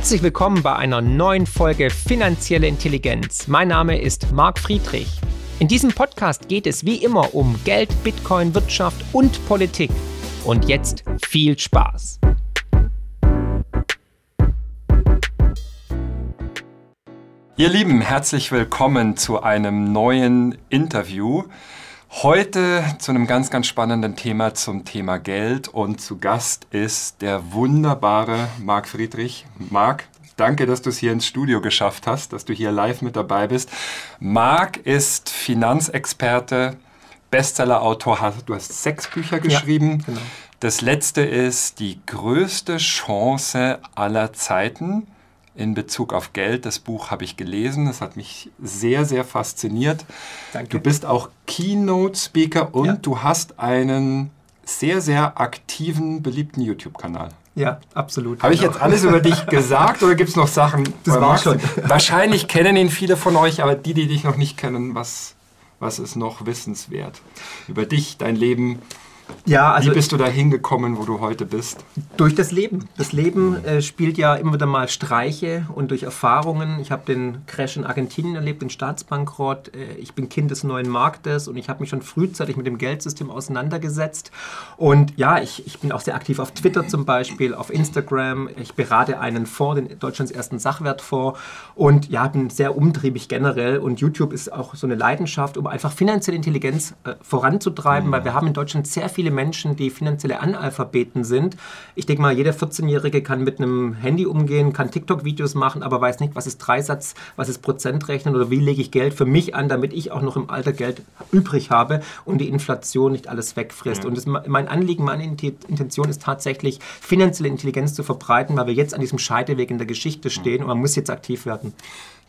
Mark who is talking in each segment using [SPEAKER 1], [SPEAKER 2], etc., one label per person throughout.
[SPEAKER 1] Herzlich willkommen bei einer neuen Folge Finanzielle Intelligenz. Mein Name ist Marc Friedrich. In diesem Podcast geht es wie immer um Geld, Bitcoin, Wirtschaft und Politik. Und jetzt viel Spaß.
[SPEAKER 2] Ihr Lieben, herzlich willkommen zu einem neuen Interview. Heute zu einem ganz, ganz spannenden Thema zum Thema Geld und zu Gast ist der wunderbare Marc Friedrich. Marc, danke, dass du es hier ins Studio geschafft hast, dass du hier live mit dabei bist. Marc ist Finanzexperte, Bestsellerautor, du hast sechs Bücher geschrieben. Ja, genau. Das letzte ist die größte Chance aller Zeiten in Bezug auf Geld. Das Buch habe ich gelesen. Das hat mich sehr, sehr fasziniert. Danke. Du bist auch Keynote-Speaker und ja. du hast einen sehr, sehr aktiven, beliebten YouTube-Kanal.
[SPEAKER 1] Ja, absolut.
[SPEAKER 2] Habe ich jetzt alles über dich gesagt oder gibt es noch Sachen?
[SPEAKER 1] Das war schon.
[SPEAKER 2] Wahrscheinlich kennen ihn viele von euch, aber die, die dich noch nicht kennen, was, was ist noch wissenswert über dich, dein Leben? Ja, also Wie bist du da hingekommen, wo du heute bist?
[SPEAKER 1] Durch das Leben. Das Leben äh, spielt ja immer wieder mal Streiche und durch Erfahrungen. Ich habe den Crash in Argentinien erlebt, den Staatsbankrott. Äh, ich bin Kind des neuen Marktes und ich habe mich schon frühzeitig mit dem Geldsystem auseinandergesetzt. Und ja, ich, ich bin auch sehr aktiv auf Twitter zum Beispiel, auf Instagram. Ich berate einen Fonds, den Deutschlands ersten Sachwertfonds. Und ja, bin sehr umtriebig generell. Und YouTube ist auch so eine Leidenschaft, um einfach finanzielle Intelligenz äh, voranzutreiben, mhm. weil wir haben in Deutschland sehr viele viele Menschen, die finanzielle Analphabeten sind. Ich denke mal, jeder 14-Jährige kann mit einem Handy umgehen, kann TikTok-Videos machen, aber weiß nicht, was ist Dreisatz, was ist Prozentrechnen oder wie lege ich Geld für mich an, damit ich auch noch im Alter Geld übrig habe und die Inflation nicht alles wegfrisst. Mhm. Und das, mein Anliegen, meine Intention ist tatsächlich, finanzielle Intelligenz zu verbreiten, weil wir jetzt an diesem Scheideweg in der Geschichte stehen und man muss jetzt aktiv werden.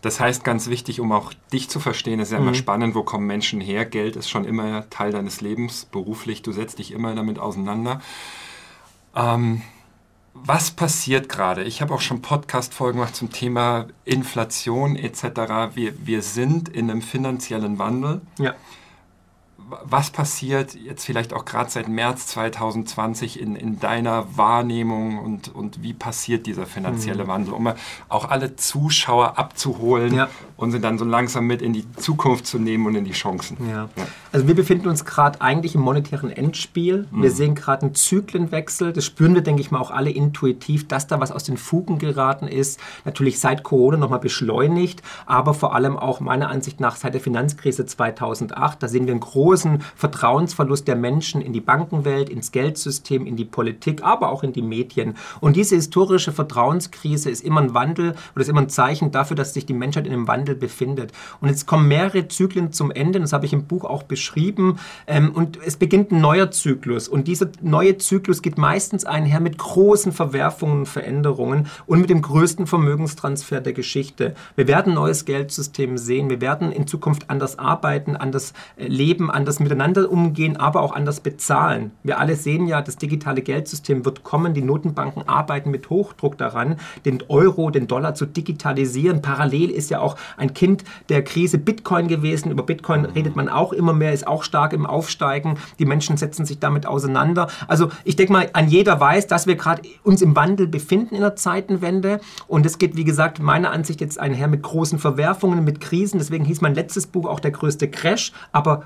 [SPEAKER 2] Das heißt, ganz wichtig, um auch dich zu verstehen, ist ja immer mhm. spannend, wo kommen Menschen her? Geld ist schon immer Teil deines Lebens, beruflich, du setzt dich immer damit auseinander. Ähm, was passiert gerade? Ich habe auch schon Podcast-Folgen gemacht zum Thema Inflation etc. Wir, wir sind in einem finanziellen Wandel. Ja was passiert jetzt vielleicht auch gerade seit März 2020 in, in deiner Wahrnehmung und, und wie passiert dieser finanzielle mhm. Wandel, um auch alle Zuschauer abzuholen ja. und sie dann so langsam mit in die Zukunft zu nehmen und in die Chancen?
[SPEAKER 1] Ja. ja. Also wir befinden uns gerade eigentlich im monetären Endspiel. Mhm. Wir sehen gerade einen Zyklenwechsel. Das spüren wir, denke ich mal, auch alle intuitiv, dass da was aus den Fugen geraten ist. Natürlich seit Corona nochmal beschleunigt, aber vor allem auch meiner Ansicht nach seit der Finanzkrise 2008. Da sehen wir einen großen großen Vertrauensverlust der Menschen in die Bankenwelt, ins Geldsystem, in die Politik, aber auch in die Medien. Und diese historische Vertrauenskrise ist immer ein Wandel oder ist immer ein Zeichen dafür, dass sich die Menschheit in einem Wandel befindet. Und jetzt kommen mehrere Zyklen zum Ende, das habe ich im Buch auch beschrieben. Ähm, und es beginnt ein neuer Zyklus. Und dieser neue Zyklus geht meistens einher mit großen Verwerfungen und Veränderungen und mit dem größten Vermögenstransfer der Geschichte. Wir werden ein neues Geldsystem sehen. Wir werden in Zukunft anders arbeiten, anders äh, leben, anders anders miteinander umgehen, aber auch anders bezahlen. Wir alle sehen ja, das digitale Geldsystem wird kommen. Die Notenbanken arbeiten mit Hochdruck daran, den Euro, den Dollar zu digitalisieren. Parallel ist ja auch ein Kind der Krise Bitcoin gewesen. Über Bitcoin redet man auch immer mehr, ist auch stark im Aufsteigen. Die Menschen setzen sich damit auseinander. Also ich denke mal, an jeder weiß, dass wir gerade uns im Wandel befinden in der Zeitenwende. Und es geht, wie gesagt, meiner Ansicht jetzt einher mit großen Verwerfungen, mit Krisen. Deswegen hieß mein letztes Buch auch der größte Crash. Aber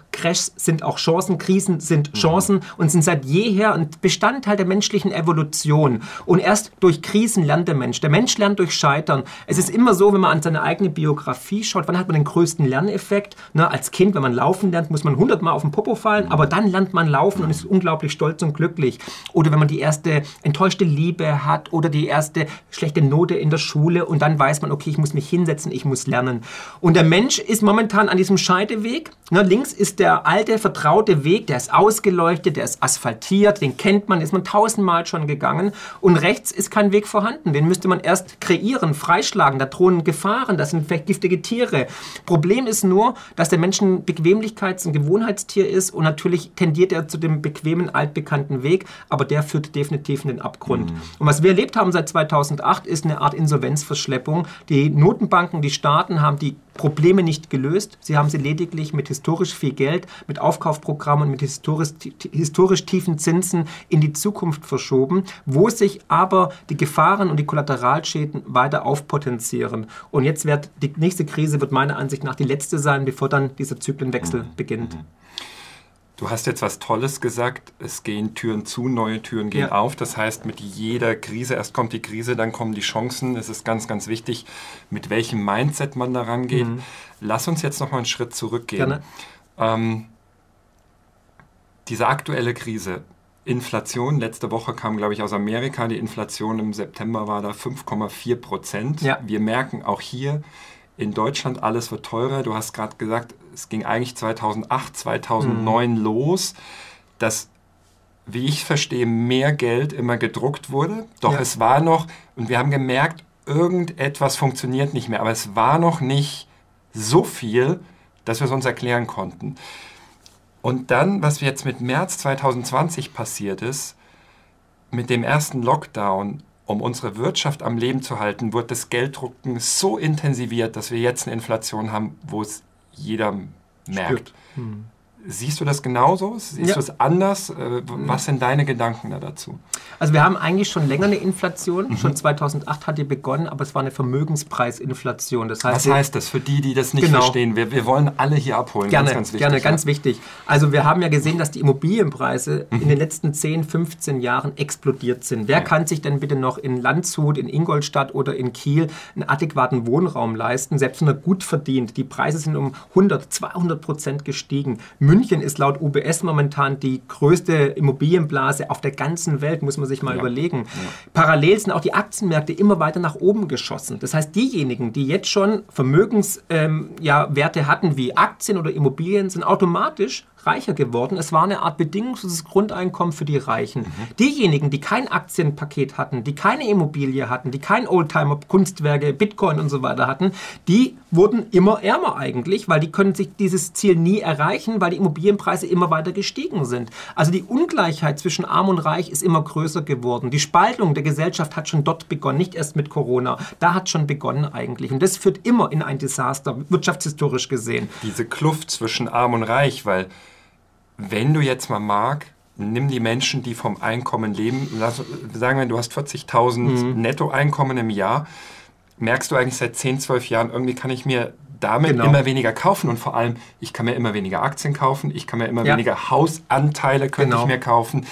[SPEAKER 1] Sind auch Chancen, Krisen sind mhm. Chancen und sind seit jeher ein Bestandteil der menschlichen Evolution. Und erst durch Krisen lernt der Mensch. Der Mensch lernt durch Scheitern. Es ist immer so, wenn man an seine eigene Biografie schaut, wann hat man den größten Lerneffekt? Na, als Kind, wenn man laufen lernt, muss man hundertmal auf den Popo fallen, aber dann lernt man laufen und ist unglaublich stolz und glücklich. Oder wenn man die erste enttäuschte Liebe hat oder die erste schlechte Note in der Schule und dann weiß man, okay, ich muss mich hinsetzen, ich muss lernen. Und der Mensch ist momentan an diesem Scheideweg. Na, links ist der alte vertraute Weg, der ist ausgeleuchtet, der ist asphaltiert, den kennt man, ist man tausendmal schon gegangen. Und rechts ist kein Weg vorhanden. Den müsste man erst kreieren, freischlagen. Da drohen Gefahren, das sind vielleicht giftige Tiere. Problem ist nur, dass der Mensch ein Bequemlichkeits- und Gewohnheitstier ist und natürlich tendiert er zu dem bequemen, altbekannten Weg, aber der führt definitiv in den Abgrund. Mhm. Und was wir erlebt haben seit 2008 ist eine Art Insolvenzverschleppung. Die Notenbanken, die Staaten haben die Probleme nicht gelöst. Sie haben sie lediglich mit historisch viel Geld, mit Aufkaufprogrammen, mit historisch, historisch tiefen Zinsen in die Zukunft verschoben, wo sich aber die Gefahren und die Kollateralschäden weiter aufpotenzieren. Und jetzt wird die nächste Krise wird meiner Ansicht nach die letzte sein, bevor dann dieser Zyklenwechsel mhm. beginnt.
[SPEAKER 2] Du hast jetzt was Tolles gesagt, es gehen Türen zu, neue Türen gehen ja. auf. Das heißt, mit jeder Krise, erst kommt die Krise, dann kommen die Chancen. Es ist ganz, ganz wichtig, mit welchem Mindset man da rangeht. Mhm. Lass uns jetzt noch mal einen Schritt zurückgehen. Ähm, diese aktuelle Krise, Inflation, letzte Woche kam, glaube ich, aus Amerika, die Inflation im September war da 5,4 Prozent. Ja. Wir merken auch hier, in Deutschland alles wird teurer. Du hast gerade gesagt, es ging eigentlich 2008, 2009 mhm. los, dass, wie ich verstehe, mehr Geld immer gedruckt wurde. Doch ja. es war noch, und wir haben gemerkt, irgendetwas funktioniert nicht mehr, aber es war noch nicht so viel, dass wir es uns erklären konnten. Und dann, was jetzt mit März 2020 passiert ist, mit dem ersten Lockdown, um unsere Wirtschaft am Leben zu halten, wird das Gelddrucken so intensiviert, dass wir jetzt eine Inflation haben, wo es jeder merkt. Hm. Siehst du das genauso? Siehst ja. du es anders? Äh, was sind deine Gedanken da dazu?
[SPEAKER 1] Also wir haben eigentlich schon länger eine Inflation. Mhm. Schon 2008 hat die begonnen, aber es war eine Vermögenspreisinflation.
[SPEAKER 2] Das heißt, Was heißt das für die, die das nicht genau. verstehen? Wir, wir wollen alle hier abholen.
[SPEAKER 1] Gerne, ganz, ganz wichtig, gerne, ja. ganz wichtig. Also wir haben ja gesehen, dass die Immobilienpreise mhm. in den letzten 10, 15 Jahren explodiert sind. Wer ja. kann sich denn bitte noch in Landshut, in Ingolstadt oder in Kiel einen adäquaten Wohnraum leisten, selbst wenn er gut verdient? Die Preise sind um 100, 200 Prozent gestiegen. München ist laut UBS momentan die größte Immobilienblase auf der ganzen Welt, muss man sich mal ja. überlegen. Ja. Parallel sind auch die Aktienmärkte immer weiter nach oben geschossen. Das heißt, diejenigen, die jetzt schon Vermögenswerte ähm, ja, hatten wie Aktien oder Immobilien, sind automatisch reicher geworden. Es war eine Art bedingungsloses Grundeinkommen für die Reichen. Mhm. Diejenigen, die kein Aktienpaket hatten, die keine Immobilie hatten, die kein Oldtimer, Kunstwerke, Bitcoin und so weiter hatten, die wurden immer ärmer eigentlich, weil die können sich dieses Ziel nie erreichen, weil die Immobilienpreise immer weiter gestiegen sind. Also die Ungleichheit zwischen Arm und Reich ist immer größer geworden. Die Spaltung der Gesellschaft hat schon dort begonnen, nicht erst mit Corona. Da hat schon begonnen eigentlich. Und das führt immer in ein Desaster, wirtschaftshistorisch gesehen.
[SPEAKER 2] Diese Kluft zwischen Arm und Reich, weil wenn du jetzt mal mag, nimm die Menschen, die vom Einkommen leben, lass, sagen wir, du hast 40.000 mhm. Nettoeinkommen im Jahr, merkst du eigentlich seit 10, 12 Jahren, irgendwie kann ich mir damit genau. immer weniger kaufen und vor allem, ich kann mir immer weniger Aktien kaufen, ich kann mir immer ja. weniger Hausanteile könnte genau. ich mir kaufen.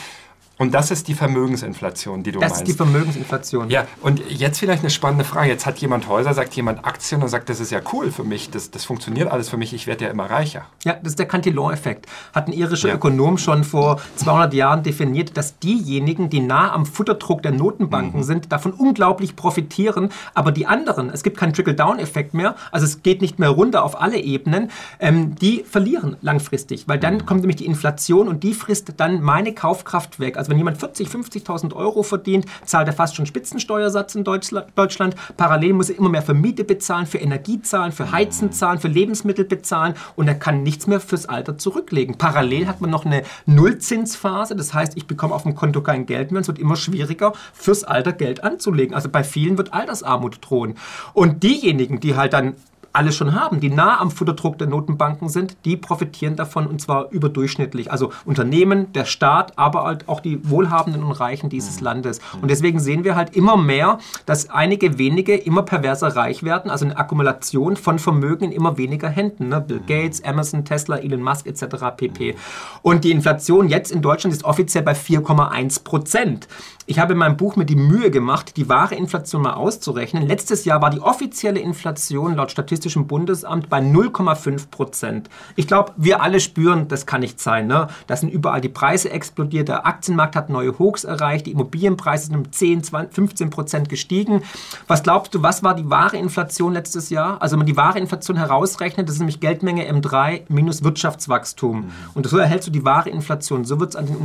[SPEAKER 2] Und das ist die Vermögensinflation, die du
[SPEAKER 1] das
[SPEAKER 2] meinst.
[SPEAKER 1] Das ist die Vermögensinflation.
[SPEAKER 2] Ja, und jetzt vielleicht eine spannende Frage. Jetzt hat jemand Häuser, sagt jemand Aktien und sagt, das ist ja cool für mich, das, das funktioniert alles für mich, ich werde ja immer reicher.
[SPEAKER 1] Ja, das ist der Cantillon-Effekt. Hat ein irischer ja. Ökonom schon vor 200 Jahren definiert, dass diejenigen, die nah am Futterdruck der Notenbanken mhm. sind, davon unglaublich profitieren, aber die anderen, es gibt keinen Trickle-Down-Effekt mehr, also es geht nicht mehr runter auf alle Ebenen, ähm, die verlieren langfristig, weil dann mhm. kommt nämlich die Inflation und die frisst dann meine Kaufkraft weg. Also wenn jemand 40, 50.000 Euro verdient, zahlt er fast schon Spitzensteuersatz in Deutschland. Parallel muss er immer mehr für Miete bezahlen, für Energie zahlen, für Heizen zahlen, für Lebensmittel bezahlen und er kann nichts mehr fürs Alter zurücklegen. Parallel hat man noch eine Nullzinsphase, das heißt, ich bekomme auf dem Konto kein Geld mehr und es wird immer schwieriger, fürs Alter Geld anzulegen. Also bei vielen wird Altersarmut drohen. Und diejenigen, die halt dann alles schon haben, die nah am Futterdruck der Notenbanken sind, die profitieren davon und zwar überdurchschnittlich. Also Unternehmen, der Staat, aber halt auch die Wohlhabenden und Reichen dieses mhm. Landes. Und deswegen sehen wir halt immer mehr, dass einige wenige immer perverser reich werden, also eine Akkumulation von Vermögen in immer weniger Händen. Ne? Bill mhm. Gates, Amazon, Tesla, Elon Musk etc. pp. Und die Inflation jetzt in Deutschland ist offiziell bei 4,1 Prozent. Ich habe in meinem Buch mir die Mühe gemacht, die wahre Inflation mal auszurechnen. Letztes Jahr war die offizielle Inflation laut Statistischem Bundesamt bei 0,5 Prozent. Ich glaube, wir alle spüren, das kann nicht sein. Ne? Da sind überall die Preise explodiert, der Aktienmarkt hat neue Hochs erreicht, die Immobilienpreise sind um 10, 20, 15 Prozent gestiegen. Was glaubst du, was war die wahre Inflation letztes Jahr? Also wenn man die wahre Inflation herausrechnet, das ist nämlich Geldmenge M3 minus Wirtschaftswachstum. Mhm. Und so erhältst du die wahre Inflation. So wird es an den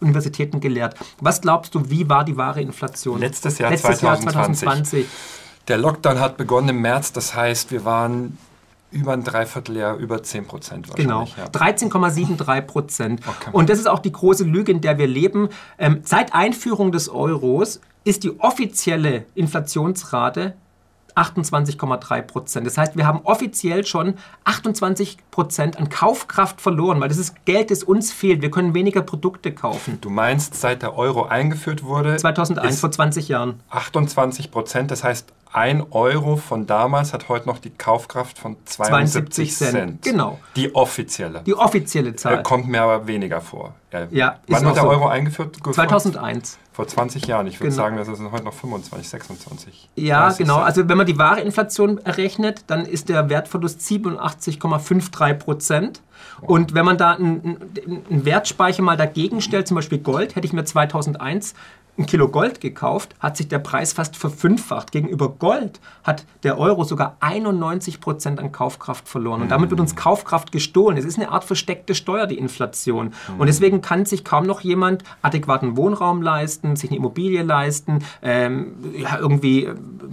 [SPEAKER 1] Universitäten gelehrt. Was glaubst du, wie war die wahre Inflation?
[SPEAKER 2] Letztes Jahr, Letztes 2020. Jahr 2020. Der Lockdown hat begonnen im März, das heißt, wir waren über ein Dreivierteljahr über 10 Prozent
[SPEAKER 1] Genau, ja. 13,73 Prozent. Okay. Und das ist auch die große Lüge, in der wir leben. Ähm, seit Einführung des Euros ist die offizielle Inflationsrate 28,3 Prozent. Das heißt, wir haben offiziell schon 28 Prozent an Kaufkraft verloren, weil das ist Geld, das uns fehlt. Wir können weniger Produkte kaufen.
[SPEAKER 2] Du meinst, seit der Euro eingeführt wurde?
[SPEAKER 1] 2001, vor 20 Jahren.
[SPEAKER 2] 28 Prozent, das heißt, ein Euro von damals hat heute noch die Kaufkraft von 72, 72 Cent. Cent.
[SPEAKER 1] Genau.
[SPEAKER 2] Die offizielle.
[SPEAKER 1] Die offizielle Zahl.
[SPEAKER 2] Äh, kommt mir aber weniger vor.
[SPEAKER 1] Ja,
[SPEAKER 2] Wann wird der so. Euro eingeführt?
[SPEAKER 1] 2001.
[SPEAKER 2] Vor 20 Jahren. Ich würde genau. sagen, das sind heute noch 25, 26.
[SPEAKER 1] Ja, genau. Cent. Also wenn man die wahre Inflation errechnet, dann ist der Wertverlust 87,53 Prozent. Und wenn man da einen, einen Wertspeicher mal dagegen stellt, zum Beispiel Gold, hätte ich mir 2001 ein Kilo Gold gekauft, hat sich der Preis fast verfünffacht. Gegenüber Gold hat der Euro sogar 91 Prozent an Kaufkraft verloren. Und damit wird uns Kaufkraft gestohlen. Es ist eine Art versteckte Steuer, die Inflation. Und deswegen kann sich kaum noch jemand adäquaten Wohnraum leisten, sich eine Immobilie leisten, ähm, ja, irgendwie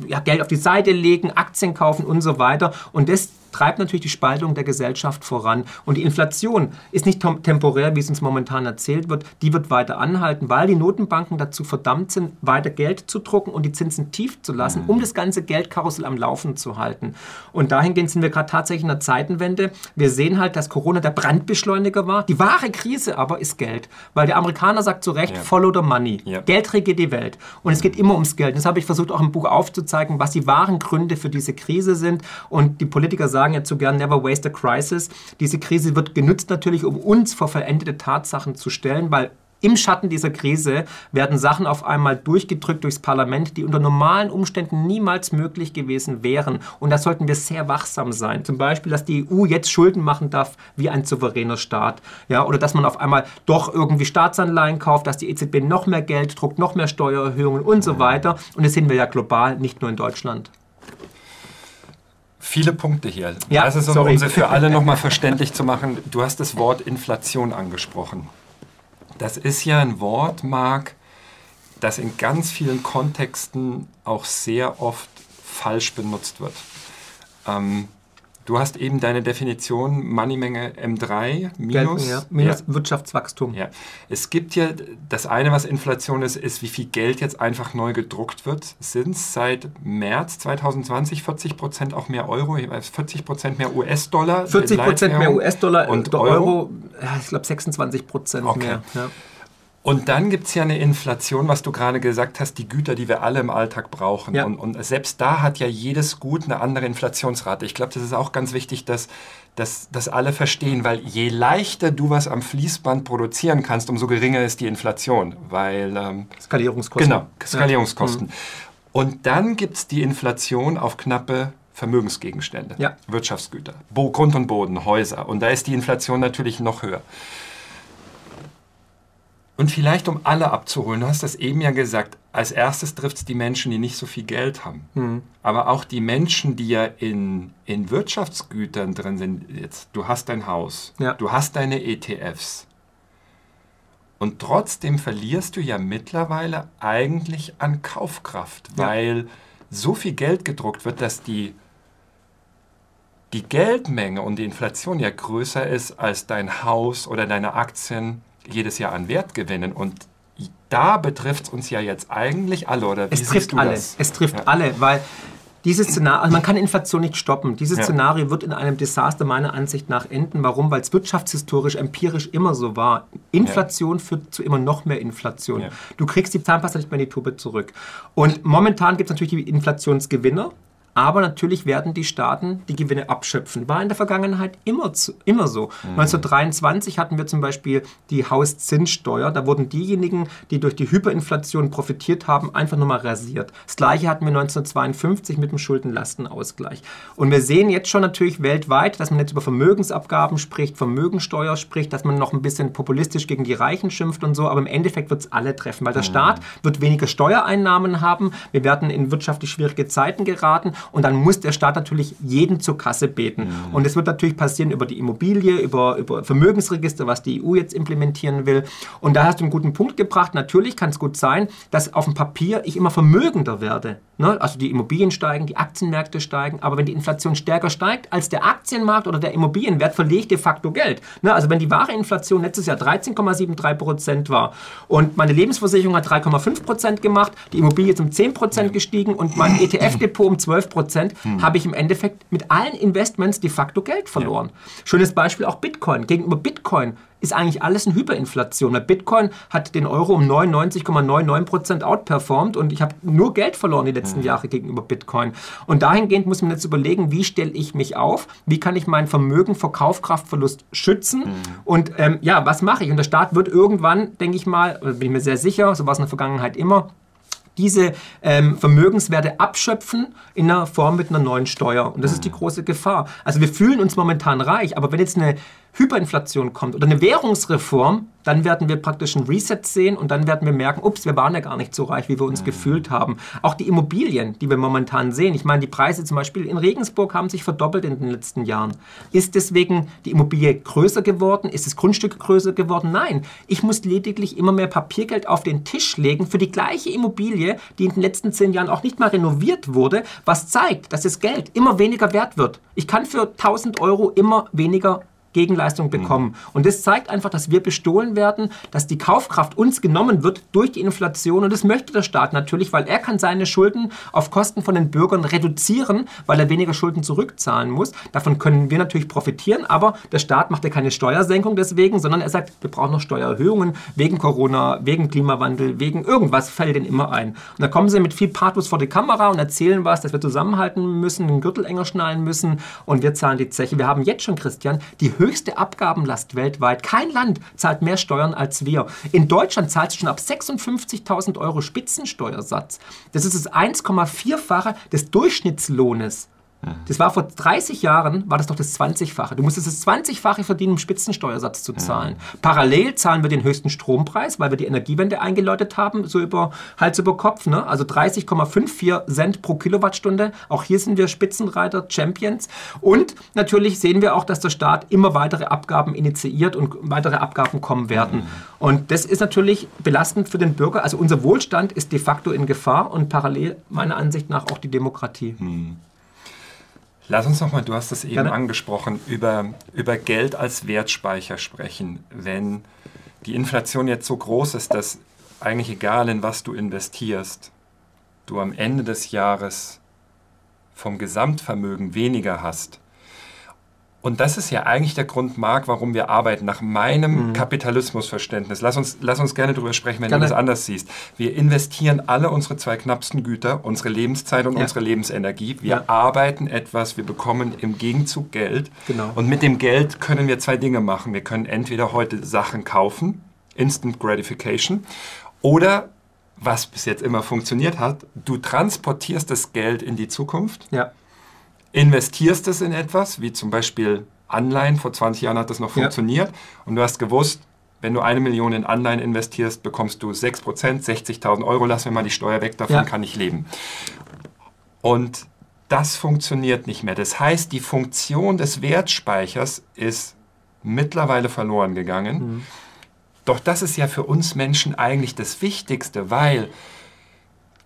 [SPEAKER 1] ja, Geld auf die Seite legen, Aktien kaufen und so weiter. Und das treibt natürlich die Spaltung der Gesellschaft voran. Und die Inflation ist nicht temporär, wie es uns momentan erzählt wird. Die wird weiter anhalten, weil die Notenbanken dazu verdammt sind, weiter Geld zu drucken und die Zinsen tief zu lassen, um das ganze Geldkarussell am Laufen zu halten. Und dahingehend sind wir gerade tatsächlich in einer Zeitenwende. Wir sehen halt, dass Corona der Brandbeschleuniger war. Die wahre Krise aber ist Geld. Weil der Amerikaner sagt zu Recht, ja. follow the money. Ja. Geld regiert die Welt. Und es geht immer ums Geld. Das habe ich versucht auch im Buch aufzuzeigen, was die wahren Gründe für diese Krise sind. Und die Politiker sagen, sagen jetzt so gern, never waste a crisis. Diese Krise wird genutzt natürlich, um uns vor vollendete Tatsachen zu stellen, weil im Schatten dieser Krise werden Sachen auf einmal durchgedrückt durchs Parlament, die unter normalen Umständen niemals möglich gewesen wären. Und da sollten wir sehr wachsam sein. Zum Beispiel, dass die EU jetzt Schulden machen darf wie ein souveräner Staat. Ja, oder dass man auf einmal doch irgendwie Staatsanleihen kauft, dass die EZB noch mehr Geld druckt, noch mehr Steuererhöhungen und so weiter. Und das sehen wir ja global, nicht nur in Deutschland
[SPEAKER 2] viele Punkte hier. Ja, das ist, um, um sie für alle nochmal verständlich zu machen. Du hast das Wort Inflation angesprochen. Das ist ja ein Wort, Marc, das in ganz vielen Kontexten auch sehr oft falsch benutzt wird. Ähm, Du hast eben deine Definition Moneymenge M3 minus,
[SPEAKER 1] Geld, ja, minus ja. Wirtschaftswachstum.
[SPEAKER 2] Ja. Es gibt ja das eine, was Inflation ist, ist, wie viel Geld jetzt einfach neu gedruckt wird. Sind es seit März 2020 40 Prozent auch mehr Euro, 40 Prozent mehr US-Dollar?
[SPEAKER 1] 40 Prozent mehr US-Dollar und Euro? Euro ich glaube 26 Prozent okay. mehr. Ja.
[SPEAKER 2] Und dann gibt es ja eine Inflation, was du gerade gesagt hast, die Güter, die wir alle im Alltag brauchen. Ja. Und, und, selbst da hat ja jedes Gut eine andere Inflationsrate. Ich glaube, das ist auch ganz wichtig, dass, dass, dass alle verstehen, weil je leichter du was am Fließband produzieren kannst, umso geringer ist die Inflation. Weil,
[SPEAKER 1] ähm, Skalierungskosten.
[SPEAKER 2] Genau, Skalierungskosten. Ja. Mhm. Und dann gibt es die Inflation auf knappe Vermögensgegenstände, ja. Wirtschaftsgüter, Bo Grund und Boden, Häuser. Und da ist die Inflation natürlich noch höher. Und vielleicht, um alle abzuholen, du hast das eben ja gesagt, als erstes trifft es die Menschen, die nicht so viel Geld haben. Mhm. Aber auch die Menschen, die ja in, in Wirtschaftsgütern drin sind. Jetzt, du hast dein Haus, ja. du hast deine ETFs. Und trotzdem verlierst du ja mittlerweile eigentlich an Kaufkraft, ja. weil so viel Geld gedruckt wird, dass die, die Geldmenge und die Inflation ja größer ist als dein Haus oder deine Aktien jedes Jahr an Wert gewinnen. Und da betrifft es uns ja jetzt eigentlich alle, oder
[SPEAKER 1] wie es trifft alle. Das? Es trifft ja. alle, weil dieses Szenario, also man kann Inflation nicht stoppen. Dieses ja. Szenario wird in einem Desaster meiner Ansicht nach enden. Warum? Weil es wirtschaftshistorisch, empirisch immer so war. Inflation ja. führt zu immer noch mehr Inflation. Du kriegst die Zahnpasta nicht mehr in die Tube zurück. Und momentan gibt es natürlich die Inflationsgewinner. Aber natürlich werden die Staaten die Gewinne abschöpfen. War in der Vergangenheit immer, zu, immer so. Mhm. 1923 hatten wir zum Beispiel die Hauszinssteuer. Da wurden diejenigen, die durch die Hyperinflation profitiert haben, einfach nochmal rasiert. Das gleiche hatten wir 1952 mit dem Schuldenlastenausgleich. Und wir sehen jetzt schon natürlich weltweit, dass man jetzt über Vermögensabgaben spricht, Vermögensteuer spricht, dass man noch ein bisschen populistisch gegen die Reichen schimpft und so. Aber im Endeffekt wird es alle treffen, weil der mhm. Staat wird weniger Steuereinnahmen haben. Wir werden in wirtschaftlich schwierige Zeiten geraten und dann muss der Staat natürlich jeden zur Kasse beten. Mhm. Und es wird natürlich passieren über die Immobilie, über, über Vermögensregister, was die EU jetzt implementieren will. Und da hast du einen guten Punkt gebracht. Natürlich kann es gut sein, dass auf dem Papier ich immer vermögender werde. Ne? Also die Immobilien steigen, die Aktienmärkte steigen. Aber wenn die Inflation stärker steigt als der Aktienmarkt oder der Immobilienwert, verliere ich de facto Geld. Ne? Also wenn die wahre Inflation letztes Jahr 13,73 Prozent war und meine Lebensversicherung hat 3,5 Prozent gemacht, die Immobilie ist um 10 Prozent gestiegen und mein ETF-Depot um 12 Prozent, hm. habe ich im Endeffekt mit allen Investments de facto Geld verloren. Ja. Schönes Beispiel auch Bitcoin. Gegenüber Bitcoin ist eigentlich alles eine Hyperinflation. Weil Bitcoin hat den Euro um 99,99% outperformed und ich habe nur Geld verloren die letzten mhm. Jahre gegenüber Bitcoin. Und dahingehend muss man jetzt überlegen, wie stelle ich mich auf, wie kann ich mein Vermögen vor Kaufkraftverlust schützen mhm. und ähm, ja, was mache ich? Und der Staat wird irgendwann, denke ich mal, bin ich mir sehr sicher, so war es in der Vergangenheit immer, diese ähm, Vermögenswerte abschöpfen in einer Form mit einer neuen Steuer. Und das ist die große Gefahr. Also wir fühlen uns momentan reich, aber wenn jetzt eine Hyperinflation kommt oder eine Währungsreform, dann werden wir praktisch ein Reset sehen und dann werden wir merken, ups, wir waren ja gar nicht so reich, wie wir uns mhm. gefühlt haben. Auch die Immobilien, die wir momentan sehen, ich meine, die Preise zum Beispiel in Regensburg haben sich verdoppelt in den letzten Jahren. Ist deswegen die Immobilie größer geworden? Ist das Grundstück größer geworden? Nein. Ich muss lediglich immer mehr Papiergeld auf den Tisch legen für die gleiche Immobilie, die in den letzten zehn Jahren auch nicht mal renoviert wurde, was zeigt, dass das Geld immer weniger wert wird. Ich kann für 1000 Euro immer weniger Gegenleistung mhm. bekommen. Mhm. Und das zeigt einfach, dass wir bestohlen werden, dass die Kaufkraft uns genommen wird durch die Inflation. Und das möchte der Staat natürlich, weil er kann seine Schulden auf Kosten von den Bürgern reduzieren, weil er weniger Schulden zurückzahlen muss. Davon können wir natürlich profitieren, aber der Staat macht ja keine Steuersenkung deswegen, sondern er sagt, wir brauchen noch Steuererhöhungen wegen Corona, wegen Klimawandel, wegen irgendwas fällt ihnen immer ein. Und da kommen sie mit viel Pathos vor die Kamera und erzählen was, dass wir zusammenhalten müssen, den Gürtel enger schnallen müssen und wir zahlen die Zeche. Wir haben jetzt schon, Christian, die höchste Abgabenlast weltweit. Kein Land zahlt mehr Steuern als wir. In Deutschland zahlt es schon ab 56.000 Euro Spitzensteuersatz. Das ist das 1,4-fache des Durchschnittslohnes das war vor 30 Jahren, war das doch das 20-fache. Du musstest das 20-fache verdienen, um Spitzensteuersatz zu zahlen. Ja. Parallel zahlen wir den höchsten Strompreis, weil wir die Energiewende eingeläutet haben, so über Hals über Kopf. Ne? Also 30,54 Cent pro Kilowattstunde. Auch hier sind wir Spitzenreiter, Champions. Und natürlich sehen wir auch, dass der Staat immer weitere Abgaben initiiert und weitere Abgaben kommen werden. Mhm. Und das ist natürlich belastend für den Bürger. Also unser Wohlstand ist de facto in Gefahr und parallel meiner Ansicht nach auch die Demokratie. Mhm.
[SPEAKER 2] Lass uns nochmal, du hast es eben Gerne. angesprochen, über, über Geld als Wertspeicher sprechen. Wenn die Inflation jetzt so groß ist, dass eigentlich egal in was du investierst, du am Ende des Jahres vom Gesamtvermögen weniger hast, und das ist ja eigentlich der Grund, Marc, warum wir arbeiten, nach meinem mhm. Kapitalismusverständnis. Lass uns, lass uns gerne darüber sprechen, wenn gerne. du das anders siehst. Wir investieren alle unsere zwei knappsten Güter, unsere Lebenszeit und ja. unsere Lebensenergie. Wir ja. arbeiten etwas, wir bekommen im Gegenzug Geld. Genau. Und mit dem Geld können wir zwei Dinge machen. Wir können entweder heute Sachen kaufen, Instant Gratification, oder was bis jetzt immer funktioniert hat, du transportierst das Geld in die Zukunft. Ja investierst es in etwas, wie zum Beispiel Anleihen. Vor 20 Jahren hat das noch funktioniert. Ja. Und du hast gewusst, wenn du eine Million in Anleihen investierst, bekommst du 6%, 60.000 Euro. Lass mir mal die Steuer weg, davon ja. kann ich leben. Und das funktioniert nicht mehr. Das heißt, die Funktion des Wertspeichers ist mittlerweile verloren gegangen. Mhm. Doch das ist ja für uns Menschen eigentlich das Wichtigste, weil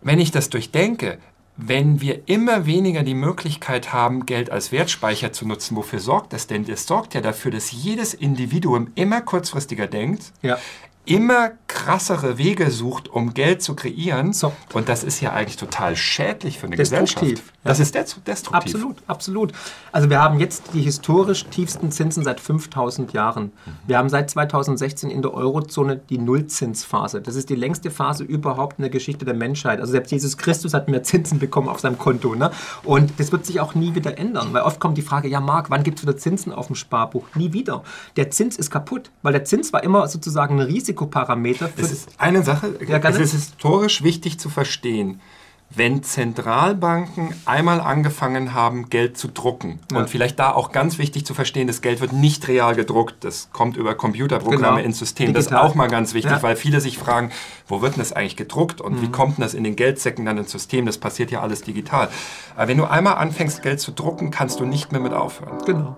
[SPEAKER 2] wenn ich das durchdenke, wenn wir immer weniger die Möglichkeit haben, Geld als Wertspeicher zu nutzen, wofür sorgt das denn? Das sorgt ja dafür, dass jedes Individuum immer kurzfristiger denkt, ja immer krassere Wege sucht, um Geld zu kreieren. So. Und das ist ja eigentlich total schädlich für eine Gesellschaft.
[SPEAKER 1] Das ist destruktiv. Absolut, absolut. Also wir haben jetzt die historisch tiefsten Zinsen seit 5000 Jahren. Wir haben seit 2016 in der Eurozone die Nullzinsphase. Das ist die längste Phase überhaupt in der Geschichte der Menschheit. Also selbst Jesus Christus hat mehr Zinsen bekommen auf seinem Konto. Ne? Und das wird sich auch nie wieder ändern. Weil oft kommt die Frage, ja Marc, wann gibt es wieder Zinsen auf dem Sparbuch? Nie wieder. Der Zins ist kaputt, weil der Zins war immer sozusagen ein Risiko Risikoparameter.
[SPEAKER 2] Für es ist eine Sache, ja, es ist historisch wichtig zu verstehen. Wenn Zentralbanken einmal angefangen haben, Geld zu drucken, ja. und vielleicht da auch ganz wichtig zu verstehen, das Geld wird nicht real gedruckt, das kommt über Computerprogramme genau. ins System. Digital. Das ist auch mal ganz wichtig, ja. weil viele sich fragen, wo wird denn das eigentlich gedruckt und mhm. wie kommt denn das in den Geldsäcken dann ins System? Das passiert ja alles digital. Aber wenn du einmal anfängst, Geld zu drucken, kannst du nicht mehr mit aufhören. Genau.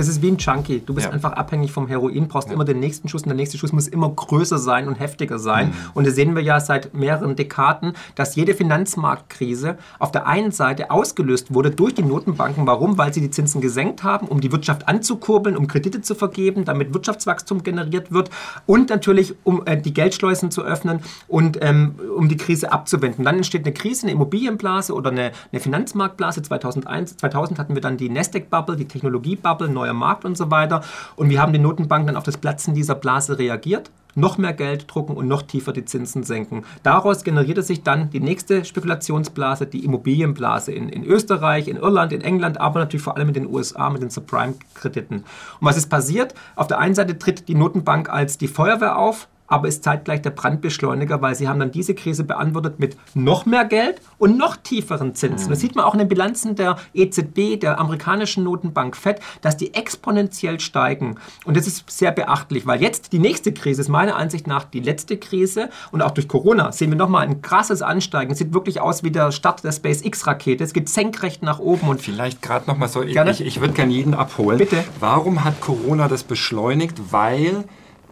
[SPEAKER 1] Das ist wie ein Junkie. Du bist
[SPEAKER 2] Ja.
[SPEAKER 1] einfach abhängig vom Heroin, brauchst immer den nächsten Schuss und der nächste Schuss muss immer größer sein und heftiger sein. Und das sehen wir ja seit mehreren Dekaden, dass jede Finanzmarktkrise auf der einen Seite ausgelöst wurde durch die Notenbanken. Warum? Weil sie die Zinsen gesenkt haben, um die Wirtschaft anzukurbeln, um Kredite zu vergeben, damit Wirtschaftswachstum generiert wird und natürlich um äh, die Geldschleusen zu öffnen und ähm, um die Krise abzuwenden. Dann entsteht eine Krise, eine Immobilienblase oder eine, eine Finanzmarktblase. 2001, 2000 hatten wir dann die Nasdaq-Bubble, die Technologie-Bubble, neuer Markt und so weiter. Und wir haben die Notenbanken dann auf das Platzen dieser Blase reagiert noch mehr Geld drucken und noch tiefer die Zinsen senken. Daraus generierte sich dann die nächste Spekulationsblase, die Immobilienblase in, in Österreich, in Irland, in England, aber natürlich vor allem in den USA mit den Subprime-Krediten. Und was ist passiert? Auf der einen Seite tritt die Notenbank als die Feuerwehr auf, aber ist zeitgleich der Brandbeschleuniger, weil sie haben dann diese Krise beantwortet mit noch mehr Geld und noch tieferen Zinsen. Das sieht man auch in den Bilanzen der EZB, der amerikanischen Notenbank FED, dass die exponentiell steigen. Und das ist sehr beachtlich, weil jetzt die nächste Krise ist meiner Ansicht nach die letzte Krise und auch durch Corona sehen wir nochmal ein krasses Ansteigen. Es sieht wirklich aus wie der Start der SpaceX-Rakete. Es geht senkrecht nach oben und
[SPEAKER 2] Vielleicht gerade noch mal so, ich,
[SPEAKER 1] Gerne.
[SPEAKER 2] ich, ich würde gerne jeden abholen.
[SPEAKER 1] Bitte.
[SPEAKER 2] Warum hat Corona das beschleunigt? Weil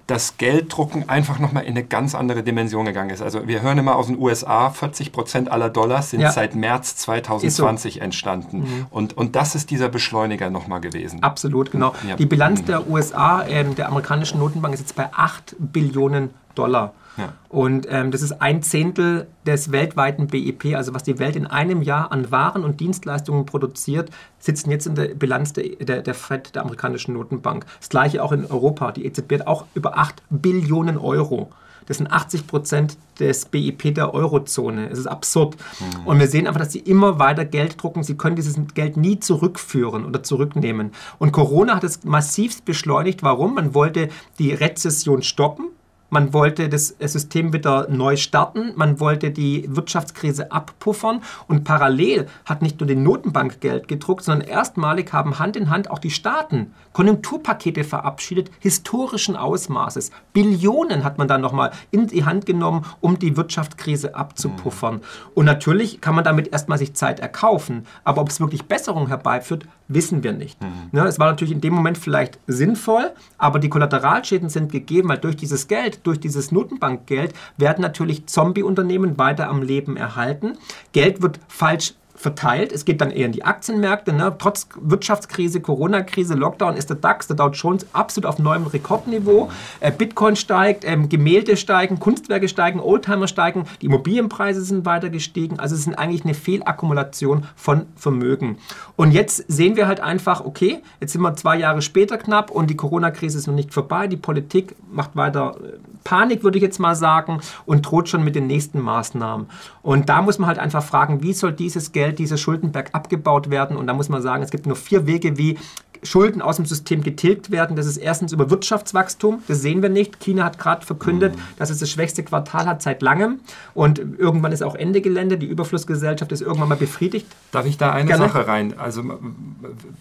[SPEAKER 2] das Gelddrucken einfach noch mal in eine ganz andere Dimension gegangen ist. Also wir hören immer aus den USA, 40 Prozent aller Dollars sind
[SPEAKER 1] Ja.
[SPEAKER 2] seit März 2020 entstanden. Und, und das ist dieser Beschleuniger noch mal gewesen.
[SPEAKER 1] Absolut, genau.
[SPEAKER 2] Ja.
[SPEAKER 1] Die Bilanz der USA, ähm, der amerikanischen Notenbank, ist jetzt bei 8 Billionen Dollar.
[SPEAKER 2] Ja.
[SPEAKER 1] Und ähm, das ist ein Zehntel des weltweiten BIP, also was die Welt in einem Jahr an Waren und Dienstleistungen produziert, sitzen jetzt in der Bilanz der, der, der FED, der amerikanischen Notenbank. Das gleiche auch in Europa. Die EZB hat auch über 8 Billionen Euro. Das sind 80 Prozent des BIP der Eurozone. Es ist absurd. Und wir sehen einfach, dass sie immer weiter Geld drucken. Sie können dieses Geld nie zurückführen oder zurücknehmen. Und Corona hat es massivst beschleunigt. Warum? Man wollte die Rezession stoppen. Man wollte das System wieder neu starten, man wollte die Wirtschaftskrise abpuffern und parallel hat nicht nur die Notenbank Geld gedruckt, sondern erstmalig haben Hand in Hand auch die Staaten Konjunkturpakete verabschiedet, historischen Ausmaßes. Billionen hat man dann nochmal in die Hand genommen, um die Wirtschaftskrise abzupuffern. Und natürlich kann man damit erstmal sich Zeit erkaufen, aber ob es wirklich Besserung herbeiführt, wissen wir nicht. Ne, es war natürlich in dem Moment vielleicht sinnvoll, aber die Kollateralschäden sind gegeben, weil durch dieses Geld, durch dieses Notenbankgeld werden natürlich Zombie-Unternehmen weiter am Leben erhalten. Geld wird falsch verteilt. Es geht dann eher in die Aktienmärkte. Ne? Trotz Wirtschaftskrise, Corona-Krise, Lockdown ist der DAX, der Dow Jones absolut auf neuem Rekordniveau. Äh, Bitcoin steigt, ähm, Gemälde steigen, Kunstwerke steigen, Oldtimer steigen, die Immobilienpreise sind weiter gestiegen. Also es ist eigentlich eine Fehlakkumulation von Vermögen. Und jetzt sehen wir halt einfach, okay, jetzt sind wir zwei Jahre später knapp und die Corona-Krise ist noch nicht vorbei. Die Politik macht weiter äh, Panik, würde ich jetzt mal sagen, und droht schon mit den nächsten Maßnahmen. Und da muss man halt einfach fragen, wie soll dieses Geld, dieser Schuldenberg abgebaut werden? Und da muss man sagen, es gibt nur vier Wege, wie Schulden aus dem System getilgt werden. Das ist erstens über Wirtschaftswachstum. Das sehen wir nicht. China hat gerade verkündet, dass es das schwächste Quartal hat seit langem. Und irgendwann ist auch Ende Gelände. Die Überflussgesellschaft ist irgendwann mal befriedigt.
[SPEAKER 2] Darf ich da eine
[SPEAKER 1] Gerne.
[SPEAKER 2] Sache rein? Also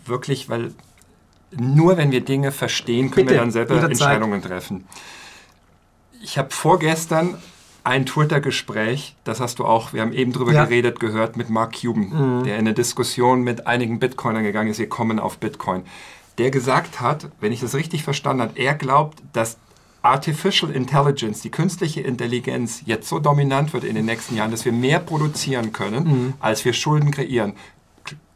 [SPEAKER 2] wirklich, weil nur wenn wir Dinge verstehen, können
[SPEAKER 1] Bitte,
[SPEAKER 2] wir dann selber. Entscheidungen treffen. Ich habe vorgestern ein Twitter-Gespräch, das hast du auch, wir haben eben drüber
[SPEAKER 1] Ja. Mhm.
[SPEAKER 2] geredet, gehört mit Mark Cuban, der in eine Diskussion mit einigen Bitcoinern gegangen ist, wir kommen auf Bitcoin. Der gesagt hat, wenn ich das richtig verstanden habe, er glaubt, dass Artificial Intelligence, die künstliche Intelligenz, jetzt so dominant wird in den nächsten Jahren, dass wir mehr produzieren können,
[SPEAKER 1] Mhm.
[SPEAKER 2] als wir Schulden kreieren.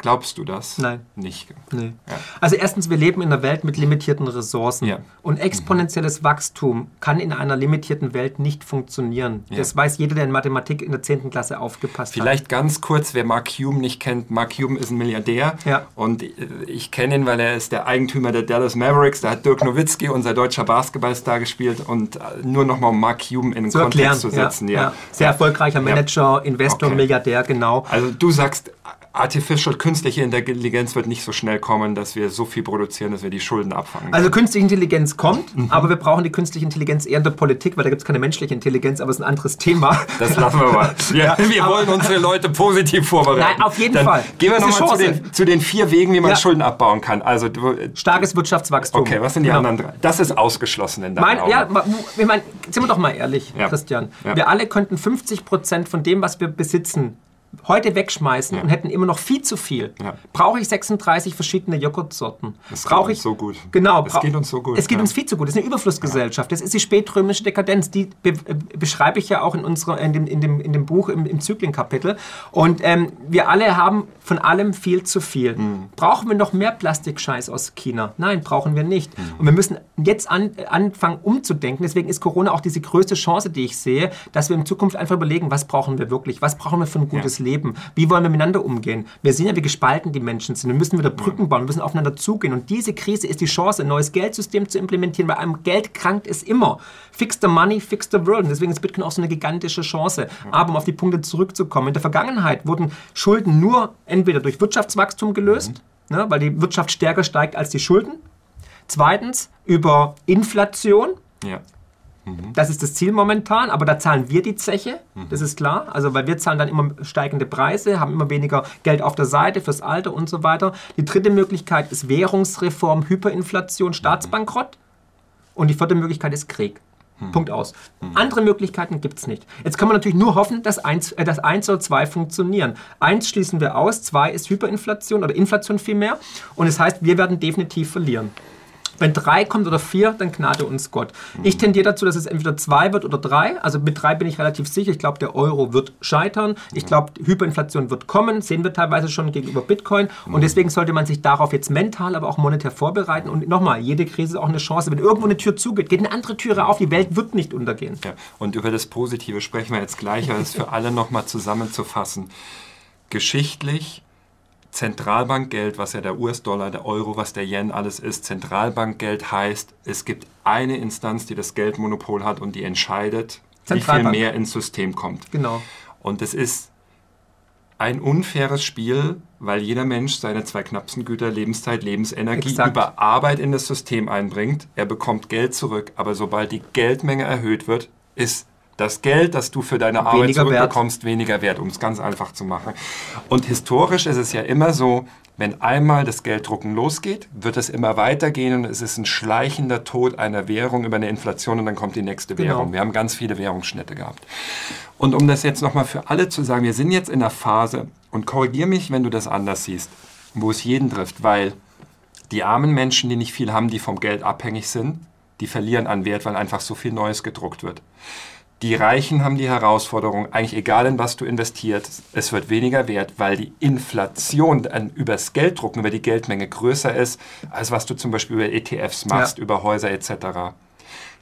[SPEAKER 2] Glaubst du das?
[SPEAKER 1] Nein.
[SPEAKER 2] Nicht.
[SPEAKER 1] Nee.
[SPEAKER 2] Ja.
[SPEAKER 1] Also erstens, wir leben in einer Welt mit limitierten Ressourcen.
[SPEAKER 2] Ja.
[SPEAKER 1] Und exponentielles Wachstum kann in einer limitierten Welt nicht funktionieren.
[SPEAKER 2] Ja.
[SPEAKER 1] Das weiß jeder, der in Mathematik in der 10. Klasse aufgepasst hat.
[SPEAKER 2] Vielleicht ganz kurz, wer Mark Hume nicht kennt. Mark Hume ist ein Milliardär und äh, ich kenne ihn, weil er ist der Eigentümer der Dallas Mavericks. Da hat Dirk Nowitzki, unser deutscher Basketballstar, gespielt und äh, nur nochmal um Mark Hume in den
[SPEAKER 1] zu erklären.
[SPEAKER 2] Kontext zu setzen.
[SPEAKER 1] Sehr erfolgreicher Manager, Investor,
[SPEAKER 2] Okay.
[SPEAKER 1] Milliardär, genau.
[SPEAKER 2] Also du sagst, Artificial, künstliche Intelligenz wird nicht so schnell kommen, dass wir so viel produzieren, dass wir die Schulden abfangen.
[SPEAKER 1] Also künstliche Intelligenz kommt,
[SPEAKER 2] Mhm.
[SPEAKER 1] aber wir brauchen die künstliche Intelligenz eher in der Politik, weil da gibt es keine menschliche Intelligenz, aber es ist ein anderes Thema.
[SPEAKER 2] Das lassen wir mal. Ja, wir wollen unsere Leute positiv vorbereiten.
[SPEAKER 1] Nein, auf jeden
[SPEAKER 2] Dann
[SPEAKER 1] Fall.
[SPEAKER 2] Gehen wir nochmal zu den, zu den vier Wegen, wie man
[SPEAKER 1] Ja.
[SPEAKER 2] Schulden abbauen kann. Also, du,
[SPEAKER 1] Starkes Wirtschaftswachstum.
[SPEAKER 2] okay, was sind die
[SPEAKER 1] Genau.
[SPEAKER 2] anderen drei? Das ist ausgeschlossen in deinen
[SPEAKER 1] Mein,
[SPEAKER 2] Augen.
[SPEAKER 1] ja, ich meine, sind wir doch mal ehrlich,
[SPEAKER 2] Ja.
[SPEAKER 1] Christian. Wir alle könnten 50 Prozent von dem, was wir besitzen, heute wegschmeißen
[SPEAKER 2] Ja.
[SPEAKER 1] und hätten immer noch viel zu viel.
[SPEAKER 2] Ja.
[SPEAKER 1] Brauche ich 36 verschiedene Joghurtsorten?
[SPEAKER 2] Es geht uns so gut.
[SPEAKER 1] Genau.
[SPEAKER 2] Es geht uns so gut,
[SPEAKER 1] Es geht
[SPEAKER 2] ja.
[SPEAKER 1] uns viel zu gut. Das ist eine Überflussgesellschaft. Das ist die spätrömische Dekadenz. Die be äh, beschreibe ich ja auch in, unserer, in, dem, in, dem, in dem Buch, im, im Zyklenkapitel. Und ähm, wir alle haben von allem viel zu viel.
[SPEAKER 2] Mhm.
[SPEAKER 1] Brauchen wir noch mehr Plastikscheiß aus China? Nein, brauchen wir nicht.
[SPEAKER 2] Mhm.
[SPEAKER 1] Und wir müssen jetzt an, anfangen umzudenken. Deswegen ist Corona auch diese größte Chance, die ich sehe, dass wir in Zukunft einfach überlegen, was brauchen wir wirklich? Was brauchen wir für ein gutes Leben? Wie wollen wir miteinander umgehen? Wir sehen ja, wie gespalten die Menschen sind. Wir müssen wieder Brücken bauen, wir müssen aufeinander zugehen. Und diese Krise ist die Chance, ein neues Geldsystem zu implementieren. Bei einem Geld krankt es immer. Fix the money, fix the world. Und deswegen ist Bitcoin auch so eine gigantische Chance. Aber um auf die Punkte zurückzukommen, in der Vergangenheit wurden Schulden nur entweder durch Wirtschaftswachstum gelöst, ne, weil die Wirtschaft stärker steigt als die Schulden. Zweitens über Inflation.
[SPEAKER 2] Ja.
[SPEAKER 1] Das ist das Ziel momentan, aber da zahlen wir die Zeche, das ist klar. Also, weil wir zahlen dann immer steigende Preise, haben immer weniger Geld auf der Seite fürs Alter und so weiter. Die dritte Möglichkeit ist Währungsreform, Hyperinflation, Staatsbankrott. Und die vierte Möglichkeit ist Krieg. Punkt aus. Andere Möglichkeiten gibt es nicht. Jetzt kann man natürlich nur hoffen, dass eins, äh, dass eins oder zwei funktionieren. Eins schließen wir aus, zwei ist Hyperinflation oder Inflation vielmehr. Und es heißt, wir werden definitiv verlieren. Wenn drei kommt oder vier, dann gnade uns Gott. Ich tendiere dazu, dass es entweder zwei wird oder drei. Also mit drei bin ich relativ sicher. Ich glaube, der Euro wird scheitern. Ich glaube, Hyperinflation wird kommen. Sehen wir teilweise schon gegenüber Bitcoin. Und deswegen sollte man sich darauf jetzt mental, aber auch monetär vorbereiten. Und nochmal, jede Krise ist auch eine Chance. Wenn irgendwo eine Tür zugeht, geht eine andere Türe auf. Die Welt wird nicht untergehen.
[SPEAKER 2] Ja, und über das Positive sprechen wir jetzt gleich, aber es für alle nochmal zusammenzufassen. Geschichtlich, Zentralbankgeld, was ja der US-Dollar, der Euro, was der Yen alles ist, Zentralbankgeld heißt, es gibt eine Instanz, die das Geldmonopol hat und die entscheidet, wie viel mehr ins System kommt.
[SPEAKER 1] Genau.
[SPEAKER 2] Und es ist ein unfaires Spiel, weil jeder Mensch seine zwei knappsten Güter, Lebenszeit, Lebensenergie,
[SPEAKER 1] Exakt.
[SPEAKER 2] über Arbeit in das System einbringt. Er bekommt Geld zurück, aber sobald die Geldmenge erhöht wird, ist das Geld, das du für deine Arbeit
[SPEAKER 1] Weniger wert.
[SPEAKER 2] zurückbekommst, weniger wert, um es ganz einfach zu machen. Und historisch ist es ja immer so, wenn einmal das Gelddrucken losgeht, wird es immer weitergehen und es ist ein schleichender Tod einer Währung über eine Inflation und dann kommt die nächste
[SPEAKER 1] Genau.
[SPEAKER 2] Währung. Wir haben ganz viele Währungsschnitte gehabt. Und um das jetzt nochmal für alle zu sagen, wir sind jetzt in einer Phase, und korrigier mich, wenn du das anders siehst, wo es jeden trifft, weil die armen Menschen, die nicht viel haben, die vom Geld abhängig sind, die verlieren an Wert, weil einfach so viel Neues gedruckt wird. Die Reichen haben die Herausforderung, eigentlich egal in was du investierst, es wird weniger wert, weil die Inflation an, übers Gelddrucken, über die Geldmenge größer ist, als was du zum Beispiel über ETFs machst,
[SPEAKER 1] Ja.
[SPEAKER 2] über Häuser etc.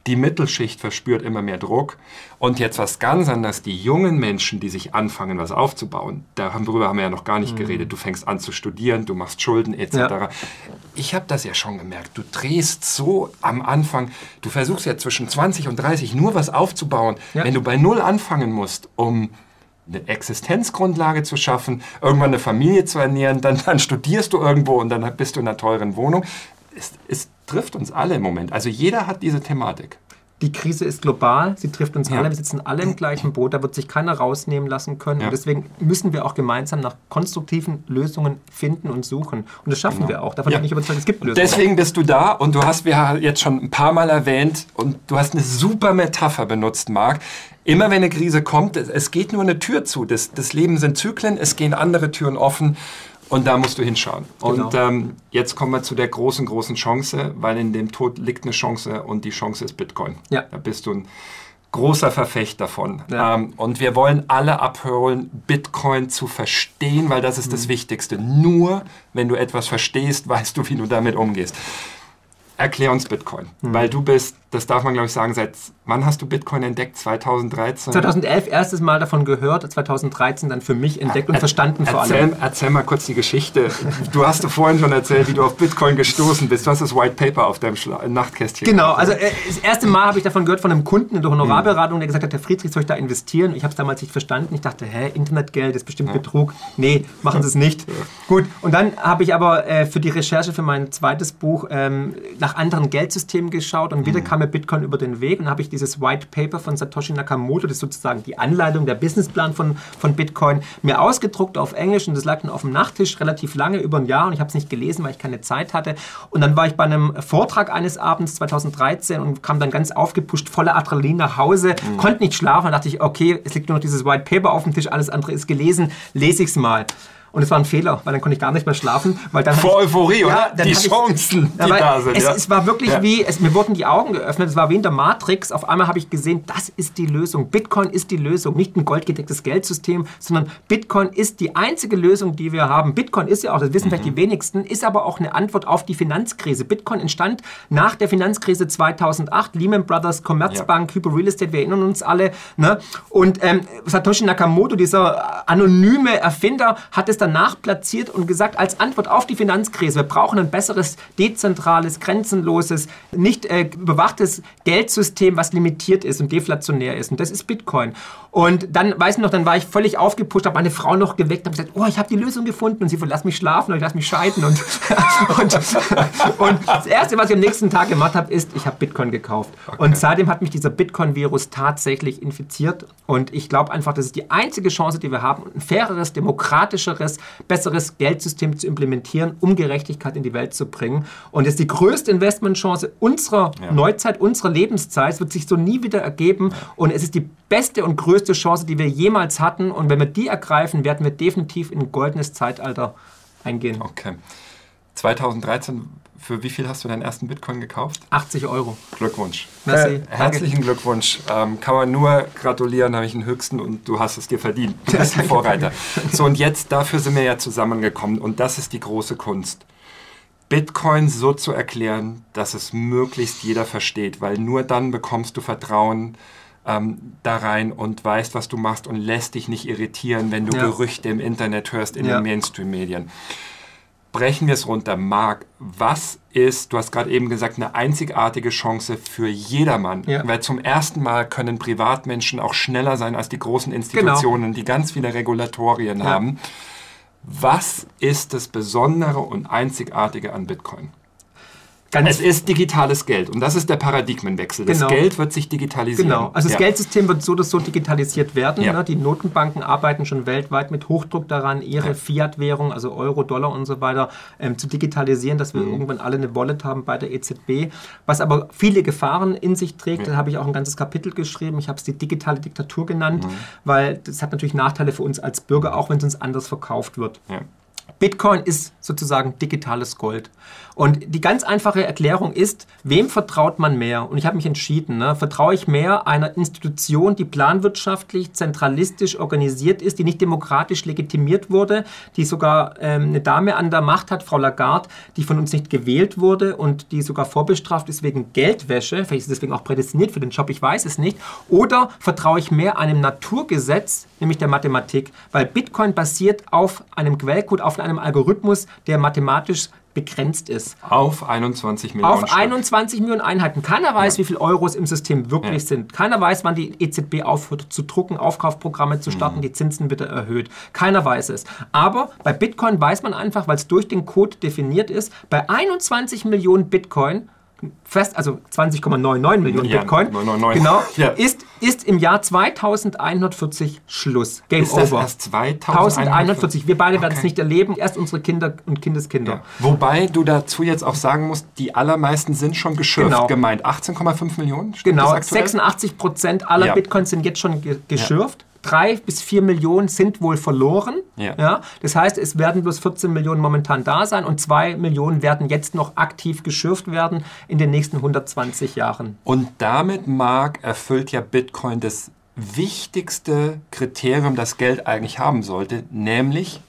[SPEAKER 2] Die Mittelschicht verspürt immer mehr Druck. Und jetzt was ganz anderes, die jungen Menschen, die sich anfangen, was aufzubauen, darüber haben wir ja noch gar nicht geredet. Du fängst an zu studieren, du machst Schulden etc.
[SPEAKER 1] Mhm. Ja.
[SPEAKER 2] Ich habe das ja schon gemerkt. Du drehst so am Anfang, du versuchst ja zwischen 20 und 30 nur was aufzubauen.
[SPEAKER 1] Ja.
[SPEAKER 2] Wenn du bei Null anfangen musst, um eine Existenzgrundlage zu schaffen, irgendwann eine Familie zu ernähren, dann, dann studierst du irgendwo und dann bist du in einer teuren Wohnung. Es, es trifft uns alle im Moment. Also jeder hat diese Thematik.
[SPEAKER 1] Die Krise ist global, sie trifft uns
[SPEAKER 2] Ja.
[SPEAKER 1] alle, wir sitzen alle im gleichen Boot, da wird sich keiner rausnehmen lassen können.
[SPEAKER 2] Ja.
[SPEAKER 1] Und deswegen müssen wir auch gemeinsam nach konstruktiven Lösungen finden und suchen. Und das schaffen wir auch. Davon
[SPEAKER 2] Ja.
[SPEAKER 1] bin ich überzeugt, es gibt Lösungen.
[SPEAKER 2] Deswegen bist du da und du hast wir jetzt schon ein paar Mal erwähnt und du hast eine super Metapher benutzt, Marc. Immer wenn eine Krise kommt, es- es geht nur eine Tür zu. Das, das Leben sind Zyklen, es gehen andere Türen offen und da musst du hinschauen. Und
[SPEAKER 1] Genau.
[SPEAKER 2] ähm, jetzt kommen wir zu der großen, großen Chance, weil in dem Tod liegt eine Chance und die Chance ist Bitcoin.
[SPEAKER 1] Ja.
[SPEAKER 2] Da bist du ein großer Verfechter davon.
[SPEAKER 1] Ja.
[SPEAKER 2] Ähm, und wir wollen alle abholen, Bitcoin zu verstehen, weil das ist
[SPEAKER 1] Mhm.
[SPEAKER 2] das Wichtigste. Nur wenn du etwas verstehst, weißt du, wie du damit umgehst. Erklär uns Bitcoin,
[SPEAKER 1] Mhm.
[SPEAKER 2] weil du bist, das darf man glaube ich sagen, seit wann hast du Bitcoin entdeckt? 2013?
[SPEAKER 1] 2011 erstes Mal davon gehört, 2013 dann für mich entdeckt und verstanden vor allem.
[SPEAKER 2] Erzähl, erzähl mal kurz die Geschichte. Du hast vorhin schon erzählt, wie du auf Bitcoin gestoßen bist. Du hast das White Paper auf deinem Schla Nachtkästchen.
[SPEAKER 1] Genau, also äh, das erste Mal habe ich davon gehört von einem Kunden in der Honorarberatung, der gesagt hat, Herr Friedrich, soll ich da investieren? Ich habe es damals nicht verstanden. Ich dachte, hä, Internetgeld ist bestimmt Betrug. Nee, machen Sie es nicht. Gut, und dann habe ich aber äh, für die Recherche für mein zweites Buch ähm, nach anderen Geldsystemen geschaut und wieder kam mir Bitcoin über den Weg und habe ich die dieses White Paper von Satoshi Nakamoto, das ist sozusagen die Anleitung, der Businessplan von, von Bitcoin, mir ausgedruckt auf Englisch und das lag dann auf dem Nachttisch relativ lange, über ein Jahr und ich habe es nicht gelesen, weil ich keine Zeit hatte. Und dann war ich bei einem Vortrag eines Abends 2013 und kam dann ganz aufgepusht, voller Adrenalin nach Hause, mhm. konnte nicht schlafen. Dann dachte ich, okay, es liegt nur noch dieses White Paper auf dem Tisch, alles andere ist gelesen, lese ich es mal. Und es war ein Fehler, weil dann konnte ich gar nicht mehr schlafen. Weil dann
[SPEAKER 2] Vor Euphorie, oder? die Chancen,
[SPEAKER 1] ich, die da sind. Es, ja. es war wirklich ja. wie, es, mir wurden die Augen geöffnet, es war wie in der Matrix. Auf einmal habe ich gesehen, das ist die Lösung. Bitcoin ist die Lösung. Nicht ein goldgedecktes Geldsystem, sondern Bitcoin ist die einzige Lösung, die wir haben. Bitcoin ist ja auch, das wissen mhm. vielleicht die wenigsten, ist aber auch eine Antwort auf die Finanzkrise. Bitcoin entstand nach der Finanzkrise 2008, Lehman Brothers, Commerzbank, ja. Hyper Real Estate, wir erinnern uns alle. Ne? Und ähm, Satoshi Nakamoto, dieser anonyme Erfinder, hat es danach platziert und gesagt, als Antwort auf die Finanzkrise, wir brauchen ein besseres, dezentrales, grenzenloses, nicht äh, überwachtes Geldsystem, was limitiert ist und deflationär ist. Und das ist Bitcoin. Und dann, weiß ich noch, dann war ich völlig aufgepusht, habe meine Frau noch geweckt, habe gesagt, oh, ich habe die Lösung gefunden. Und sie von, lass mich schlafen oder ich lass mich scheiden. Und, und, und, das Erste, was ich am nächsten Tag gemacht habe, ist, ich habe Bitcoin gekauft. Okay. Und seitdem hat mich dieser Bitcoin-Virus tatsächlich infiziert. Und ich glaube einfach, das ist die einzige Chance, die wir haben, ein faireres, demokratischeres, besseres Geldsystem zu implementieren, um Gerechtigkeit in die Welt zu bringen. Und das ist die größte Investmentchance unserer ja. Neuzeit, unserer Lebenszeit. Es wird sich so nie wieder ergeben. Und es ist die beste und größte Chance, die wir jemals hatten. Und wenn wir die ergreifen, werden wir definitiv in ein goldenes Zeitalter eingehen.
[SPEAKER 2] Okay. 2013, für wie viel hast du deinen ersten Bitcoin gekauft?
[SPEAKER 1] 80 Euro.
[SPEAKER 2] Glückwunsch. Merci. Äh, herzlichen Glückwunsch. Ähm, kann man nur gratulieren, habe ich den höchsten und du hast es dir verdient. Du bist ein Vorreiter. So, und jetzt, dafür sind wir ja zusammengekommen und das ist die große Kunst. Bitcoin so zu erklären, dass es möglichst jeder versteht, weil nur dann bekommst du Vertrauen ähm, da rein und weißt, was du machst und lässt dich nicht irritieren, wenn du ja. Gerüchte im Internet hörst, in ja. den Mainstream-Medien brechen wir es runter. Marc, was ist, du hast gerade eben gesagt, eine einzigartige Chance für jedermann? Ja. Weil zum ersten Mal können Privatmenschen auch schneller sein als die großen Institutionen, genau. die ganz viele Regulatorien ja. haben. Was ist das Besondere und Einzigartige an Bitcoin? Ganz es ist digitales Geld und das ist der Paradigmenwechsel. Das genau. Geld wird sich digitalisieren. Genau,
[SPEAKER 1] also das ja. Geldsystem wird so oder so digitalisiert werden. Ja. Ne? Die Notenbanken arbeiten schon weltweit mit Hochdruck daran, ihre ja. Fiat-Währung, also Euro, Dollar und so weiter, ähm, zu digitalisieren, dass wir mhm. irgendwann alle eine Wallet haben bei der EZB. Was aber viele Gefahren in sich trägt, da habe ich auch ein ganzes Kapitel geschrieben. Ich habe es die digitale Diktatur genannt, mhm. weil das hat natürlich Nachteile für uns als Bürger, auch wenn es uns anders verkauft wird. Bitcoin ist sozusagen digitales Gold. Und die ganz einfache Erklärung ist, wem vertraut man mehr? Und ich habe mich entschieden, ne? vertraue ich mehr einer Institution, die planwirtschaftlich, zentralistisch organisiert ist, die nicht demokratisch legitimiert wurde, die sogar ähm, eine Dame an der Macht hat, Frau Lagarde, die von uns nicht gewählt wurde und die sogar vorbestraft ist wegen Geldwäsche, vielleicht ist deswegen auch prädestiniert für den Job, ich weiß es nicht. Oder vertraue ich mehr einem Naturgesetz, nämlich der Mathematik, weil Bitcoin basiert auf einem Quellcode, auf einem Algorithmus, der mathematisch begrenzt ist.
[SPEAKER 2] Auf 21 Millionen.
[SPEAKER 1] Auf 21 Millionen Einheiten. Keiner weiß, ja. wie viele Euros im System wirklich ja. sind. Keiner weiß, wann die EZB aufhört zu drucken, Aufkaufprogramme zu starten, mhm. die Zinsen wieder erhöht. Keiner weiß es. Aber bei Bitcoin weiß man einfach, weil es durch den Code definiert ist, bei 21 Millionen Bitcoin fest, also 20,99 Millionen ja, Bitcoin, 999. genau, ja. ist, ist im Jahr 2140 Schluss.
[SPEAKER 2] Game ist over. Erst 2140.
[SPEAKER 1] Wir beide okay. werden es nicht erleben, erst unsere Kinder und Kindeskinder. Ja.
[SPEAKER 2] Wobei du dazu jetzt auch sagen musst, die allermeisten sind schon geschürft genau. gemeint. 18,5 Millionen?
[SPEAKER 1] Genau, 86 Prozent aller Bitcoins sind jetzt schon ge geschürft drei bis vier Millionen sind wohl verloren. Ja. ja. Das heißt, es werden bloß 14 Millionen momentan da sein und zwei Millionen werden jetzt noch aktiv geschürft werden in den nächsten 120 Jahren.
[SPEAKER 2] Und damit, Mark, erfüllt ja Bitcoin das wichtigste Kriterium, das Geld eigentlich haben sollte, nämlich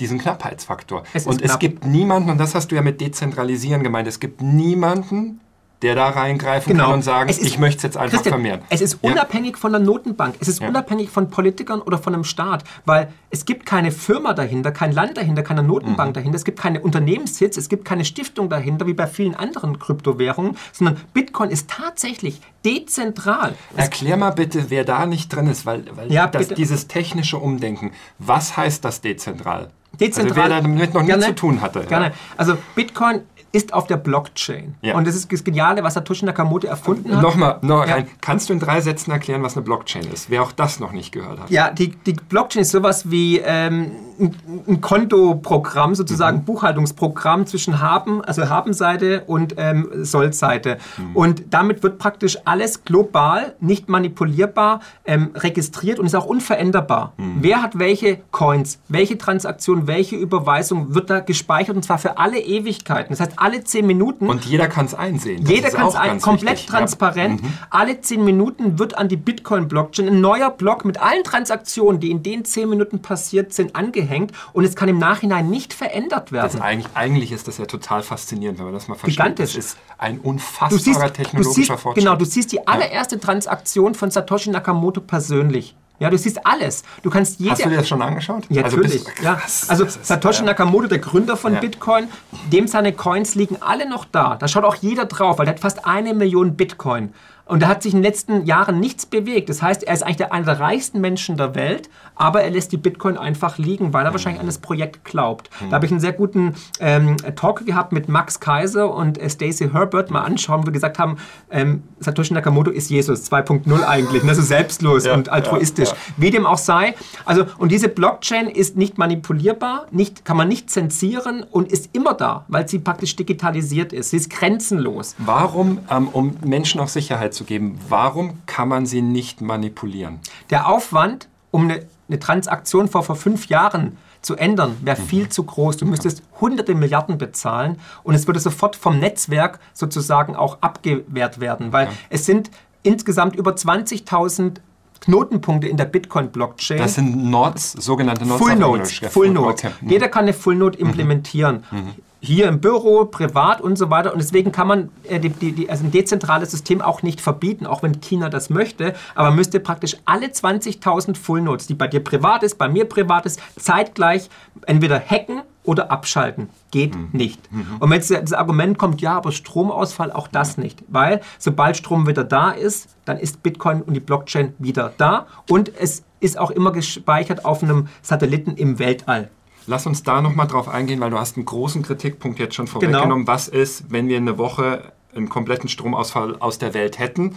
[SPEAKER 2] diesen Knappheitsfaktor. Es und knapp. es gibt niemanden, und das hast du ja mit Dezentralisieren gemeint, es gibt niemanden, der da reingreifen genau. kann und sagen, ist, ich möchte es jetzt einfach Christian, vermehren.
[SPEAKER 1] Es ist unabhängig ja? von der Notenbank, es ist ja. unabhängig von Politikern oder von einem Staat, weil es gibt keine Firma dahinter, kein Land dahinter, keine Notenbank mhm. dahinter, es gibt keine Unternehmenssitz, es gibt keine Stiftung dahinter, wie bei vielen anderen Kryptowährungen, sondern Bitcoin ist tatsächlich dezentral.
[SPEAKER 2] Erklär mal bitte, wer da nicht drin ist, weil, weil ja, das, dieses technische Umdenken, was heißt das dezentral?
[SPEAKER 1] Dezentral.
[SPEAKER 2] Also wer damit noch nichts zu tun hatte.
[SPEAKER 1] Gerne. Also Bitcoin ist auf der Blockchain. Ja. Und das ist das Geniale, was Satoshi Nakamoto erfunden hat.
[SPEAKER 2] Nochmal, noch ja. kannst du in drei Sätzen erklären, was eine Blockchain ist? Wer auch das noch nicht gehört hat.
[SPEAKER 1] Ja, die, die Blockchain ist sowas wie ähm, ein, ein Kontoprogramm, sozusagen mhm. Buchhaltungsprogramm zwischen Haben, also Habenseite und ähm, Sollseite. Mhm. Und damit wird praktisch alles global, nicht manipulierbar, ähm, registriert und ist auch unveränderbar. Mhm. Wer hat welche Coins, welche Transaktion, welche Überweisung wird da gespeichert und zwar für alle Ewigkeiten. Das heißt, alle zehn Minuten.
[SPEAKER 2] Und jeder kann es einsehen.
[SPEAKER 1] Jeder kann es einsehen. Komplett wichtig. transparent. Ja. Mhm. Alle zehn Minuten wird an die Bitcoin-Blockchain ein neuer Block mit allen Transaktionen, die in den zehn Minuten passiert sind, angehängt. Und es kann im Nachhinein nicht verändert werden.
[SPEAKER 2] Das eigentlich, eigentlich ist das ja total faszinierend, wenn man das mal versteht.
[SPEAKER 1] Gigantisch.
[SPEAKER 2] Das ist ein unfassbarer siehst, technologischer
[SPEAKER 1] siehst,
[SPEAKER 2] Fortschritt.
[SPEAKER 1] Genau, du siehst die allererste. Transaktion von Satoshi Nakamoto persönlich. Ja, du siehst alles. Du kannst
[SPEAKER 2] jede Hast du dir das schon angeschaut?
[SPEAKER 1] Ja, also natürlich. ja. Also Satoshi ist, Nakamoto, der Gründer von ja. Bitcoin, dem seine Coins liegen alle noch da. Da schaut auch jeder drauf, weil der hat fast eine Million Bitcoin. Und da hat sich in den letzten Jahren nichts bewegt. Das heißt, er ist eigentlich der, einer der reichsten Menschen der Welt, aber er lässt die Bitcoin einfach liegen, weil er mhm. wahrscheinlich an das Projekt glaubt. Mhm. Da habe ich einen sehr guten ähm, Talk gehabt mit Max Kaiser und äh, Stacey Herbert mal anschauen, wo wir gesagt haben, ähm, Satoshi Nakamoto ist Jesus 2.0 eigentlich, ne? so selbstlos ja, und altruistisch. Ja, ja. Wie dem auch sei. Also, und diese Blockchain ist nicht manipulierbar, nicht, kann man nicht zensieren und ist immer da, weil sie praktisch digitalisiert ist. Sie ist grenzenlos.
[SPEAKER 2] Warum, ähm, um Menschen auch Sicherheit zu geben. Warum kann man sie nicht manipulieren?
[SPEAKER 1] Der Aufwand, um eine, eine Transaktion vor, vor fünf Jahren zu ändern, wäre mhm. viel zu groß. Du müsstest hunderte Milliarden bezahlen und es würde sofort vom Netzwerk sozusagen auch abgewehrt werden, weil ja. es sind insgesamt über 20.000 Knotenpunkte in der Bitcoin-Blockchain.
[SPEAKER 2] Das sind Nodes, sogenannte
[SPEAKER 1] Nodes. Full Nodes. Full Nodes. Okay. Jeder kann eine Full Node mhm. implementieren. Mhm hier im Büro, privat und so weiter. Und deswegen kann man äh, die, die, also ein dezentrales System auch nicht verbieten, auch wenn China das möchte. Aber man müsste praktisch alle 20.000 Full Nodes, die bei dir privat ist, bei mir privat ist, zeitgleich entweder hacken oder abschalten. Geht mhm. nicht. Mhm. Und wenn jetzt das Argument kommt, ja, aber Stromausfall, auch das nicht. Weil sobald Strom wieder da ist, dann ist Bitcoin und die Blockchain wieder da. Und es ist auch immer gespeichert auf einem Satelliten im Weltall.
[SPEAKER 2] Lass uns da nochmal drauf eingehen, weil du hast einen großen Kritikpunkt jetzt schon vorweggenommen. Genau. Was ist, wenn wir eine Woche einen kompletten Stromausfall aus der Welt hätten?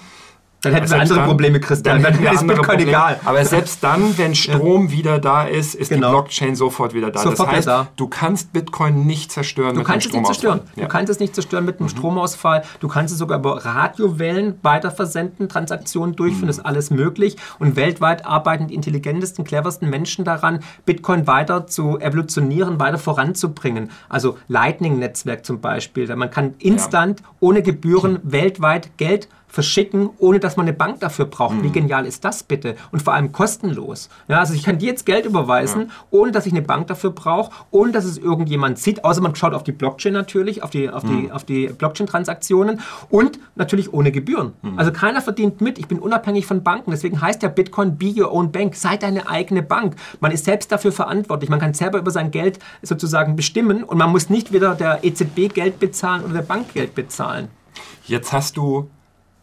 [SPEAKER 1] Dann hätten wir andere dann, Probleme, Christian.
[SPEAKER 2] Dann, dann wäre Bitcoin Probleme. egal. Aber selbst dann, wenn Strom wieder da ist, ist genau. die Blockchain sofort wieder da.
[SPEAKER 1] Sofort das heißt, da.
[SPEAKER 2] du kannst Bitcoin nicht zerstören
[SPEAKER 1] du mit kannst einem. Es nicht zerstören. Ja. Du kannst es nicht zerstören mit einem mhm. Stromausfall. Du kannst es sogar über Radiowellen weiterversenden, Transaktionen durchführen, mhm. ist alles möglich. Und weltweit arbeiten die intelligentesten, cleversten Menschen daran, Bitcoin weiter zu evolutionieren, weiter voranzubringen. Also Lightning-Netzwerk zum Beispiel. Man kann instant, ja. ohne Gebühren, weltweit Geld verschicken, ohne dass man eine Bank dafür braucht. Mhm. Wie genial ist das bitte? Und vor allem kostenlos. Ja, also ich kann dir jetzt Geld überweisen, ja. ohne dass ich eine Bank dafür brauche, ohne dass es irgendjemand sieht, außer man schaut auf die Blockchain natürlich, auf die, auf mhm. die, auf die Blockchain-Transaktionen und natürlich ohne Gebühren. Mhm. Also keiner verdient mit. Ich bin unabhängig von Banken. Deswegen heißt ja Bitcoin Be Your Own Bank. Sei deine eigene Bank. Man ist selbst dafür verantwortlich. Man kann selber über sein Geld sozusagen bestimmen und man muss nicht wieder der EZB Geld bezahlen oder der Bank Geld bezahlen.
[SPEAKER 2] Jetzt hast du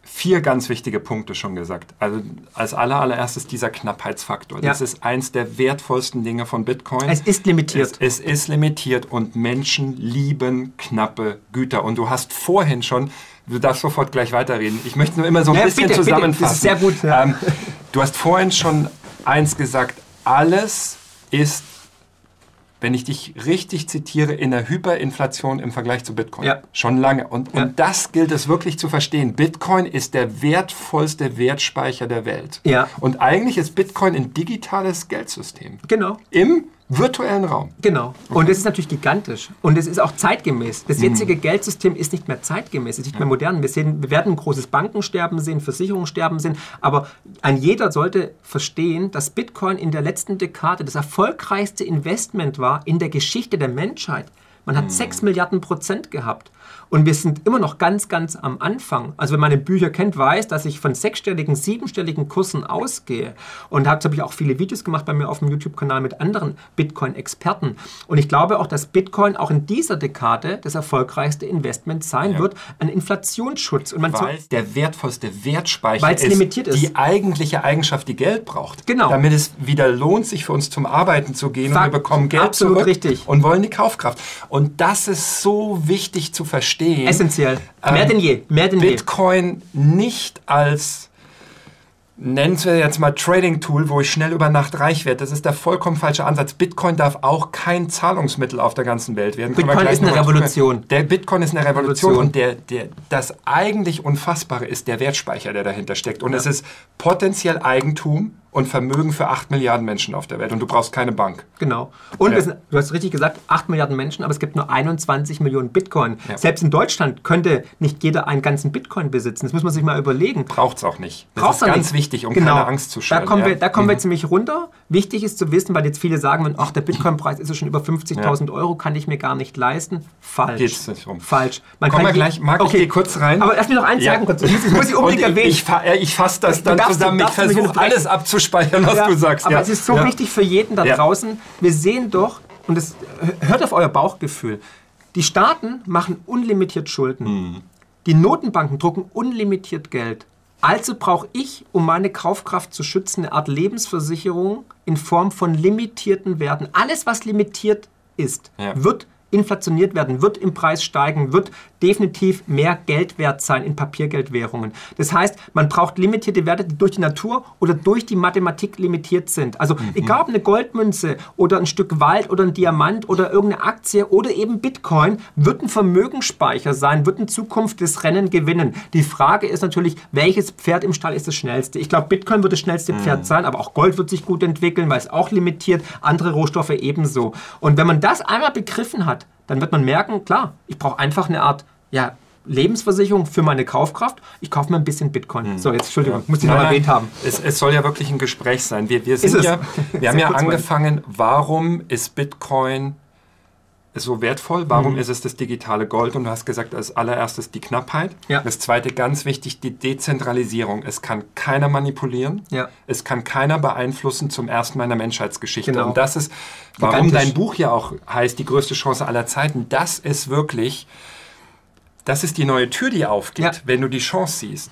[SPEAKER 2] vier ganz wichtige Punkte schon gesagt. Also als aller, allererstes dieser Knappheitsfaktor. Ja. Das ist eins der wertvollsten Dinge von Bitcoin.
[SPEAKER 1] Es ist limitiert.
[SPEAKER 2] Es, es, ist limitiert und Menschen lieben knappe Güter. Und du hast vorhin schon, du darfst sofort gleich weiterreden. Ich möchte nur immer so ein ja, bisschen bitte, zusammenfassen. Bitte. Das ist
[SPEAKER 1] sehr gut. Ja. Ähm,
[SPEAKER 2] du hast vorhin schon eins gesagt. Alles ist wenn ich dich richtig zitiere, in der Hyperinflation im Vergleich zu Bitcoin. Ja. Schon lange. Und, ja. und das gilt es wirklich zu verstehen. Bitcoin ist der wertvollste Wertspeicher der Welt.
[SPEAKER 1] Ja.
[SPEAKER 2] Und eigentlich ist Bitcoin ein digitales Geldsystem.
[SPEAKER 1] Genau.
[SPEAKER 2] Im virtuellen Raum.
[SPEAKER 1] Genau. Okay. Und es ist natürlich gigantisch. Und es ist auch zeitgemäß. Das jetzige mhm. Geldsystem ist nicht mehr zeitgemäß, ist nicht mehr modern. Wir, sehen, wir werden ein großes Bankensterben sehen, Versicherungssterben sehen. Aber ein jeder sollte verstehen, dass Bitcoin in der letzten Dekade das erfolgreichste Investment war in der Geschichte der Menschheit. Man hat mhm. 6 Milliarden Prozent gehabt. Und wir sind immer noch ganz, ganz am Anfang. Also wer meine Bücher kennt, weiß, dass ich von sechsstelligen, siebenstelligen Kursen ausgehe. Und dazu habe ich auch viele Videos gemacht bei mir auf dem YouTube-Kanal mit anderen Bitcoin-Experten. Und ich glaube auch, dass Bitcoin auch in dieser Dekade das erfolgreichste Investment sein ja. wird, ein Inflationsschutz.
[SPEAKER 2] Und man Weil es der wertvollste Wertspeicher
[SPEAKER 1] ist, limitiert ist,
[SPEAKER 2] die eigentliche Eigenschaft, die Geld braucht.
[SPEAKER 1] Genau.
[SPEAKER 2] Damit es wieder lohnt, sich für uns zum Arbeiten zu gehen Fakt. und wir bekommen Geld
[SPEAKER 1] Absolut
[SPEAKER 2] zurück
[SPEAKER 1] richtig.
[SPEAKER 2] und wollen die Kaufkraft. Und das ist so wichtig zu verstehen.
[SPEAKER 1] Essentiell. Mehr ähm, denn je. Mehr denn
[SPEAKER 2] Bitcoin je. nicht als nennen wir jetzt mal Trading-Tool, wo ich schnell über Nacht reich werde. Das ist der vollkommen falsche Ansatz. Bitcoin darf auch kein Zahlungsmittel auf der ganzen Welt werden.
[SPEAKER 1] Bitcoin ist eine Revolution.
[SPEAKER 2] Der Bitcoin ist eine Revolution, Revolution. und der, der, das eigentlich Unfassbare ist der Wertspeicher, der dahinter steckt. Und ja. es ist potenziell Eigentum und Vermögen für 8 Milliarden Menschen auf der Welt. Und du brauchst keine Bank.
[SPEAKER 1] Genau. Und ja. sind, du hast richtig gesagt, 8 Milliarden Menschen, aber es gibt nur 21 Millionen Bitcoin. Ja. Selbst in Deutschland könnte nicht jeder einen ganzen Bitcoin besitzen. Das muss man sich mal überlegen.
[SPEAKER 2] Braucht es auch nicht.
[SPEAKER 1] Das Braucht's
[SPEAKER 2] ist ganz
[SPEAKER 1] nicht.
[SPEAKER 2] wichtig, um
[SPEAKER 1] genau.
[SPEAKER 2] keine Angst zu schüren.
[SPEAKER 1] Da kommen, ja. wir, da kommen mhm. wir ziemlich runter. Wichtig ist zu wissen, weil jetzt viele sagen, ach, der Bitcoin-Preis ist ja schon über 50.000 Euro, kann ich mir gar nicht leisten. Falsch.
[SPEAKER 2] Geht's nicht rum.
[SPEAKER 1] Falsch.
[SPEAKER 2] Man Komm mal gleich, Marc, okay. ich gehe kurz rein.
[SPEAKER 1] Aber lass mich noch eins sagen kurz. Ich muss ich unbedingt erwähnen.
[SPEAKER 2] Ich, ich fasse das dann zusammen. Ich versuche alles abzuspeichern, was du sagst.
[SPEAKER 1] Aber
[SPEAKER 2] ja.
[SPEAKER 1] es ist so ja. wichtig für jeden da draußen. Wir sehen doch, und das hört auf euer Bauchgefühl, die Staaten machen unlimitiert Schulden. Mhm. Die Notenbanken drucken unlimitiert Geld. Also brauche ich, um meine Kaufkraft zu schützen, eine Art Lebensversicherung in Form von limitierten Werten. Alles, was limitiert ist, ja. wird inflationiert werden, wird im Preis steigen, wird definitiv mehr Geld wert sein in Papiergeldwährungen. Das heißt, man braucht limitierte Werte, die durch die Natur oder durch die Mathematik limitiert sind. Also mhm. egal ob eine Goldmünze oder ein Stück Wald oder ein Diamant oder irgendeine Aktie oder eben Bitcoin, wird ein Vermögensspeicher sein, wird in Zukunft das Rennen gewinnen. Die Frage ist natürlich, welches Pferd im Stall ist das schnellste? Ich glaube, Bitcoin wird das schnellste mhm. Pferd sein, aber auch Gold wird sich gut entwickeln, weil es auch limitiert, andere Rohstoffe ebenso. Und wenn man das einmal begriffen hat, dann wird man merken, klar, ich brauche einfach eine Art ja, Lebensversicherung für meine Kaufkraft. Ich kaufe mir ein bisschen Bitcoin. Hm. So, jetzt Entschuldigung, muss ich noch erwähnt haben.
[SPEAKER 2] Es, es, soll ja wirklich ein Gespräch sein. Wir, wir, sind ja, wir haben ja angefangen, warum ist Bitcoin so wertvoll? Warum mhm. ist es das digitale Gold? Und du hast gesagt, als allererstes die Knappheit.
[SPEAKER 1] Ja.
[SPEAKER 2] Das zweite, ganz wichtig, die Dezentralisierung. Es kann keiner manipulieren.
[SPEAKER 1] Ja.
[SPEAKER 2] Es kann keiner beeinflussen zum ersten Mal in der Menschheitsgeschichte. Genau. Und das ist, warum dein Buch ja auch heißt, die größte Chance aller Zeiten. Das ist wirklich das ist die neue Tür, die aufgeht, ja. wenn du die Chance siehst.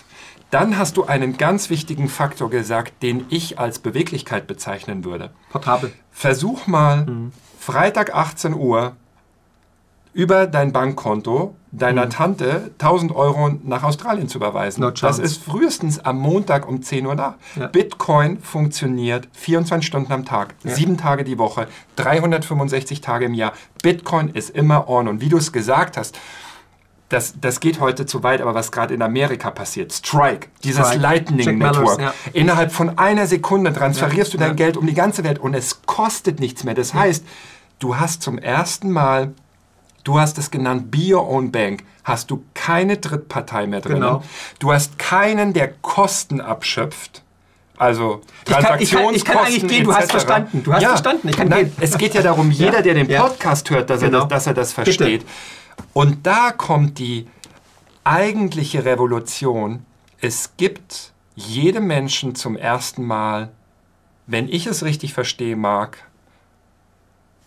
[SPEAKER 2] Dann hast du einen ganz wichtigen Faktor gesagt, den ich als Beweglichkeit bezeichnen würde.
[SPEAKER 1] Portabel.
[SPEAKER 2] Versuch mal, mhm. Freitag 18 Uhr über dein Bankkonto deiner mhm. Tante 1000 Euro nach Australien zu überweisen.
[SPEAKER 1] No
[SPEAKER 2] das ist frühestens am Montag um 10 Uhr da. Ja. Bitcoin funktioniert 24 Stunden am Tag, ja. sieben Tage die Woche, 365 Tage im Jahr. Bitcoin ist immer on. Und wie du es gesagt hast, das, das geht heute zu weit, aber was gerade in Amerika passiert, Strike, dieses Strike. Lightning Jack Network, ja. innerhalb von einer Sekunde transferierst du dein. Geld um die ganze Welt und es kostet nichts mehr. Das heißt, du hast zum ersten Mal, du hast es genannt, Be Your Own Bank, hast du keine Drittpartei mehr drin. Genau. Du hast keinen, der Kosten abschöpft. Also Transaktionskosten
[SPEAKER 1] ich kann, ich kann, ich kann eigentlich gehen, du hast verstanden. Du hast
[SPEAKER 2] ja,
[SPEAKER 1] verstanden,
[SPEAKER 2] ich kann Nein, gehen. Es geht ja darum, jeder, der den Podcast hört, dass, genau. er das, dass er das versteht. Bitte. Und da kommt die eigentliche Revolution. Es gibt jedem Menschen zum ersten Mal, wenn ich es richtig verstehe, Marc,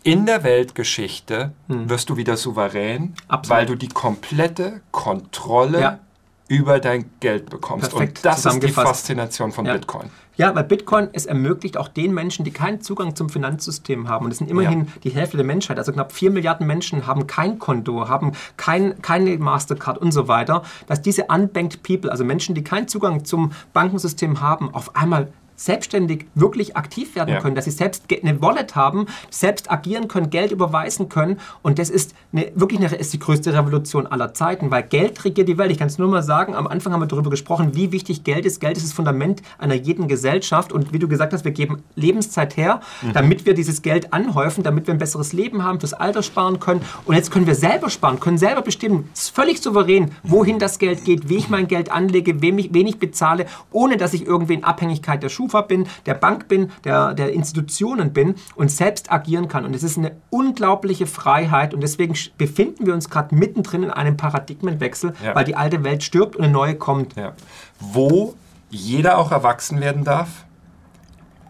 [SPEAKER 2] in der Weltgeschichte hm. wirst du wieder souverän,
[SPEAKER 1] Absolut.
[SPEAKER 2] weil du die komplette Kontrolle ja. über dein Geld bekommst.
[SPEAKER 1] Perfekt
[SPEAKER 2] Und das ist die Faszination von ja. Bitcoin.
[SPEAKER 1] Ja, weil Bitcoin es ermöglicht auch den Menschen, die keinen Zugang zum Finanzsystem haben, und das sind immerhin ja. die Hälfte der Menschheit, also knapp vier Milliarden Menschen haben kein Konto, haben kein, keine Mastercard und so weiter, dass diese unbanked people, also Menschen, die keinen Zugang zum Bankensystem haben, auf einmal selbstständig wirklich aktiv werden ja. können, dass sie selbst eine Wallet haben, selbst agieren können, Geld überweisen können. Und das ist eine, wirklich eine, ist die größte Revolution aller Zeiten, weil Geld regiert die Welt. Ich kann es nur mal sagen, am Anfang haben wir darüber gesprochen, wie wichtig Geld ist. Geld ist das Fundament einer jeden Gesellschaft. Und wie du gesagt hast, wir geben Lebenszeit her, mhm. damit wir dieses Geld anhäufen, damit wir ein besseres Leben haben, fürs Alter sparen können. Und jetzt können wir selber sparen, können selber bestimmen, völlig souverän, wohin das Geld geht, wie ich mein Geld anlege, wem ich, wen ich bezahle, ohne dass ich irgendwie in Abhängigkeit der Schuhe Schufa bin, der Bank bin, der, der Institutionen bin und selbst agieren kann. Und es ist eine unglaubliche Freiheit und deswegen befinden wir uns gerade mittendrin in einem Paradigmenwechsel, ja. weil die alte Welt stirbt und eine neue kommt.
[SPEAKER 2] Ja. Wo jeder auch erwachsen werden darf,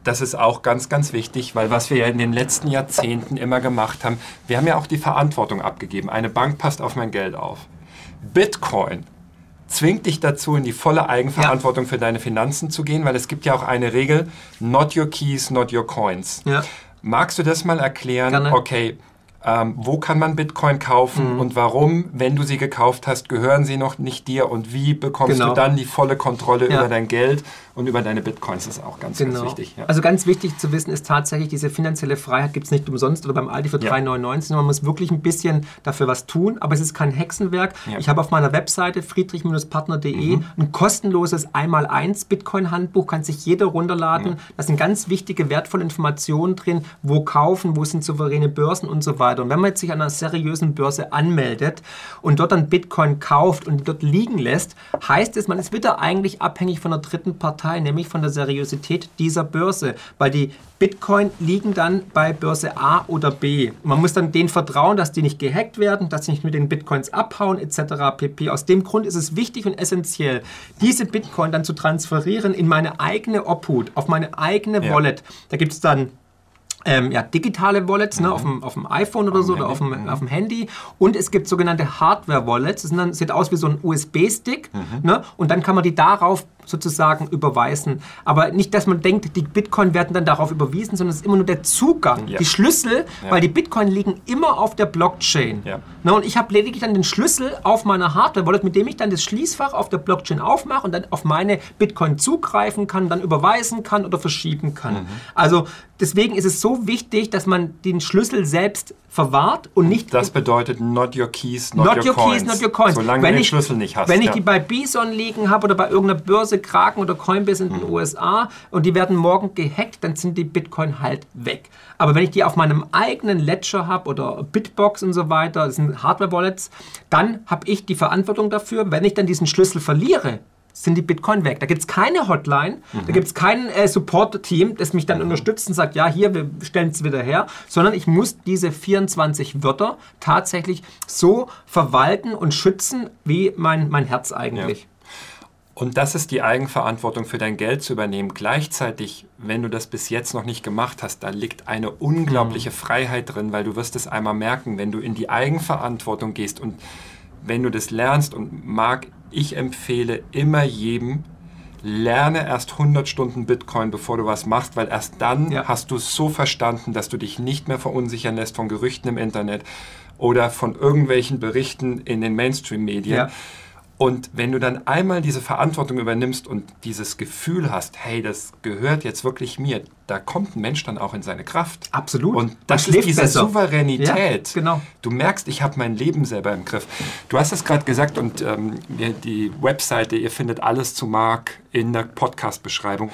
[SPEAKER 2] das ist auch ganz, ganz wichtig, weil was wir ja in den letzten Jahrzehnten immer gemacht haben, wir haben ja auch die Verantwortung abgegeben. Eine Bank passt auf mein Geld auf. Bitcoin zwingt dich dazu, in die volle Eigenverantwortung ja. für deine Finanzen zu gehen, weil es gibt ja auch eine Regel, not your keys, not your coins. Ja. Magst du das mal erklären? Gerne. Okay, ähm, wo kann man Bitcoin kaufen mhm. und warum, wenn du sie gekauft hast, gehören sie noch nicht dir und wie bekommst genau. du dann die volle Kontrolle ja. über dein Geld und über deine Bitcoins? Das ist auch ganz, genau. ganz wichtig.
[SPEAKER 1] Ja. Also ganz wichtig zu wissen ist tatsächlich, diese finanzielle Freiheit gibt es nicht umsonst oder beim Aldi für ja. 3,99. Man muss wirklich ein bisschen dafür was tun, aber es ist kein Hexenwerk. Ich habe auf meiner Webseite friedrich-partner.de mhm. ein kostenloses Einmal-Eins Bitcoin-Handbuch, kann sich jeder runterladen. Da sind ganz wichtige, wertvolle Informationen drin, wo kaufen, wo sind souveräne Börsen und so weiter weiter. Und wenn man jetzt sich an einer seriösen Börse anmeldet und dort dann Bitcoin kauft und dort liegen lässt, heißt es, man ist wieder eigentlich abhängig von der dritten Partei, nämlich von der Seriosität dieser Börse, weil die Bitcoin liegen dann bei Börse A oder B. Man muss dann denen vertrauen, dass die nicht gehackt werden, dass sie nicht mit den Bitcoins abhauen etc. pp. Aus dem Grund ist es wichtig und essentiell, diese Bitcoin dann zu transferieren in meine eigene Obhut, auf meine eigene ja. Wallet. Da gibt es dann ähm, ja, digitale Wallets ne, mhm. auf, dem, auf dem iPhone oder auf so oder auf dem, mhm. auf dem Handy. Und es gibt sogenannte Hardware-Wallets. Das sieht aus wie so ein USB-Stick. Mhm. Ne, und dann kann man die darauf sozusagen überweisen. Aber nicht, dass man denkt, die Bitcoin werden dann darauf überwiesen, sondern es ist immer nur der Zugang, ja. die Schlüssel, ja. weil die Bitcoin liegen immer auf der Blockchain. Ja. Na, und ich habe lediglich dann den Schlüssel auf meiner Hardware-Wallet, mit dem ich dann das Schließfach auf der Blockchain aufmache und dann auf meine Bitcoin zugreifen kann, dann überweisen kann oder verschieben kann. Mhm. Also deswegen ist es so wichtig, dass man den Schlüssel selbst verwahrt und nicht.
[SPEAKER 2] Das bedeutet not your keys, not, not your, your, coins. Keys, not your coins.
[SPEAKER 1] Solange wenn du den ich, Schlüssel nicht hast. Wenn ich die bei Bison liegen habe oder bei irgendeiner Börse Kraken oder Coinbase in den mhm. USA und die werden morgen gehackt, dann sind die Bitcoin halt weg. Aber wenn ich die auf meinem eigenen Ledger habe oder Bitbox und so weiter, das sind Hardware-Wallets, dann habe ich die Verantwortung dafür, wenn ich dann diesen Schlüssel verliere, sind die Bitcoin weg. Da gibt es keine Hotline, mhm. da gibt es kein äh, Support-Team, das mich dann mhm. unterstützt und sagt, ja, hier, wir stellen es wieder her, sondern ich muss diese 24 Wörter tatsächlich so verwalten und schützen, wie mein, mein Herz eigentlich. Ja.
[SPEAKER 2] Und das ist die Eigenverantwortung für dein Geld zu übernehmen. Gleichzeitig, wenn du das bis jetzt noch nicht gemacht hast, da liegt eine unglaubliche mhm. Freiheit drin, weil du wirst es einmal merken, wenn du in die Eigenverantwortung gehst und wenn du das lernst und mag, ich empfehle immer jedem, lerne erst 100 Stunden Bitcoin, bevor du was machst, weil erst dann ja. hast du es so verstanden, dass du dich nicht mehr verunsichern lässt von Gerüchten im Internet oder von irgendwelchen Berichten in den Mainstream-Medien. Ja und wenn du dann einmal diese Verantwortung übernimmst und dieses Gefühl hast, hey, das gehört jetzt wirklich mir, da kommt ein Mensch dann auch in seine Kraft.
[SPEAKER 1] Absolut.
[SPEAKER 2] Und das, ist diese besser. Souveränität. Ja, genau. Du merkst, ich habe mein Leben selber im Griff. Du hast es gerade gesagt und ähm, die Webseite, ihr findet alles zu Marc in der Podcast-Beschreibung.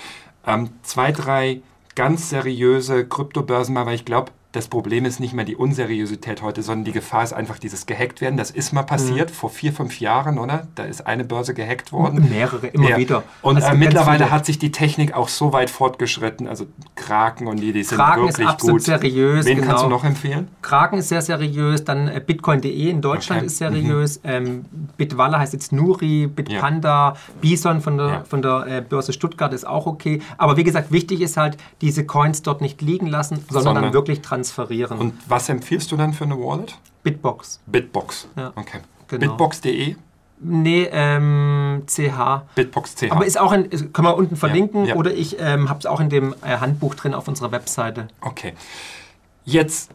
[SPEAKER 2] Ähm, zwei, drei ganz seriöse Kryptobörsen mal, weil ich glaube, das Problem ist nicht mehr die Unseriosität heute, sondern die Gefahr ist einfach dieses gehackt werden. Das ist mal passiert mhm. vor vier, fünf Jahren, oder? Da ist eine Börse gehackt worden.
[SPEAKER 1] Mehrere, immer ja. wieder.
[SPEAKER 2] Und also äh, mittlerweile hat sich die Technik auch so weit fortgeschritten. Also Kraken und die, die sind Kraken wirklich ist absolut gut.
[SPEAKER 1] seriös.
[SPEAKER 2] Wen genau. kannst du noch empfehlen?
[SPEAKER 1] Kraken ist sehr seriös. Dann äh, Bitcoin.de in Deutschland okay. ist seriös. Mhm. Ähm, Bitwalla heißt jetzt Nuri, Bitpanda, ja. Bison von der, ja. von der äh, Börse Stuttgart ist auch okay. Aber wie gesagt, wichtig ist halt, diese Coins dort nicht liegen lassen, sondern, sondern dann wirklich dran transferieren.
[SPEAKER 2] Und was empfiehlst du dann für eine Wallet?
[SPEAKER 1] Bitbox.
[SPEAKER 2] Bitbox. Ja. Okay. Genau. Bitbox.de?
[SPEAKER 1] Nee, ähm, CH.
[SPEAKER 2] Bitbox CH.
[SPEAKER 1] Aber ist auch in, können wir unten verlinken ja, ja. oder ich ähm, habe es auch in dem äh, Handbuch drin auf unserer Webseite.
[SPEAKER 2] Okay. Jetzt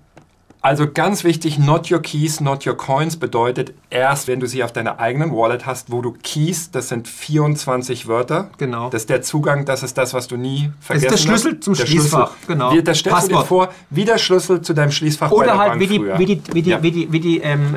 [SPEAKER 2] also ganz wichtig, not your keys, not your coins bedeutet erst, wenn du sie auf deiner eigenen Wallet hast, wo du Keys, das sind 24 Wörter.
[SPEAKER 1] Genau.
[SPEAKER 2] Das ist der Zugang, das ist das, was du nie vergessen
[SPEAKER 1] hast. Das ist der Schlüssel zum der Schließfach,
[SPEAKER 2] Schlüssel. genau. Wie, das stellst Passwort. du dir vor, wie der Schlüssel zu deinem Schließfach
[SPEAKER 1] Oder halt wie die, wie die, wie die, ja. wie die, wie die, ähm,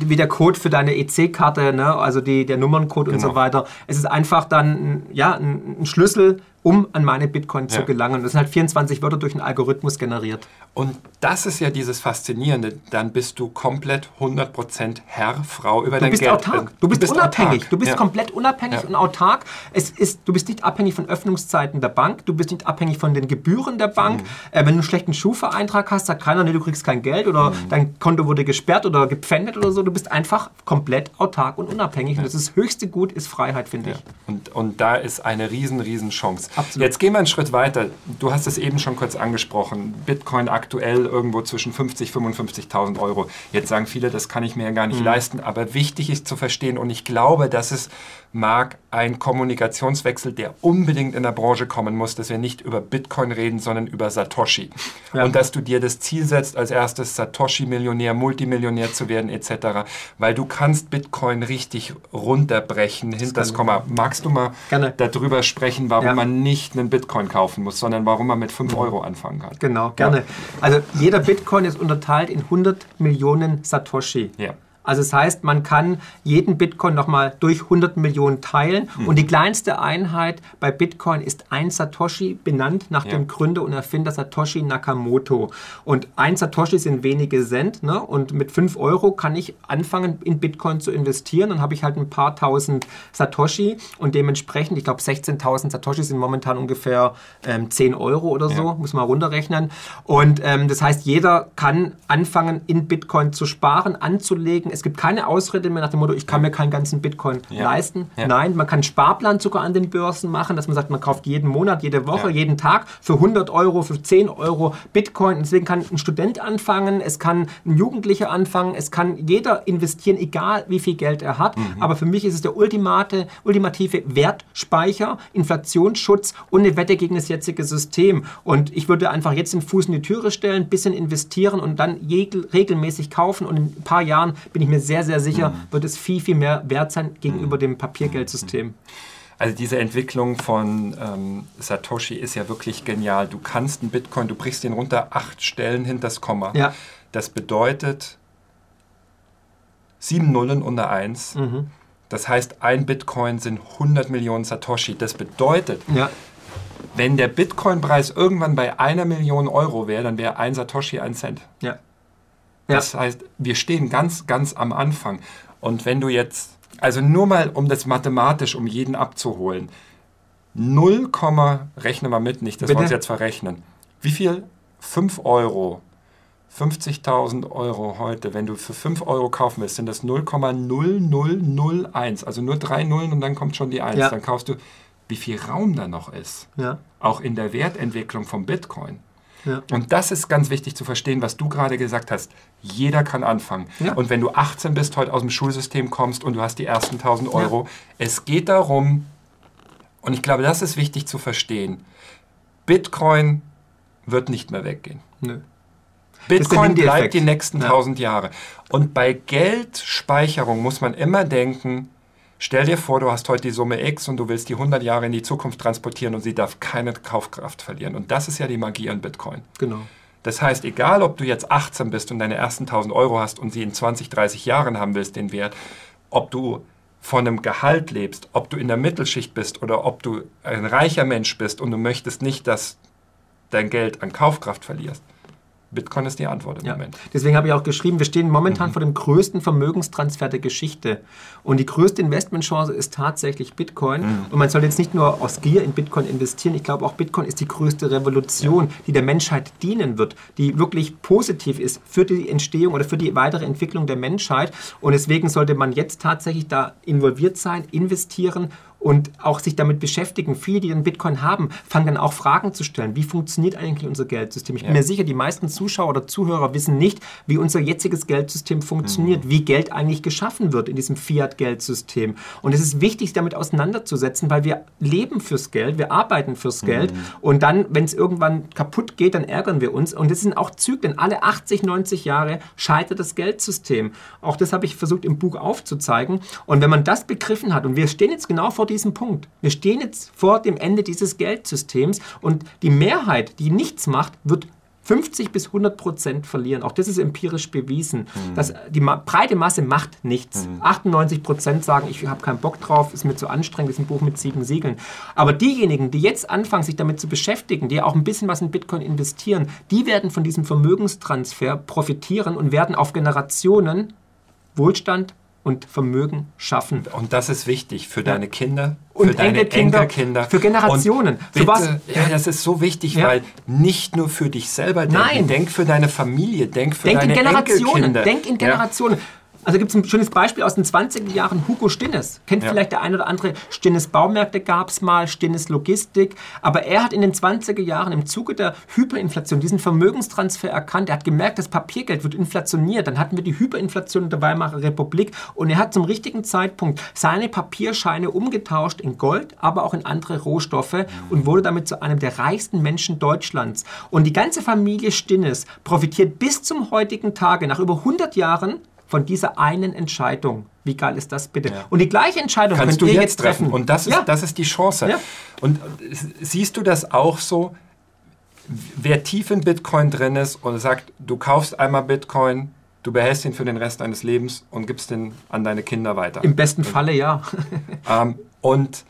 [SPEAKER 1] wie der Code für deine EC-Karte, ne? also die, der Nummerncode genau. und so genau. weiter. Es ist einfach dann ja, ein, ein Schlüssel, um an meine Bitcoin ja. zu gelangen. Das sind halt 24 Wörter durch einen Algorithmus generiert.
[SPEAKER 2] Und das ist ja dieses Faszinierende. Dann bist du komplett 100% Herr, Frau über
[SPEAKER 1] du
[SPEAKER 2] dein
[SPEAKER 1] bist
[SPEAKER 2] Geld.
[SPEAKER 1] Autark. Du, bist, bist unabhängig.
[SPEAKER 2] Autark.
[SPEAKER 1] Du bist
[SPEAKER 2] ja.
[SPEAKER 1] komplett unabhängig
[SPEAKER 2] Ja.
[SPEAKER 1] und autark. Es ist, du bist nicht abhängig von Öffnungszeiten der Bank. Du bist nicht abhängig von den Gebühren der Bank.
[SPEAKER 2] Mhm.
[SPEAKER 1] Äh, wenn du einen schlechten Schufa-Eintrag hast, sagt keiner, nee, du kriegst kein Geld oder
[SPEAKER 2] Mhm.
[SPEAKER 1] dein Konto wurde gesperrt oder gepfändet oder so. Du bist einfach komplett autark und unabhängig. Und das ist höchste Gut ist Freiheit, finde
[SPEAKER 2] Ja.
[SPEAKER 1] ich.
[SPEAKER 2] Und, und da ist eine riesen, riesen Chance.
[SPEAKER 1] Absolut.
[SPEAKER 2] Jetzt gehen wir einen Schritt weiter. Du hast es eben schon kurz angesprochen. Bitcoin aktuell irgendwo zwischen 50 55.000 Euro. Jetzt sagen viele, das kann ich mir ja gar
[SPEAKER 1] Mhm.
[SPEAKER 2] nicht leisten. Aber wichtig ist zu verstehen und ich glaube, dass es mag ein Kommunikationswechsel, der unbedingt in der Branche kommen muss, dass wir nicht über Bitcoin reden, sondern über Satoshi.
[SPEAKER 1] Ja.
[SPEAKER 2] Und dass du dir das Ziel setzt, als erstes Satoshi-Millionär, Multimillionär zu werden etc., weil du kannst Bitcoin richtig runterbrechen, hinter das Komma. Magst du mal
[SPEAKER 1] Gerne.
[SPEAKER 2] darüber sprechen, warum
[SPEAKER 1] Ja.
[SPEAKER 2] man nicht einen Bitcoin kaufen muss, sondern warum man mit 5 Euro anfangen kann?
[SPEAKER 1] Genau, gerne. Also jeder Bitcoin ist unterteilt in 100 Millionen Satoshi.
[SPEAKER 2] Ja.
[SPEAKER 1] Also das heißt, man kann jeden Bitcoin nochmal durch 100 Millionen teilen.
[SPEAKER 2] Hm.
[SPEAKER 1] Und die kleinste Einheit bei Bitcoin ist ein Satoshi, benannt nach
[SPEAKER 2] Ja.
[SPEAKER 1] dem Gründer und Erfinder Satoshi Nakamoto. Und ein Satoshi sind wenige Cent. Ne? Und mit 5 Euro kann ich anfangen, in Bitcoin zu investieren. Dann habe ich halt ein paar tausend Satoshi. Und dementsprechend, ich glaube 16.000 Satoshi sind momentan ungefähr ähm, 10 Euro oder so,
[SPEAKER 2] Ja.
[SPEAKER 1] muss man runterrechnen. Und ähm, das heißt, jeder kann anfangen, in Bitcoin zu sparen, anzulegen. Es gibt keine Ausrede mehr nach dem Motto, ich kann mir keinen ganzen Bitcoin
[SPEAKER 2] Ja.
[SPEAKER 1] leisten.
[SPEAKER 2] Ja.
[SPEAKER 1] Nein, man kann einen Sparplan sogar an den Börsen machen, dass man sagt, man kauft jeden Monat, jede Woche,
[SPEAKER 2] Ja.
[SPEAKER 1] jeden Tag für 100 Euro, für 10 Euro Bitcoin. Deswegen kann ein Student anfangen, es kann ein Jugendlicher anfangen, es kann jeder investieren, egal wie viel Geld er hat.
[SPEAKER 2] Mhm.
[SPEAKER 1] Aber für mich ist es der ultimate, ultimative Wertspeicher, Inflationsschutz und eine Wette gegen das jetzige System. Und ich würde einfach jetzt den Fuß in die Türe stellen, ein bisschen investieren und dann regelmäßig kaufen. Und in ein paar Jahren bin ich mir sehr, sehr sicher,
[SPEAKER 2] Mhm.
[SPEAKER 1] wird es viel, viel mehr wert sein gegenüber dem Papiergeldsystem.
[SPEAKER 2] Also diese Entwicklung von ähm, Satoshi ist ja wirklich genial. Du kannst einen Bitcoin, du brichst den runter, acht Stellen hinter das Komma.
[SPEAKER 1] Ja.
[SPEAKER 2] Das bedeutet sieben Nullen unter eins.
[SPEAKER 1] Mhm.
[SPEAKER 2] Das heißt, ein Bitcoin sind 100 Millionen Satoshi. Das bedeutet,
[SPEAKER 1] Ja.
[SPEAKER 2] wenn der Bitcoin-Preis irgendwann bei einer Million Euro wäre, dann wäre ein Satoshi ein Cent.
[SPEAKER 1] Ja. Ja.
[SPEAKER 2] Das heißt, wir stehen ganz, ganz am Anfang. Und wenn du jetzt, also nur mal, um das mathematisch, um jeden abzuholen, 0, rechne mal mit, nicht, dass wir
[SPEAKER 1] Bitte?
[SPEAKER 2] uns jetzt verrechnen. Wie viel? 5 Euro. 50.000 Euro heute, wenn du für 5 Euro kaufen willst, sind das 0,0001. Also nur drei Nullen und dann kommt schon die 1.
[SPEAKER 1] Ja.
[SPEAKER 2] Dann kaufst du, wie viel Raum da noch ist.
[SPEAKER 1] Ja.
[SPEAKER 2] Auch in der Wertentwicklung vom Bitcoin.
[SPEAKER 1] Ja.
[SPEAKER 2] Und das ist ganz wichtig zu verstehen, was du gerade gesagt hast. Jeder kann anfangen.
[SPEAKER 1] Ja.
[SPEAKER 2] Und wenn du 18 bist, heute aus dem Schulsystem kommst und du hast die ersten 1000 Euro, es geht darum, und ich glaube, das ist wichtig zu verstehen, Bitcoin wird nicht mehr weggehen.
[SPEAKER 1] Nö.
[SPEAKER 2] Bitcoin bleibt die nächsten
[SPEAKER 1] Ja.
[SPEAKER 2] 1000 Jahre. Und bei Geldspeicherung muss man immer denken, stell dir vor, du hast heute die Summe X und du willst die 100 Jahre in die Zukunft transportieren und sie darf keine Kaufkraft verlieren. Und das ist ja die Magie an Bitcoin.
[SPEAKER 1] Genau.
[SPEAKER 2] Das heißt, egal ob du jetzt 18 bist und deine ersten 1000 Euro hast und sie in 20, 30 Jahren haben willst, den Wert, ob du von einem Gehalt lebst, ob du in der Mittelschicht bist oder ob du ein reicher Mensch bist und du möchtest nicht, dass dein Geld an Kaufkraft verlierst. Bitcoin ist die Antwort im
[SPEAKER 1] Ja.
[SPEAKER 2] Moment.
[SPEAKER 1] Deswegen habe ich auch geschrieben, wir stehen momentan
[SPEAKER 2] Mhm.
[SPEAKER 1] vor dem größten Vermögenstransfer der Geschichte. Und die größte Investmentchance ist tatsächlich Bitcoin.
[SPEAKER 2] Mhm.
[SPEAKER 1] Und man soll jetzt nicht nur aus Gier in Bitcoin investieren. Ich glaube, auch Bitcoin ist die größte Revolution, die der Menschheit dienen wird, die wirklich positiv ist für die Entstehung oder für die weitere Entwicklung der Menschheit. Und deswegen sollte man jetzt tatsächlich da involviert sein, investieren und auch sich damit beschäftigen. Viele, die einen Bitcoin haben, fangen dann auch Fragen zu stellen. Wie funktioniert eigentlich unser Geldsystem? Ich bin
[SPEAKER 2] Ja.
[SPEAKER 1] mir sicher, die meisten Zuschauer oder Zuhörer wissen nicht, wie unser jetziges Geldsystem funktioniert, wie Geld eigentlich geschaffen wird in diesem Fiat-Geldsystem. Und es ist wichtig, sich damit auseinanderzusetzen, weil wir leben fürs Geld, wir arbeiten fürs Geld und dann, wenn es irgendwann kaputt geht, dann ärgern wir uns. Und es sind auch Zyklen. Alle 80, 90 Jahre scheitert das Geldsystem. Auch das habe ich versucht im Buch aufzuzeigen. Und wenn man das begriffen hat, und wir stehen jetzt genau vor diesem Punkt, wir stehen jetzt vor dem Ende dieses Geldsystems und die Mehrheit, die nichts macht, wird 50 bis 100 Prozent verlieren. Auch das ist empirisch bewiesen. Mhm. Dass die Ma breite Masse macht nichts. Mhm. 98 Prozent sagen, ich habe keinen Bock drauf, ist mir zu anstrengend, ist ein Buch mit sieben Siegeln. Aber diejenigen, die jetzt anfangen, sich damit zu beschäftigen, die auch ein bisschen was in Bitcoin investieren, die werden von diesem Vermögenstransfer profitieren und werden auf Generationen Wohlstand und Vermögen schaffen.
[SPEAKER 2] Und das ist wichtig für deine Kinder,
[SPEAKER 1] und
[SPEAKER 2] für deine
[SPEAKER 1] Enkelkinder,
[SPEAKER 2] Enkelkinder.
[SPEAKER 1] Für Generationen.
[SPEAKER 2] Bitte, was, ja, das ist so wichtig, ja. weil nicht nur für dich selber denken,
[SPEAKER 1] Nein.
[SPEAKER 2] denk für deine Familie, denk für
[SPEAKER 1] denk
[SPEAKER 2] deine
[SPEAKER 1] in Generationen,
[SPEAKER 2] Enkelkinder.
[SPEAKER 1] Denk in Generationen. Ja. Also gibt es ein schönes Beispiel aus den 20er Jahren, Hugo Stinnes. Kennt ja. vielleicht der eine oder andere, Stinnes Baumärkte gab es mal, Stinnes Logistik. Aber er hat in den 20er Jahren im Zuge der Hyperinflation diesen Vermögenstransfer erkannt. Er hat gemerkt, das Papiergeld wird inflationiert. Dann hatten wir die Hyperinflation in der Weimarer Republik. Und er hat zum richtigen Zeitpunkt seine Papierscheine umgetauscht in Gold, aber auch in andere Rohstoffe und wurde damit zu einem der reichsten Menschen Deutschlands. Und die ganze Familie Stinnes profitiert bis zum heutigen Tage, nach über 100 Jahren, von dieser einen Entscheidung. Wie geil ist das bitte? Ja. Und die gleiche Entscheidung
[SPEAKER 2] kannst
[SPEAKER 1] könnt
[SPEAKER 2] du jetzt treffen. Und das ist, ja. das ist die Chance. Ja. Und siehst du das auch so? Wer tief in Bitcoin drin ist und sagt, du kaufst einmal Bitcoin, du behältst ihn für den Rest deines Lebens und gibst ihn an deine Kinder weiter.
[SPEAKER 1] Im besten Falle ja.
[SPEAKER 2] ähm, und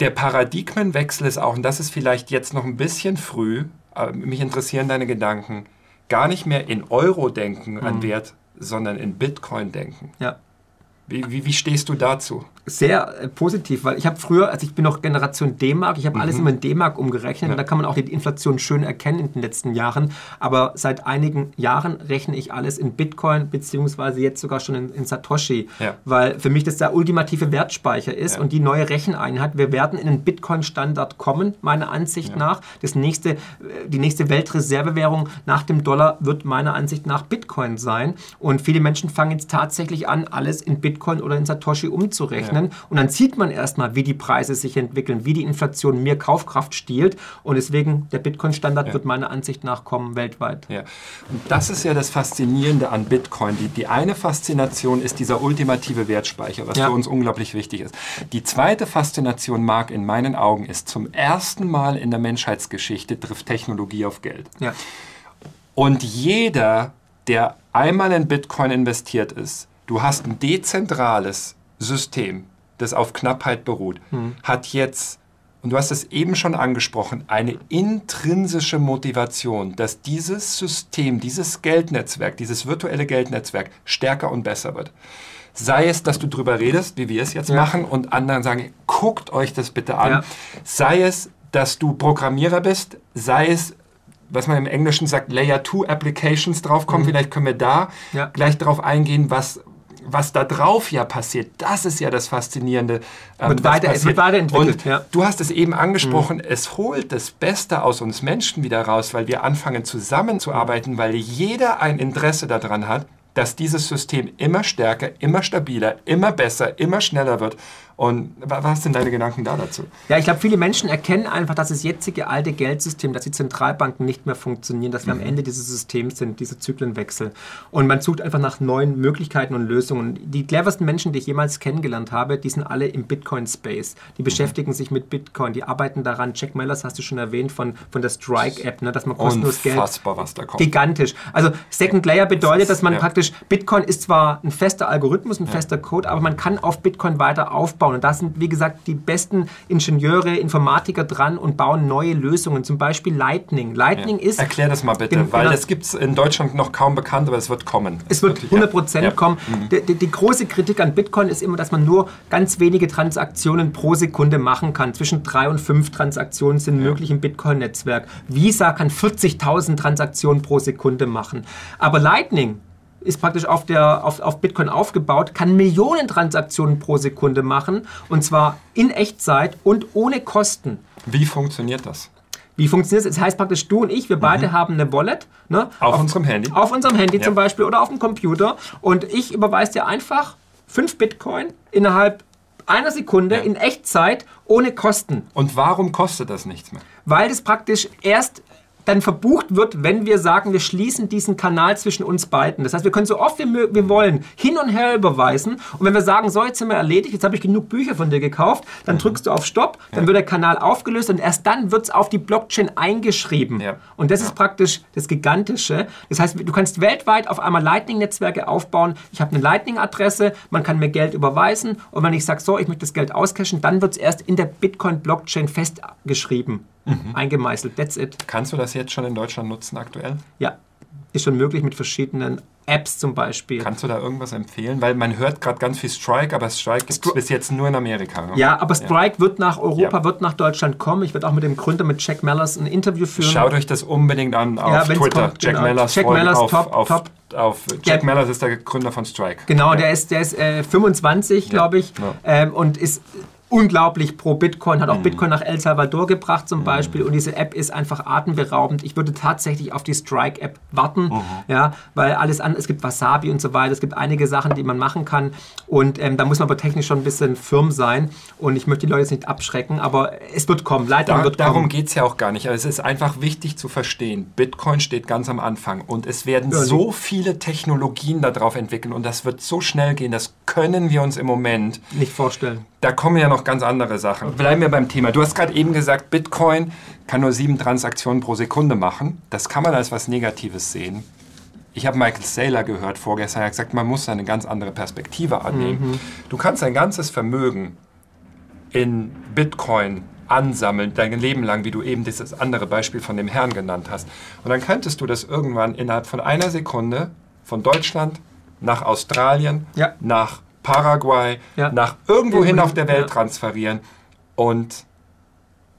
[SPEAKER 2] der Paradigmenwechsel ist auch, und das ist vielleicht jetzt noch ein bisschen früh, mich interessieren deine Gedanken, gar nicht mehr in Euro denken mhm. an Wert, sondern in Bitcoin denken.
[SPEAKER 1] Ja.
[SPEAKER 2] Wie, wie, wie stehst du dazu?
[SPEAKER 1] Sehr äh, positiv, weil ich habe früher, also ich bin noch Generation D-Mark, ich habe mhm. alles immer in D-Mark umgerechnet ja. und da kann man auch die Inflation schön erkennen in den letzten Jahren. Aber seit einigen Jahren rechne ich alles in Bitcoin beziehungsweise jetzt sogar schon in, in Satoshi, ja. weil für mich das der ultimative Wertspeicher ist ja. und die neue Recheneinheit. Wir werden in den Bitcoin-Standard kommen, meiner Ansicht nach. Das nächste, äh, die nächste Weltreservewährung nach dem Dollar wird meiner Ansicht nach Bitcoin sein. Und viele Menschen fangen jetzt tatsächlich an, alles in Bitcoin oder in Satoshi umzurechnen rechnen. Und dann sieht man erstmal, wie die Preise sich entwickeln, wie die Inflation mehr Kaufkraft stiehlt. Und deswegen, der Bitcoin-Standard ja. wird meiner Ansicht nach kommen weltweit.
[SPEAKER 2] Ja. Und das ist ja das Faszinierende an Bitcoin. Die, die eine Faszination ist dieser ultimative Wertspeicher, was ja. für uns unglaublich wichtig ist. Die zweite Faszination, Marc, in meinen Augen ist, zum ersten Mal in der Menschheitsgeschichte trifft Technologie auf Geld.
[SPEAKER 1] Ja.
[SPEAKER 2] Und jeder, der einmal in Bitcoin investiert ist, du hast ein dezentrales System, das auf Knappheit beruht, hm. hat jetzt, und du hast es eben schon angesprochen, eine intrinsische Motivation, dass dieses System, dieses Geldnetzwerk, dieses virtuelle Geldnetzwerk stärker und besser wird. Sei es, dass du darüber redest, wie wir es jetzt ja. machen, und anderen sagen, guckt euch das bitte an. Ja. Sei es, dass du Programmierer bist, sei es, was man im Englischen sagt, Layer 2 Applications draufkommen. Mhm. Vielleicht können wir da ja. gleich drauf eingehen, was, was da drauf ja passiert, das ist ja das Faszinierende.
[SPEAKER 1] Ähm, wird weiter, es wird weiterentwickelt.
[SPEAKER 2] Und ja. du hast es eben angesprochen, mhm. es holt das Beste aus uns Menschen wieder raus, weil wir anfangen zusammenzuarbeiten, weil jeder ein Interesse daran hat, dass dieses System immer stärker, immer stabiler, immer besser, immer schneller wird und was sind deine Gedanken da dazu?
[SPEAKER 1] Ja, ich glaube, viele Menschen erkennen einfach, dass das jetzige alte Geldsystem, dass die Zentralbanken nicht mehr funktionieren, dass wir mhm. am Ende dieses Systems sind, diese Zyklenwechsel. Und man sucht einfach nach neuen Möglichkeiten und Lösungen. Die cleversten Menschen, die ich jemals kennengelernt habe, die sind alle im Bitcoin-Space. Die mhm. beschäftigen sich mit Bitcoin, die arbeiten daran. Jack Mellers hast du schon erwähnt von, von der Strike-App, ne, dass man kostenlos
[SPEAKER 2] Unfassbar, Geld... Unfassbar, was da kommt.
[SPEAKER 1] Gigantisch. Also Second Layer bedeutet, dass man ja. praktisch... Bitcoin ist zwar ein fester Algorithmus, ein ja. fester Code, aber man kann auf Bitcoin weiter aufbauen aufbauen. Und da sind, wie gesagt, die besten Ingenieure, Informatiker dran und bauen neue Lösungen. Zum Beispiel Lightning. Lightning ja. ist.
[SPEAKER 2] Erklär das mal bitte, genau, weil das gibt es in Deutschland noch kaum bekannt, aber es wird kommen.
[SPEAKER 1] Es wird 100% ja. kommen. Mhm. Die, die, die, große Kritik an Bitcoin ist immer, dass man nur ganz wenige Transaktionen pro Sekunde machen kann. Zwischen drei und fünf Transaktionen sind ja. möglich im Bitcoin-Netzwerk. Visa kann 40.000 Transaktionen pro Sekunde machen. Aber Lightning ist praktisch auf, der, auf, auf Bitcoin aufgebaut, kann Millionen Transaktionen pro Sekunde machen und zwar in Echtzeit und ohne Kosten.
[SPEAKER 2] Wie funktioniert das?
[SPEAKER 1] Wie funktioniert das? Das heißt praktisch, du und ich, wir beide mhm. haben eine Wallet.
[SPEAKER 2] Ne, auf, auf, unserem Handy.
[SPEAKER 1] Auf unserem Handy ja. zum Beispiel oder auf dem Computer. Und ich überweise dir einfach 5 Bitcoin innerhalb einer Sekunde ja. in Echtzeit ohne Kosten.
[SPEAKER 2] Und warum kostet das nichts mehr?
[SPEAKER 1] Weil das praktisch erst dann verbucht wird, wenn wir sagen, wir schließen diesen Kanal zwischen uns beiden. Das heißt, wir können so oft wie wir wollen hin und her überweisen. Und wenn wir sagen, so, jetzt sind wir erledigt, jetzt habe ich genug Bücher von dir gekauft, dann mhm. drückst du auf Stopp, dann ja. wird der Kanal aufgelöst und erst dann wird es auf die Blockchain eingeschrieben. Ja. Und das ja. ist praktisch das Gigantische. Das heißt, du kannst weltweit auf einmal Lightning-Netzwerke aufbauen. Ich habe eine Lightning-Adresse, man kann mir Geld überweisen und wenn ich sage, so, ich möchte das Geld auscashen, dann wird es erst in der Bitcoin-Blockchain festgeschrieben mhm. eingemeißelt. That's it.
[SPEAKER 2] Kannst du das jetzt schon in Deutschland nutzen aktuell?
[SPEAKER 1] Ja, ist schon möglich mit verschiedenen Apps zum Beispiel.
[SPEAKER 2] Kannst du da irgendwas empfehlen? Weil man hört gerade ganz viel Strike, aber Strike gibt es bis jetzt nur in Amerika.
[SPEAKER 1] Ne? Ja, aber Strike ja. wird nach Europa, ja. wird nach Deutschland kommen. Ich werde auch mit dem Gründer, mit Jack Mellers, ein Interview führen.
[SPEAKER 2] Schaut euch das unbedingt an auf ja, Twitter. Kommt, Jack genau. Mellers,
[SPEAKER 1] Jack Mellers auf, top,
[SPEAKER 2] auf,
[SPEAKER 1] top.
[SPEAKER 2] Auf Jack Mellers ist der Gründer von Strike.
[SPEAKER 1] Genau, der ist, der ist äh, 25, glaube ich, ähm, und ist unglaublich pro Bitcoin, hat auch mhm. Bitcoin nach El Salvador gebracht zum mhm. Beispiel und diese App ist einfach atemberaubend. Ich würde tatsächlich auf die Strike-App warten, mhm. ja, weil alles an, es gibt Wasabi und so weiter, es gibt einige Sachen, die man machen kann und ähm, da muss man aber technisch schon ein bisschen firm sein und ich möchte die Leute jetzt nicht abschrecken, aber es wird kommen, Leitung da, wird
[SPEAKER 2] kommen. Darum geht es ja auch gar nicht, also es ist einfach wichtig zu verstehen, Bitcoin steht ganz am Anfang und es werden ja, so viele Technologien darauf entwickeln und das wird so schnell gehen, das können wir uns im Moment
[SPEAKER 1] nicht vorstellen.
[SPEAKER 2] Da kommen ja noch ganz andere Sachen. Bleiben wir beim Thema. Du hast gerade eben gesagt, Bitcoin kann nur sieben Transaktionen pro Sekunde machen. Das kann man als was Negatives sehen. Ich habe Michael Saylor gehört vorgestern, er hat gesagt, man muss eine ganz andere Perspektive annehmen. Mhm. Du kannst dein ganzes Vermögen in Bitcoin ansammeln, dein Leben lang, wie du eben dieses andere Beispiel von dem Herrn genannt hast. Und dann könntest du das irgendwann innerhalb von einer Sekunde von Deutschland nach Australien, ja. nach Paraguay, ja. nach irgendwohin auf der Welt transferieren. Und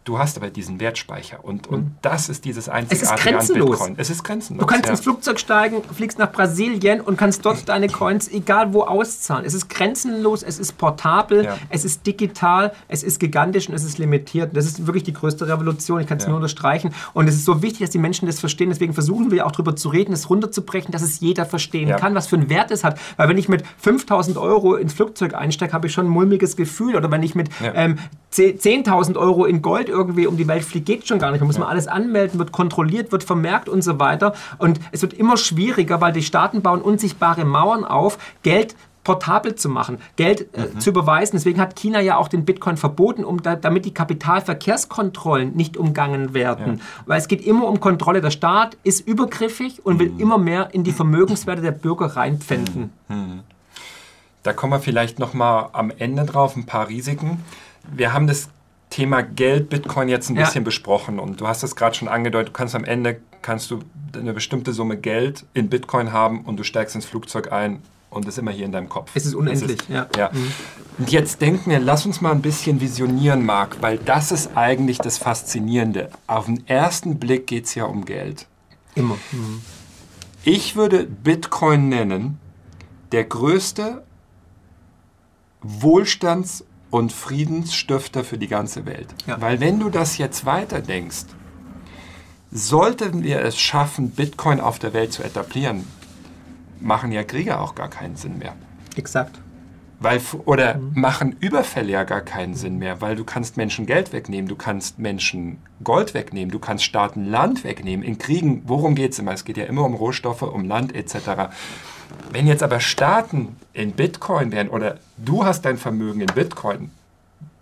[SPEAKER 2] Du hast aber diesen Wertspeicher und, und mhm. das ist dieses einzigartige
[SPEAKER 1] es ist
[SPEAKER 2] an Bitcoin. Es ist grenzenlos.
[SPEAKER 1] Du kannst ja. ins Flugzeug steigen, fliegst nach Brasilien und kannst dort deine Coins egal wo auszahlen. Es ist grenzenlos, es ist portabel, ja. es ist digital, es ist gigantisch und es ist limitiert. Das ist wirklich die größte Revolution, ich kann es ja. nur unterstreichen. Und es ist so wichtig, dass die Menschen das verstehen. Deswegen versuchen wir auch darüber zu reden, es runterzubrechen, dass es jeder verstehen kann, was für einen Wert es hat. Weil wenn ich mit 5000 Euro ins Flugzeug einsteige, habe ich schon ein mulmiges Gefühl. Oder wenn ich mit ähm, 10.000 Euro in Gold irgendwie um die Welt fliegt, geht schon gar nicht. Da muss man alles anmelden, wird kontrolliert, wird vermerkt und so weiter. Und es wird immer schwieriger, weil die Staaten bauen unsichtbare Mauern auf, Geld portabel zu machen, Geld äh, mhm. zu überweisen. Deswegen hat China ja auch den Bitcoin verboten, um da, damit die Kapitalverkehrskontrollen nicht umgangen werden. Ja. Weil es geht immer um Kontrolle. Der Staat ist übergriffig und mhm. will immer mehr in die Vermögenswerte der Bürger reinpfänden. Mhm.
[SPEAKER 2] Da kommen wir vielleicht noch mal am Ende drauf, ein paar Risiken. Wir haben das Thema Geld, Bitcoin jetzt ein ja. bisschen besprochen und du hast es gerade schon angedeutet, du kannst am Ende kannst du eine bestimmte Summe Geld in Bitcoin haben und du steigst ins Flugzeug ein und ist immer hier in deinem Kopf.
[SPEAKER 1] Es ist unendlich,
[SPEAKER 2] ist, ja. ja. Mhm. Und jetzt denken wir, lass uns mal ein bisschen visionieren, Marc, weil das ist eigentlich das Faszinierende. Auf den ersten Blick geht es ja um Geld.
[SPEAKER 1] Immer. Mhm.
[SPEAKER 2] Ich würde Bitcoin nennen der größte Wohlstands- und Friedensstifter für die ganze Welt. Ja. Weil wenn du das jetzt weiterdenkst, sollten wir es schaffen, Bitcoin auf der Welt zu etablieren, machen ja Kriege auch gar keinen Sinn mehr.
[SPEAKER 1] Exakt.
[SPEAKER 2] Weil, oder mhm. machen Überfälle ja gar keinen Sinn mehr, weil du kannst Menschen Geld wegnehmen, du kannst Menschen Gold wegnehmen, du kannst Staaten Land wegnehmen. In Kriegen, worum geht es immer? Es geht ja immer um Rohstoffe, um Land etc. Wenn jetzt aber Staaten in Bitcoin wären oder du hast dein Vermögen in Bitcoin,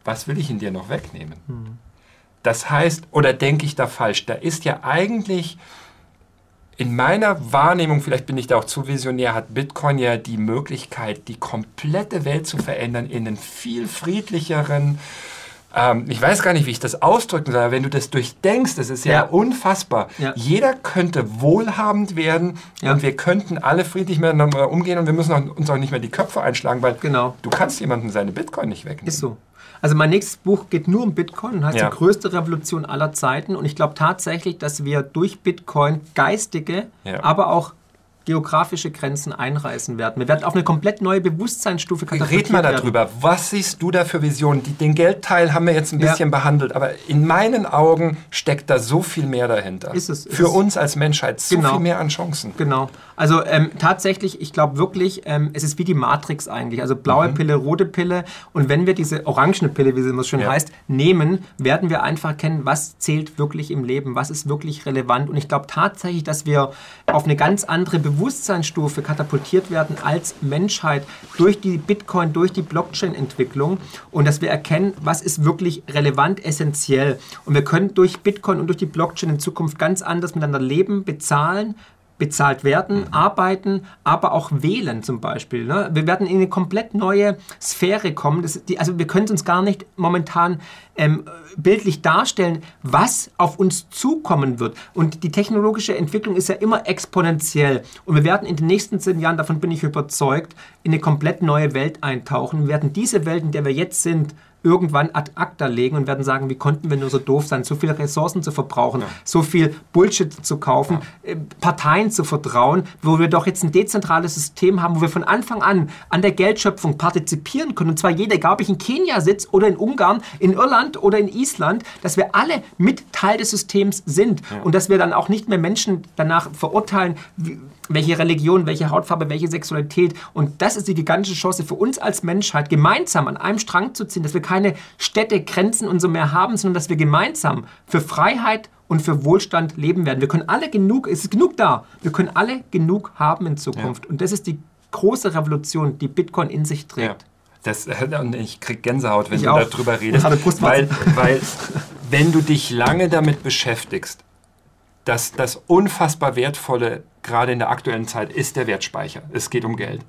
[SPEAKER 2] was will ich in dir noch wegnehmen? Hm. Das heißt, oder denke ich da falsch, da ist ja eigentlich in meiner Wahrnehmung, vielleicht bin ich da auch zu visionär, hat Bitcoin ja die Möglichkeit, die komplette Welt zu verändern in einen viel friedlicheren, ähm, ich weiß gar nicht, wie ich das ausdrücken soll, aber wenn du das durchdenkst, das ist ja, ja. unfassbar. Ja. Jeder könnte wohlhabend werden ja. und wir könnten alle friedlich miteinander umgehen und wir müssen auch, uns auch nicht mehr die Köpfe einschlagen, weil
[SPEAKER 1] genau.
[SPEAKER 2] du kannst jemandem seine Bitcoin nicht wegnehmen.
[SPEAKER 1] Ist so. Also mein nächstes Buch geht nur um Bitcoin und heißt die größte Revolution aller Zeiten. Und ich glaube tatsächlich, dass wir durch Bitcoin geistige, aber auch geografische Grenzen einreißen werden. Wir werden auf eine komplett neue Bewusstseinsstufe
[SPEAKER 2] katapultiert Red mal darüber. Werden. Was siehst du da für Visionen? Den Geldteil haben wir jetzt ein bisschen ja. behandelt, aber in meinen Augen steckt da so viel mehr dahinter.
[SPEAKER 1] Ist es, ist
[SPEAKER 2] für es. uns als Menschheit so genau. viel mehr an Chancen.
[SPEAKER 1] Genau. Also ähm, tatsächlich, ich glaube wirklich, ähm, es ist wie die Matrix eigentlich. Also blaue mhm. Pille, rote Pille. Und wenn wir diese orangene Pille, wie sie immer schön ja. heißt, nehmen, werden wir einfach erkennen, was zählt wirklich im Leben, was ist wirklich relevant. Und ich glaube tatsächlich, dass wir auf eine ganz andere Bewusstsein Bewusstseinsstufe katapultiert werden als Menschheit durch die Bitcoin, durch die Blockchain-Entwicklung und dass wir erkennen, was ist wirklich relevant, essentiell. Und wir können durch Bitcoin und durch die Blockchain in Zukunft ganz anders miteinander leben, bezahlen, bezahlt werden, mhm. arbeiten, aber auch wählen zum Beispiel. Ne? Wir werden in eine komplett neue Sphäre kommen. Das, die, also wir können es uns gar nicht momentan ähm, bildlich darstellen, was auf uns zukommen wird. Und die technologische Entwicklung ist ja immer exponentiell. Und wir werden in den nächsten zehn Jahren, davon bin ich überzeugt, in eine komplett neue Welt eintauchen. Wir werden diese Welt, in der wir jetzt sind, irgendwann ad acta legen und werden sagen, wie konnten wir nur so doof sein, so viele Ressourcen zu verbrauchen, ja. so viel Bullshit zu kaufen, ja. Äh, Parteien zu vertrauen, wo wir doch jetzt ein dezentrales System haben, wo wir von Anfang an an der Geldschöpfung partizipieren können. Und zwar jeder, egal ob ich in Kenia sitze oder in Ungarn, in Irland oder in Island, dass wir alle mit Teil des Systems sind ja. und dass wir dann auch nicht mehr Menschen danach verurteilen, wie, welche Religion, welche Hautfarbe, welche Sexualität. Und das ist die gigantische Chance für uns als Menschheit, gemeinsam an einem Strang zu ziehen, dass wir keine Städte, Grenzen und so mehr haben, sondern dass wir gemeinsam für Freiheit und für Wohlstand leben werden. Wir können alle genug, es ist genug da, wir können alle genug haben in Zukunft. Ja. Und das ist die große Revolution, die Bitcoin in sich trägt. Ja.
[SPEAKER 2] Das, und ich krieg Gänsehaut, wenn ich du auch. darüber redest. Weil, weil, wenn du dich lange damit beschäftigst, dass das unfassbar Wertvolle gerade in der aktuellen Zeit ist der Wertspeicher. Es geht um Geld.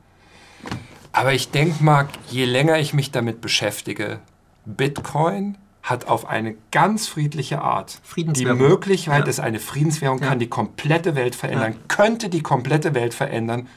[SPEAKER 2] Aber ich denke mal, je länger ich mich damit beschäftige, Bitcoin hat auf eine ganz friedliche Art die Möglichkeit, ja. dass eine Friedenswährung ja. kann die komplette Welt verändern, ja. könnte die komplette Welt verändern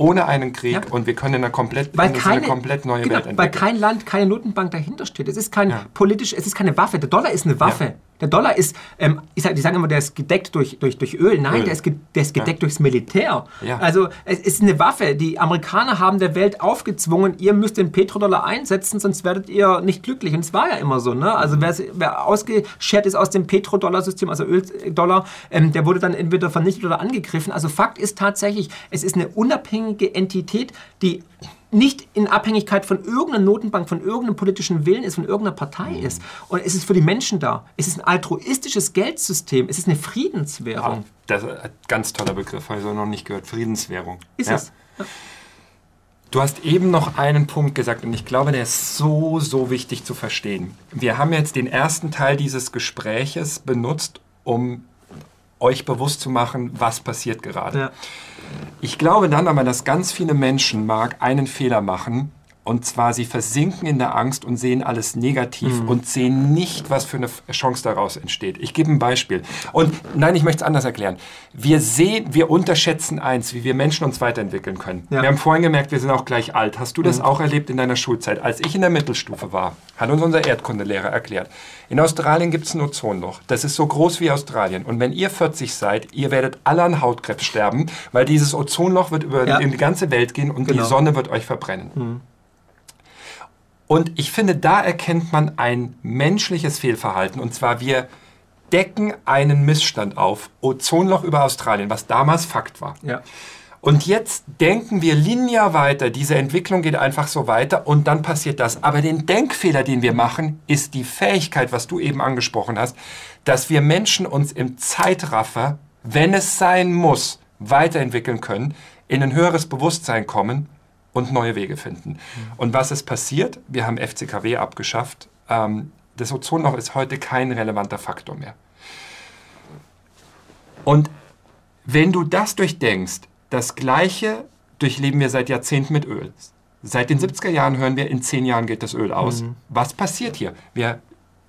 [SPEAKER 2] ohne einen Krieg ja. und wir können eine komplett,
[SPEAKER 1] weil keine, eine
[SPEAKER 2] komplett neue
[SPEAKER 1] genau,
[SPEAKER 2] Welt entwickeln.
[SPEAKER 1] Weil kein Land, keine Notenbank dahinter steht. Es ist kein ja. politisch, es ist keine Waffe. Der Dollar ist eine Waffe. Ja. Der Dollar ist, ähm, ich sag, die sagen immer, der ist gedeckt durch, durch, durch Öl. Nein, Öl. Der, ist der ist gedeckt durchs Militär. Also es ist eine Waffe. Die Amerikaner haben der Welt aufgezwungen, ihr müsst den Petrodollar einsetzen, sonst werdet ihr nicht glücklich. Und es war ja immer so. Ne? Also wer, wer ausgeschert ist aus dem Petrodollar-System, also Öldollar, ähm, der wurde dann entweder vernichtet oder angegriffen. Also Fakt ist tatsächlich, es ist eine unabhängige Entität, die nicht in Abhängigkeit von irgendeiner Notenbank, von irgendeinem politischen Willen ist, von irgendeiner Partei mhm. ist. Und es ist für die Menschen da. Es ist ein altruistisches Geldsystem. Es ist eine Friedenswährung. Ja,
[SPEAKER 2] das ist ein ganz toller Begriff, habe ich so noch nicht gehört. Friedenswährung.
[SPEAKER 1] Ist ja. es. Ja.
[SPEAKER 2] Du hast eben noch einen Punkt gesagt und ich glaube, der ist so, so wichtig zu verstehen. Wir haben jetzt den ersten Teil dieses Gespräches benutzt, um euch bewusst zu machen, was passiert gerade. Ja. Ich glaube dann aber, dass ganz viele Menschen mag einen Fehler machen, und zwar, sie versinken in der Angst und sehen alles negativ mhm. und sehen nicht, was für eine Chance daraus entsteht. Ich gebe ein Beispiel. Und nein, ich möchte es anders erklären. Wir sehen, wir unterschätzen eins, wie wir Menschen uns weiterentwickeln können. Ja. Wir haben vorhin gemerkt, wir sind auch gleich alt. Hast du das mhm. auch erlebt in deiner Schulzeit? Als ich in der Mittelstufe war, hat uns unser Erdkundelehrer erklärt. In Australien gibt es ein Ozonloch. Das ist so groß wie Australien. Und wenn ihr 40 seid, ihr werdet alle an Hautkrebs sterben, weil dieses Ozonloch wird über ja. die ganze Welt gehen und genau. die Sonne wird euch verbrennen. Mhm. Und ich finde, da erkennt man ein menschliches Fehlverhalten. Und zwar, wir decken einen Missstand auf. Ozonloch über Australien, was damals Fakt war. Ja. Und jetzt denken wir linear weiter. Diese Entwicklung geht einfach so weiter und dann passiert das. Aber den Denkfehler, den wir machen, ist die Fähigkeit, was du eben angesprochen hast, dass wir Menschen uns im Zeitraffer, wenn es sein muss, weiterentwickeln können, in ein höheres Bewusstsein kommen und neue Wege finden. Mhm. Und was ist passiert? Wir haben FCKW abgeschafft. Ähm, das Ozonloch ist heute kein relevanter Faktor mehr. Und wenn du das durchdenkst, das Gleiche durchleben wir seit Jahrzehnten mit Öl. Seit den 70er Jahren hören wir, in zehn Jahren geht das Öl aus. Mhm. Was passiert hier? Wir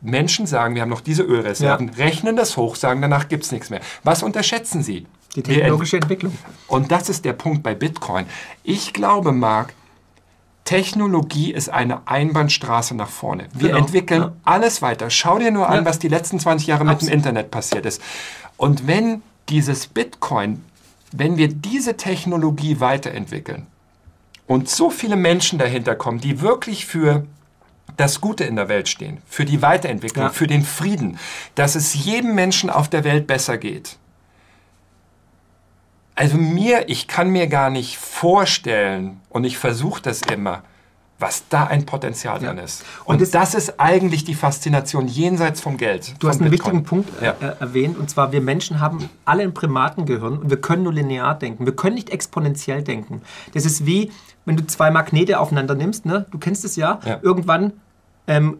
[SPEAKER 2] Menschen sagen, wir haben noch diese Ölreserven, ja. rechnen das hoch, sagen, danach gibt es nichts mehr. Was unterschätzen sie?
[SPEAKER 1] Die technologische Entwicklung.
[SPEAKER 2] Und das ist der Punkt bei Bitcoin. Ich glaube, Marc, Technologie ist eine Einbahnstraße nach vorne. Wir genau, entwickeln ja. alles weiter. Schau dir nur ja. an, was die letzten 20 Jahre Absolut. mit dem Internet passiert ist. Und wenn dieses Bitcoin wenn wir diese Technologie weiterentwickeln und so viele Menschen dahinter kommen, die wirklich für das Gute in der Welt stehen, für die Weiterentwicklung,
[SPEAKER 1] Ja.
[SPEAKER 2] für den Frieden, dass es jedem Menschen auf der Welt besser geht. Also mir, ich kann mir gar nicht vorstellen, und ich versuche das immer, was da ein Potenzial drin ist. Und,
[SPEAKER 1] Und
[SPEAKER 2] das ist eigentlich die Faszination jenseits vom Geld.
[SPEAKER 1] Du hast einen
[SPEAKER 2] Bitcoin.
[SPEAKER 1] wichtigen Punkt äh,
[SPEAKER 2] Ja.
[SPEAKER 1] äh, erwähnt, und zwar wir Menschen haben alle ein Primatengehirn und wir können nur linear denken. Wir können nicht exponentiell denken. Das ist wie, wenn du zwei Magnete aufeinander nimmst, ne? du kennst es ja,
[SPEAKER 2] Ja.
[SPEAKER 1] irgendwann ähm,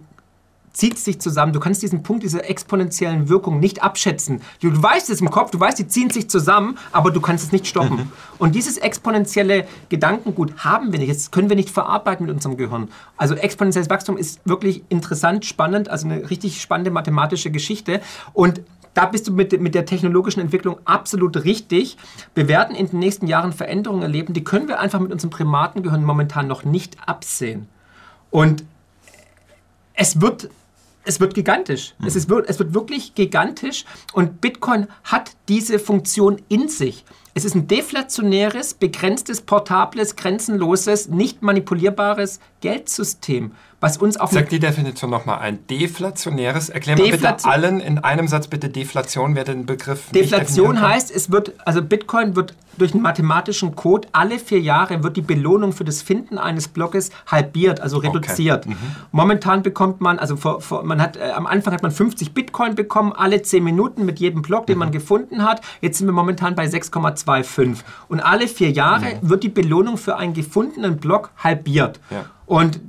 [SPEAKER 1] zieht sich zusammen. Du kannst diesen Punkt dieser exponentiellen Wirkung nicht abschätzen. Du, du weißt es im Kopf, du weißt, die ziehen sich zusammen, aber du kannst es nicht stoppen.
[SPEAKER 2] Mhm.
[SPEAKER 1] Und dieses exponentielle Gedankengut haben wir nicht. Das können wir nicht verarbeiten mit unserem Gehirn. Also exponentielles Wachstum ist wirklich interessant, spannend, also eine richtig spannende mathematische Geschichte. Und da bist du mit, mit der technologischen Entwicklung absolut richtig. Wir werden in den nächsten Jahren Veränderungen erleben, die können wir einfach mit unserem Primatengehirn momentan noch nicht absehen. Und es wird, es wird gigantisch. Es, ist, es wird wirklich gigantisch und Bitcoin hat diese Funktion in sich. Es ist ein deflationäres, begrenztes, portables, grenzenloses, nicht manipulierbares Geldsystem, was uns auf
[SPEAKER 2] Sag die Definition nochmal ein. Deflationäres. Erklär mal bitte
[SPEAKER 1] Deflation-
[SPEAKER 2] allen in einem Satz bitte Deflation, wer den Begriff
[SPEAKER 1] Deflation heißt, es wird, also Bitcoin wird durch einen mathematischen Code alle vier Jahre wird die Belohnung für das Finden eines Blockes halbiert, also reduziert.
[SPEAKER 2] Mhm.
[SPEAKER 1] Momentan bekommt man, also vor, vor, man hat, äh, am Anfang hat man 50 Bitcoin bekommen, alle 10 Minuten mit jedem Block, den
[SPEAKER 2] Mhm.
[SPEAKER 1] man gefunden hat. Jetzt sind wir momentan bei 6,25. Und alle vier Jahre wird die Belohnung für einen gefundenen Block halbiert.
[SPEAKER 2] Mhm. Ja.
[SPEAKER 1] Und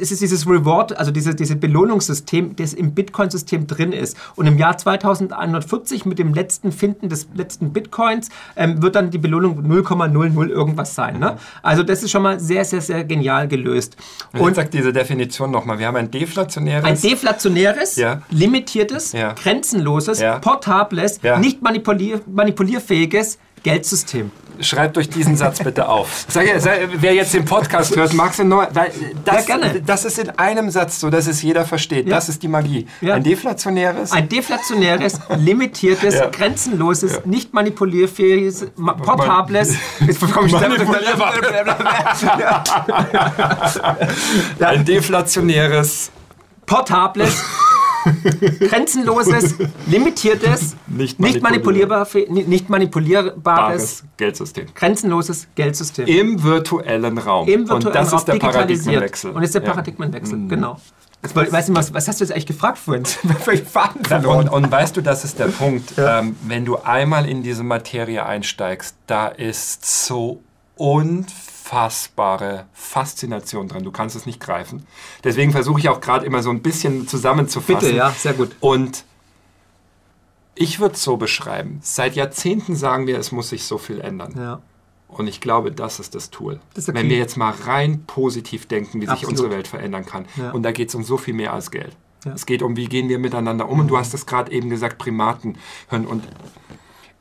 [SPEAKER 1] es ist dieses Reward, also dieses, dieses Belohnungssystem, das im Bitcoin-System drin ist. Und im Jahr 2140 mit dem letzten Finden des letzten Bitcoins ähm, wird dann die Belohnung 0,00 irgendwas sein. Ne? Also das ist schon mal sehr, sehr, sehr genial gelöst.
[SPEAKER 2] Und
[SPEAKER 1] Und
[SPEAKER 2] sag diese Definition nochmal. Wir haben ein deflationäres.
[SPEAKER 1] ein deflationäres,
[SPEAKER 2] Ja.
[SPEAKER 1] limitiertes,
[SPEAKER 2] Ja.
[SPEAKER 1] grenzenloses,
[SPEAKER 2] Ja.
[SPEAKER 1] portables, nicht manipulier manipulierfähiges Geldsystem.
[SPEAKER 2] Schreibt euch diesen Satz bitte auf. Sag, sag, wer jetzt den Podcast hört, magst du neu, weil das,
[SPEAKER 1] Ja, gerne.
[SPEAKER 2] das ist in einem Satz so, dass es jeder versteht.
[SPEAKER 1] Ja.
[SPEAKER 2] Das ist die Magie.
[SPEAKER 1] Ja.
[SPEAKER 2] Ein deflationäres.
[SPEAKER 1] Ein deflationäres, limitiertes, grenzenloses, nicht manipulierfähiges, ma- portables. Jetzt bekomme ich
[SPEAKER 2] Manipulierbar. ein deflationäres.
[SPEAKER 1] portables, grenzenloses, limitiertes,
[SPEAKER 2] Nicht
[SPEAKER 1] nicht, manipulierbar, nicht manipulierbares,
[SPEAKER 2] Bares Geldsystem.
[SPEAKER 1] grenzenloses Geldsystem.
[SPEAKER 2] Im virtuellen Raum.
[SPEAKER 1] Im virtuellen
[SPEAKER 2] Und das
[SPEAKER 1] Raum
[SPEAKER 2] ist der. Paradigmenwechsel.
[SPEAKER 1] Und das ist der
[SPEAKER 2] Ja. Mhm.
[SPEAKER 1] Paradigmenwechsel, genau. Jetzt wollte- Ich weiß nicht, was, was hast du jetzt eigentlich gefragt vorhin? Faden
[SPEAKER 2] Und,
[SPEAKER 1] verloren.
[SPEAKER 2] und weißt du, das ist der Punkt. Ähm, wenn du einmal in diese Materie einsteigst, da ist so unfassbare Faszination drin. Du kannst es nicht greifen. Deswegen versuche ich auch gerade immer so ein bisschen zusammenzufassen.
[SPEAKER 1] Bitte, ja, sehr gut.
[SPEAKER 2] Und ich würde es so beschreiben. Seit Jahrzehnten sagen wir, es muss sich so viel ändern.
[SPEAKER 1] Ja.
[SPEAKER 2] Und ich glaube, das ist das Tool.
[SPEAKER 1] Das ist der
[SPEAKER 2] Wenn wir jetzt mal rein positiv denken, wie sich
[SPEAKER 1] Absolut.
[SPEAKER 2] unsere Welt verändern kann.
[SPEAKER 1] Ja.
[SPEAKER 2] Und da geht es um so viel mehr als Geld.
[SPEAKER 1] Ja.
[SPEAKER 2] Es geht um, wie gehen wir miteinander um. Und du hast es gerade eben gesagt, Primaten hören. Und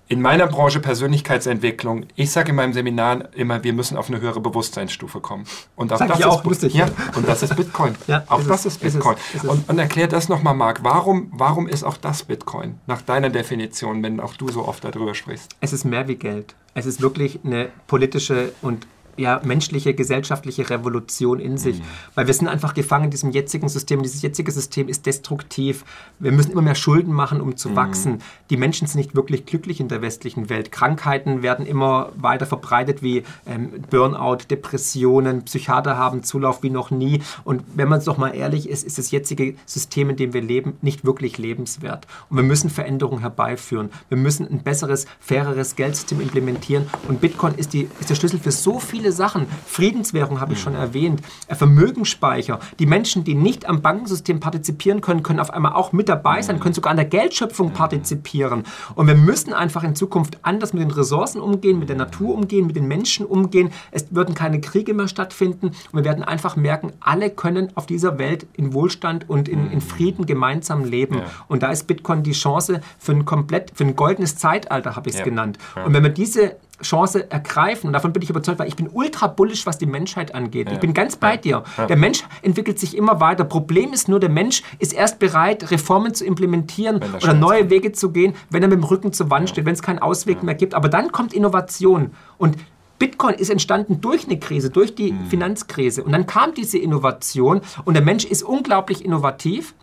[SPEAKER 2] in meiner Branche Persönlichkeitsentwicklung, ich sage in meinem Seminar immer, wir müssen auf eine höhere Bewusstseinsstufe kommen. Und auch
[SPEAKER 1] Sag
[SPEAKER 2] das
[SPEAKER 1] ich
[SPEAKER 2] ist
[SPEAKER 1] auch, lustig.
[SPEAKER 2] Ja, und das ist Bitcoin.
[SPEAKER 1] Ja,
[SPEAKER 2] auch das ist
[SPEAKER 1] ist
[SPEAKER 2] Bitcoin.
[SPEAKER 1] ist.
[SPEAKER 2] Und, und erklär das nochmal, Marc. Warum, warum ist auch das Bitcoin? Nach deiner Definition, wenn auch du so oft darüber sprichst.
[SPEAKER 1] Es ist mehr wie Geld. Es ist wirklich eine politische und ja, menschliche, gesellschaftliche Revolution in sich. Weil wir sind einfach gefangen in diesem jetzigen System. Dieses jetzige System ist destruktiv. Wir müssen immer mehr Schulden machen, um zu wachsen. Die Menschen sind nicht wirklich glücklich in der westlichen Welt. Krankheiten werden immer weiter verbreitet wie ähm, Burnout, Depressionen, Psychiater haben Zulauf wie noch nie. Und wenn man es doch mal ehrlich ist, ist das jetzige System, in dem wir leben, nicht wirklich lebenswert. Und wir müssen Veränderungen herbeiführen. Wir müssen ein besseres, faireres Geldsystem implementieren. Und Bitcoin ist, die, ist der Schlüssel für so viele Sachen. Friedenswährung habe ich schon erwähnt. Äh, Vermögensspeicher. Die Menschen, die nicht am Bankensystem partizipieren können, können auf einmal auch mit dabei sein, können sogar an der Geldschöpfung partizipieren. Und wir müssen einfach in Zukunft anders mit den Ressourcen umgehen, mit der Natur umgehen, mit den Menschen umgehen. Es würden keine Kriege mehr stattfinden. Und wir werden einfach merken, alle können auf dieser Welt in Wohlstand und in, in Frieden gemeinsam leben.
[SPEAKER 2] Ja.
[SPEAKER 1] Und da ist Bitcoin die Chance für ein komplett, für ein goldenes Zeitalter, habe ich es
[SPEAKER 2] Ja.
[SPEAKER 1] genannt. Und wenn wir diese Chance ergreifen. Und davon bin ich überzeugt, weil ich bin ultra bullish, was die Menschheit angeht. Ja. Ich bin ganz bei dir. Ja. Der Mensch entwickelt sich immer weiter. Problem ist nur, der Mensch ist erst bereit, Reformen zu implementieren oder neue kommt. Wege zu gehen, wenn er mit dem Rücken zur Wand steht, wenn es keinen Ausweg mehr gibt. Aber dann kommt Innovation. Und Bitcoin ist entstanden durch eine Krise, durch die mhm. Finanzkrise. Und dann kam diese Innovation und der Mensch ist unglaublich innovativ.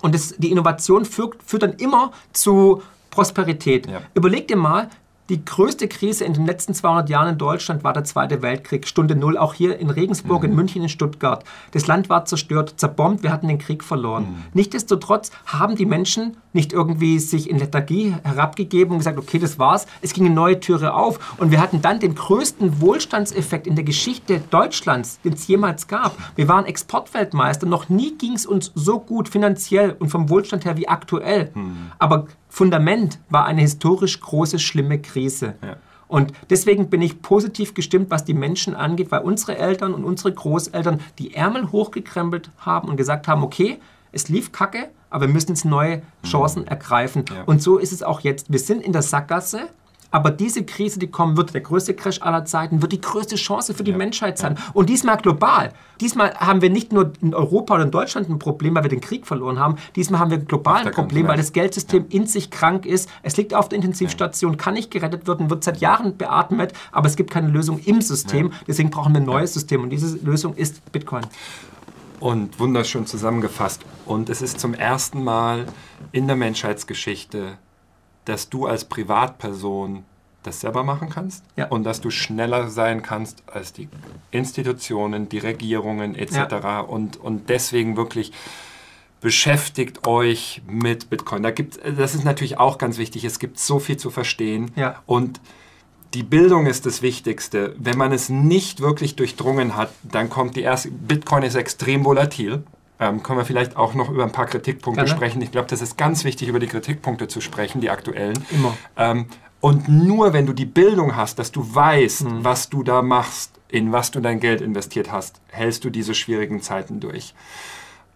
[SPEAKER 1] Und das, die Innovation führt, führt dann immer zu Prosperität. Ja. Überleg dir mal, die größte Krise in den letzten 200 Jahren in Deutschland war der Zweite Weltkrieg, Stunde Null, auch hier in Regensburg, mhm. in München, in Stuttgart. Das Land war zerstört, zerbombt, wir hatten den Krieg verloren. Mhm. Nichtsdestotrotz haben die Menschen nicht irgendwie sich in Lethargie herabgegeben und gesagt, okay, das war's. Es ging eine neue Türe auf und wir hatten dann den größten Wohlstandseffekt in der Geschichte Deutschlands, den es jemals gab. Wir waren Exportweltmeister, noch nie ging es uns so gut finanziell und vom Wohlstand her wie aktuell. Mhm. Aber Fundament war eine historisch große, schlimme Krise. Ja. Und deswegen bin ich positiv gestimmt, was die Menschen angeht, weil unsere Eltern und unsere Großeltern die Ärmel hochgekrempelt haben und gesagt haben, okay, es lief kacke, aber wir müssen jetzt neue Chancen ergreifen. Ja. Und so ist es auch jetzt. Wir sind in der Sackgasse aber diese Krise, die kommen wird, der größte Crash aller Zeiten, wird die größte Chance für die ja. Menschheit sein. Ja. Und diesmal global. Diesmal haben wir nicht nur in Europa oder in Deutschland ein Problem, weil wir den Krieg verloren haben. Diesmal haben wir global ein Problem, weil das Geldsystem in sich krank ist. Es liegt auf der Intensivstation, kann nicht gerettet werden, wird seit Jahren beatmet, aber es gibt keine Lösung im System. Deswegen brauchen wir ein neues System. Und diese Lösung ist Bitcoin.
[SPEAKER 2] Und wunderschön zusammengefasst. Und es ist zum ersten Mal in der Menschheitsgeschichte dass du als Privatperson das selber machen kannst ja. und dass du schneller sein kannst als die Institutionen, die Regierungen etc. Ja. Und, und deswegen wirklich beschäftigt euch mit Bitcoin. Da gibt, das ist natürlich auch ganz wichtig. Es gibt so viel zu verstehen ja. und die Bildung ist das Wichtigste. Wenn man es nicht wirklich durchdrungen hat, dann kommt die erste. Bitcoin ist extrem volatil. Ähm, können wir vielleicht auch noch über ein paar Kritikpunkte Gerne. sprechen. Ich glaube, das ist ganz wichtig, über die Kritikpunkte zu sprechen, die aktuellen. Immer. Ähm, und nur wenn du die Bildung hast, dass du weißt, mhm. was du da machst, in was du dein Geld investiert hast, hältst du diese schwierigen Zeiten durch.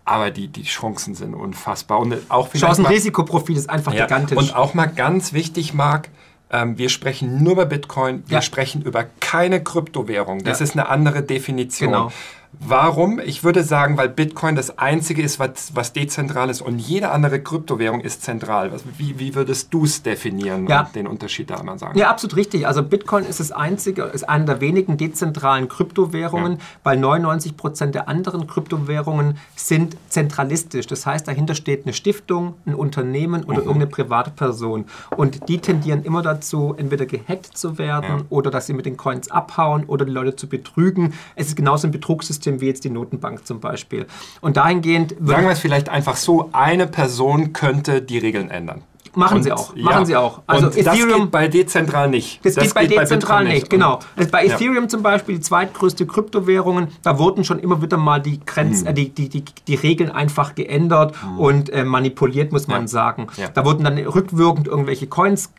[SPEAKER 2] Aber die, die Chancen sind unfassbar. Und
[SPEAKER 1] auch Chancen-Risikoprofil ist einfach ja, gigantisch.
[SPEAKER 2] Und auch mal ganz wichtig, Marc, ähm, wir sprechen nur über Bitcoin, wir ja. sprechen über keine Kryptowährung. Das ja. ist eine andere Definition. Genau. Warum? Ich würde sagen, weil Bitcoin das einzige ist, was, was dezentral ist und jede andere Kryptowährung ist zentral. Wie, wie würdest du es definieren
[SPEAKER 1] ja.
[SPEAKER 2] und den Unterschied da mal sagen?
[SPEAKER 1] Ja, absolut richtig. Also Bitcoin ist das einzige, ist eine der wenigen dezentralen Kryptowährungen, ja. weil 99 Prozent der anderen Kryptowährungen sind zentralistisch. Das heißt, dahinter steht eine Stiftung, ein Unternehmen oder mhm. irgendeine private Person. Und die tendieren immer dazu, entweder gehackt zu werden ja. oder dass sie mit den Coins abhauen oder die Leute zu betrügen. Es ist genauso ein Betrugssystem System wie jetzt die Notenbank zum Beispiel. Und dahingehend.
[SPEAKER 2] Sagen wir es vielleicht einfach so: eine Person könnte die Regeln ändern.
[SPEAKER 1] Machen und, sie auch. Machen ja. sie auch.
[SPEAKER 2] Also und Ethereum, das geht bei dezentral nicht.
[SPEAKER 1] Das, das geht bei geht dezentral bei nicht, genau. Also bei Ethereum ja. zum Beispiel, die zweitgrößte Kryptowährungen, da wurden schon immer wieder mal die Grenzen, mhm. äh, die, die, die, die, Regeln einfach geändert mhm. und äh, manipuliert, muss man ja. sagen. Da wurden dann rückwirkend irgendwelche Coins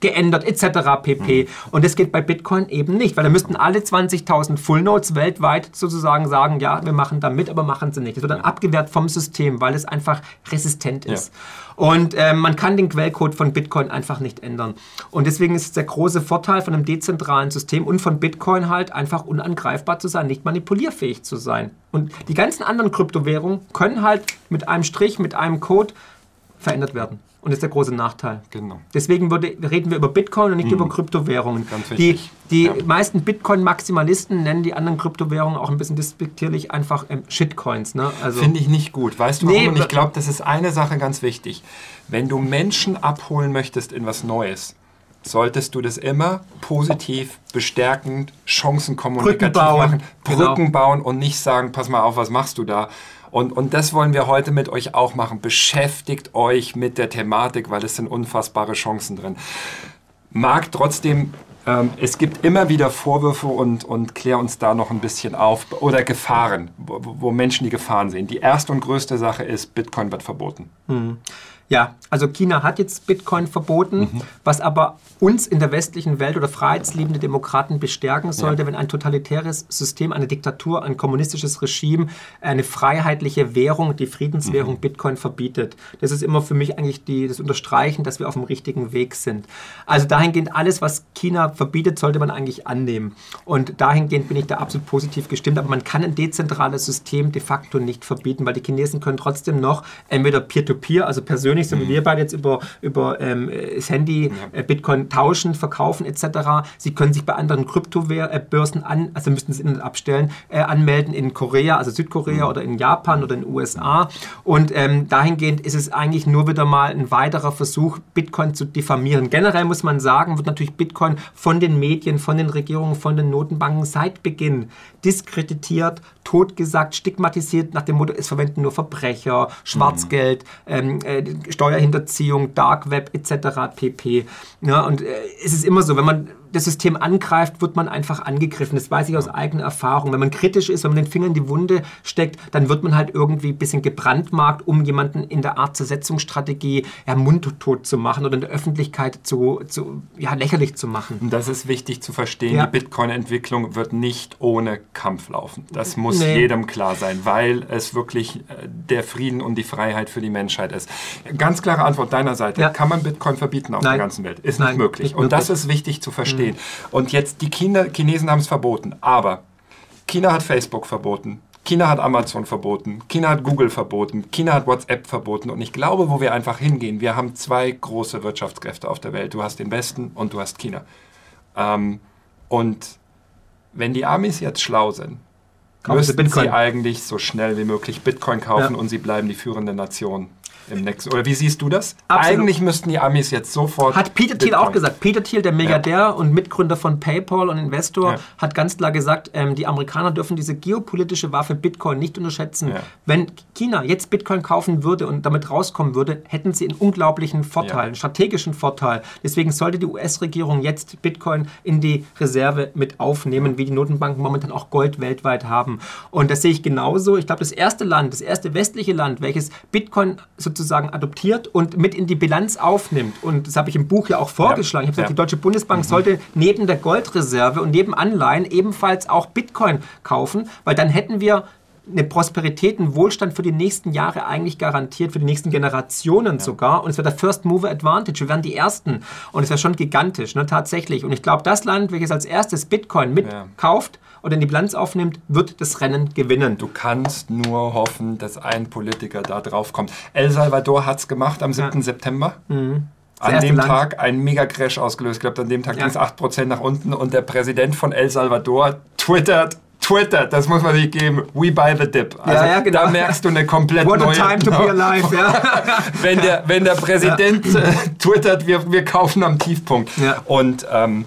[SPEAKER 1] geändert etc. pp. Mhm. Und das geht bei Bitcoin eben nicht, weil da müssten alle 20.000 Full Nodes weltweit sozusagen sagen, ja, wir machen da mit, aber machen sie nicht. Das wird dann abgewehrt vom System, weil es einfach resistent ist. Ja. Und äh, man kann den Quellcode von Bitcoin einfach nicht ändern. Und deswegen ist der große Vorteil von einem dezentralen System und von Bitcoin halt einfach unangreifbar zu sein, nicht manipulierfähig zu sein. Und die ganzen anderen Kryptowährungen können halt mit einem Strich, mit einem Code verändert werden. Und das ist der große Nachteil. Genau. Deswegen würde, reden wir über Bitcoin und nicht mhm. über Kryptowährungen. Ganz Die, die ja. meisten Bitcoin-Maximalisten nennen die anderen Kryptowährungen auch ein bisschen despektierlich einfach ähm, Shitcoins. Ne?
[SPEAKER 2] Also Finde ich nicht gut. Weißt du nee, warum? Und ich glaube, das ist eine Sache ganz wichtig. Wenn du Menschen abholen möchtest in was Neues, solltest du das immer positiv, bestärkend, chancenkommunikativ
[SPEAKER 1] Brücken bauen.
[SPEAKER 2] machen, Brücken genau. bauen und nicht sagen, pass mal auf, was machst du da? Und, und das wollen wir heute mit euch auch machen. Beschäftigt euch mit der Thematik, weil es sind unfassbare Chancen drin. Mag trotzdem, ähm, es gibt immer wieder Vorwürfe und, und klär uns da noch ein bisschen auf. Oder Gefahren, wo, wo Menschen die Gefahren sehen. Die erste und größte Sache ist, Bitcoin wird verboten.
[SPEAKER 1] Hm. Ja, also China hat jetzt Bitcoin verboten, mhm. was aber uns in der westlichen Welt oder freiheitsliebende Demokraten bestärken sollte, ja. wenn ein totalitäres System, eine Diktatur, ein kommunistisches Regime eine freiheitliche Währung, die Friedenswährung mhm. Bitcoin verbietet. Das ist immer für mich eigentlich die, das Unterstreichen, dass wir auf dem richtigen Weg sind. Also dahingehend alles, was China verbietet, sollte man eigentlich annehmen. Und dahingehend bin ich da absolut positiv gestimmt. Aber man kann ein dezentrales System de facto nicht verbieten, weil die Chinesen können trotzdem noch entweder Peer-to-Peer, -Peer, also persönlich nicht, so wie mhm. wir beide jetzt über, über ähm, das Handy äh, Bitcoin tauschen, verkaufen etc. Sie können sich bei anderen Kryptobörsen an, also müssten das Internet abstellen, äh, anmelden in Korea, also Südkorea mhm. oder in Japan oder in den USA. Und ähm, dahingehend ist es eigentlich nur wieder mal ein weiterer Versuch, Bitcoin zu diffamieren. Generell muss man sagen, wird natürlich Bitcoin von den Medien, von den Regierungen, von den Notenbanken seit Beginn diskreditiert, totgesagt, stigmatisiert nach dem Motto, es verwenden nur Verbrecher, Schwarzgeld, mhm. ähm, äh, Steuerhinterziehung, Dark Web etc. pp. Ja, und äh, es ist immer so, wenn man das System angreift, wird man einfach angegriffen. Das weiß ich aus eigener Erfahrung. Wenn man kritisch ist, wenn man den Finger in die Wunde steckt, dann wird man halt irgendwie ein bisschen gebrandmarkt, um jemanden in der Art Zersetzungsstrategie ja, mundtot zu machen oder in der Öffentlichkeit zu, zu ja, lächerlich zu machen.
[SPEAKER 2] Und das ist wichtig zu verstehen. Ja. Die Bitcoin-Entwicklung wird nicht ohne Kampf laufen. Das muss nee. jedem klar sein, weil es wirklich äh, der Frieden und die Freiheit für die Menschheit ist. Ganz klare Antwort deiner Seite. Ja. Kann man Bitcoin verbieten auf Nein. der ganzen Welt? Ist Nein, nicht möglich. Nicht und das ist wichtig zu verstehen verstehen. Und jetzt, die China, Chinesen haben es verboten, aber China hat Facebook verboten. China hat Amazon verboten, China hat Google verboten, China hat WhatsApp verboten. Und ich glaube, wo wir einfach hingehen, wir haben zwei große Wirtschaftskräfte auf der Welt. Du hast den Westen und du hast China. Ähm, und wenn die Amis jetzt schlau sind, müssten sie eigentlich so schnell wie möglich Bitcoin kaufen ja. und sie bleiben die führende Nation im nächsten. Oder wie siehst du das? Absolut. Eigentlich müssten die Amis jetzt sofort.
[SPEAKER 1] Hat Peter Thiel auch gesagt. Peter Thiel, der Milliardär ja. und Mitgründer von PayPal und Investor, ja. hat ganz klar gesagt, ähm, die Amerikaner dürfen diese geopolitische Waffe Bitcoin nicht unterschätzen. Ja. Wenn China jetzt Bitcoin kaufen würde und damit rauskommen würde, hätten sie einen unglaublichen Vorteil, einen strategischen Vorteil. Deswegen sollte die US-Regierung jetzt Bitcoin in die Reserve mit aufnehmen, wie die Notenbanken momentan auch Gold weltweit haben. Und das sehe ich genauso. Ich glaube, das erste Land, das erste westliche Land, welches Bitcoin sozusagen sozusagen adoptiert und mit in die Bilanz aufnimmt. Und das habe ich im Buch ja auch vorgeschlagen. Ich habe gesagt, ja. die Deutsche Bundesbank mhm. sollte neben der Goldreserve und neben Anleihen ebenfalls auch Bitcoin kaufen, weil dann hätten wir eine Prosperität, einen Wohlstand für die nächsten Jahre eigentlich garantiert, für die nächsten Generationen ja. sogar. Und es wäre der First Mover Advantage. Wir wären die Ersten. Und es wäre schon gigantisch, ne, tatsächlich. Und ich glaube, das Land, welches als erstes Bitcoin mitkauft, ja oder in die Bilanz aufnimmt, wird das Rennen gewinnen.
[SPEAKER 2] Du kannst nur hoffen, dass ein Politiker da drauf kommt. El Salvador hat es gemacht am 7. Ja. September. Mhm. An dem Land. Tag ein Mega-Crash ausgelöst. Ich glaube, an dem Tag ja. ging es 8% nach unten und der Präsident von El Salvador twittert, Twitter, das muss man sich geben. We buy the dip. Also ja, ja, genau. Da merkst du eine komplett What neue... What a time to be alive, ja. wenn, der, wenn der Präsident ja. Twittert, wir, wir kaufen am Tiefpunkt. Und ähm,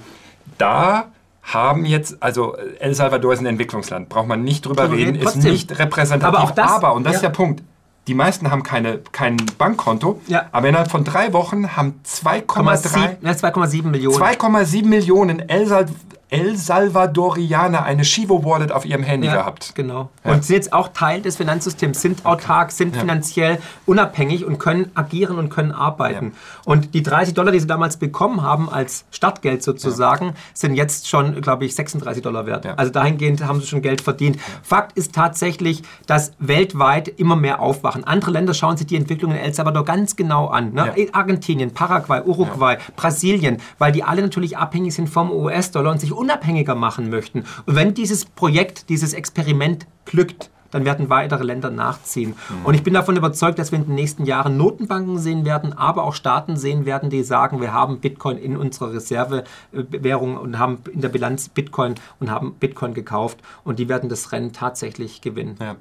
[SPEAKER 2] da haben jetzt, also El Salvador ist ein Entwicklungsland, braucht man nicht drüber reden, ist nicht repräsentativ. Aber, das, aber und das ja. ist der Punkt, die meisten haben keine, kein Bankkonto, ja. aber innerhalb von drei Wochen haben 2,7
[SPEAKER 1] Millionen.
[SPEAKER 2] 2,7 Millionen El, Salvador. El Salvadorianer eine Shivo Wallet auf ihrem Handy ja, gehabt.
[SPEAKER 1] Genau. Ja. Und sind jetzt auch Teil des Finanzsystems, sind autark, sind ja. finanziell unabhängig und können agieren und können arbeiten. Und die 30 Dollar, die sie damals bekommen haben als Startgeld sozusagen, sind jetzt schon, glaube ich, 36 Dollar wert. Also dahingehend haben sie schon Geld verdient. Fakt ist tatsächlich, dass weltweit immer mehr aufwachen. Andere Länder schauen sich die Entwicklung in El Salvador ganz genau an. Ne? Argentinien, Paraguay, Uruguay, Brasilien, weil die alle natürlich abhängig sind vom US-Dollar und sich unabhängiger machen möchten. Und wenn dieses Projekt, dieses Experiment glückt, dann werden weitere Länder nachziehen. Mhm. Und ich bin davon überzeugt, dass wir in den nächsten Jahren Notenbanken sehen werden, aber auch Staaten sehen werden, die sagen, wir haben Bitcoin in unserer Reservewährung und haben in der Bilanz Bitcoin und haben Bitcoin gekauft und die werden das Rennen tatsächlich gewinnen.
[SPEAKER 2] Ja.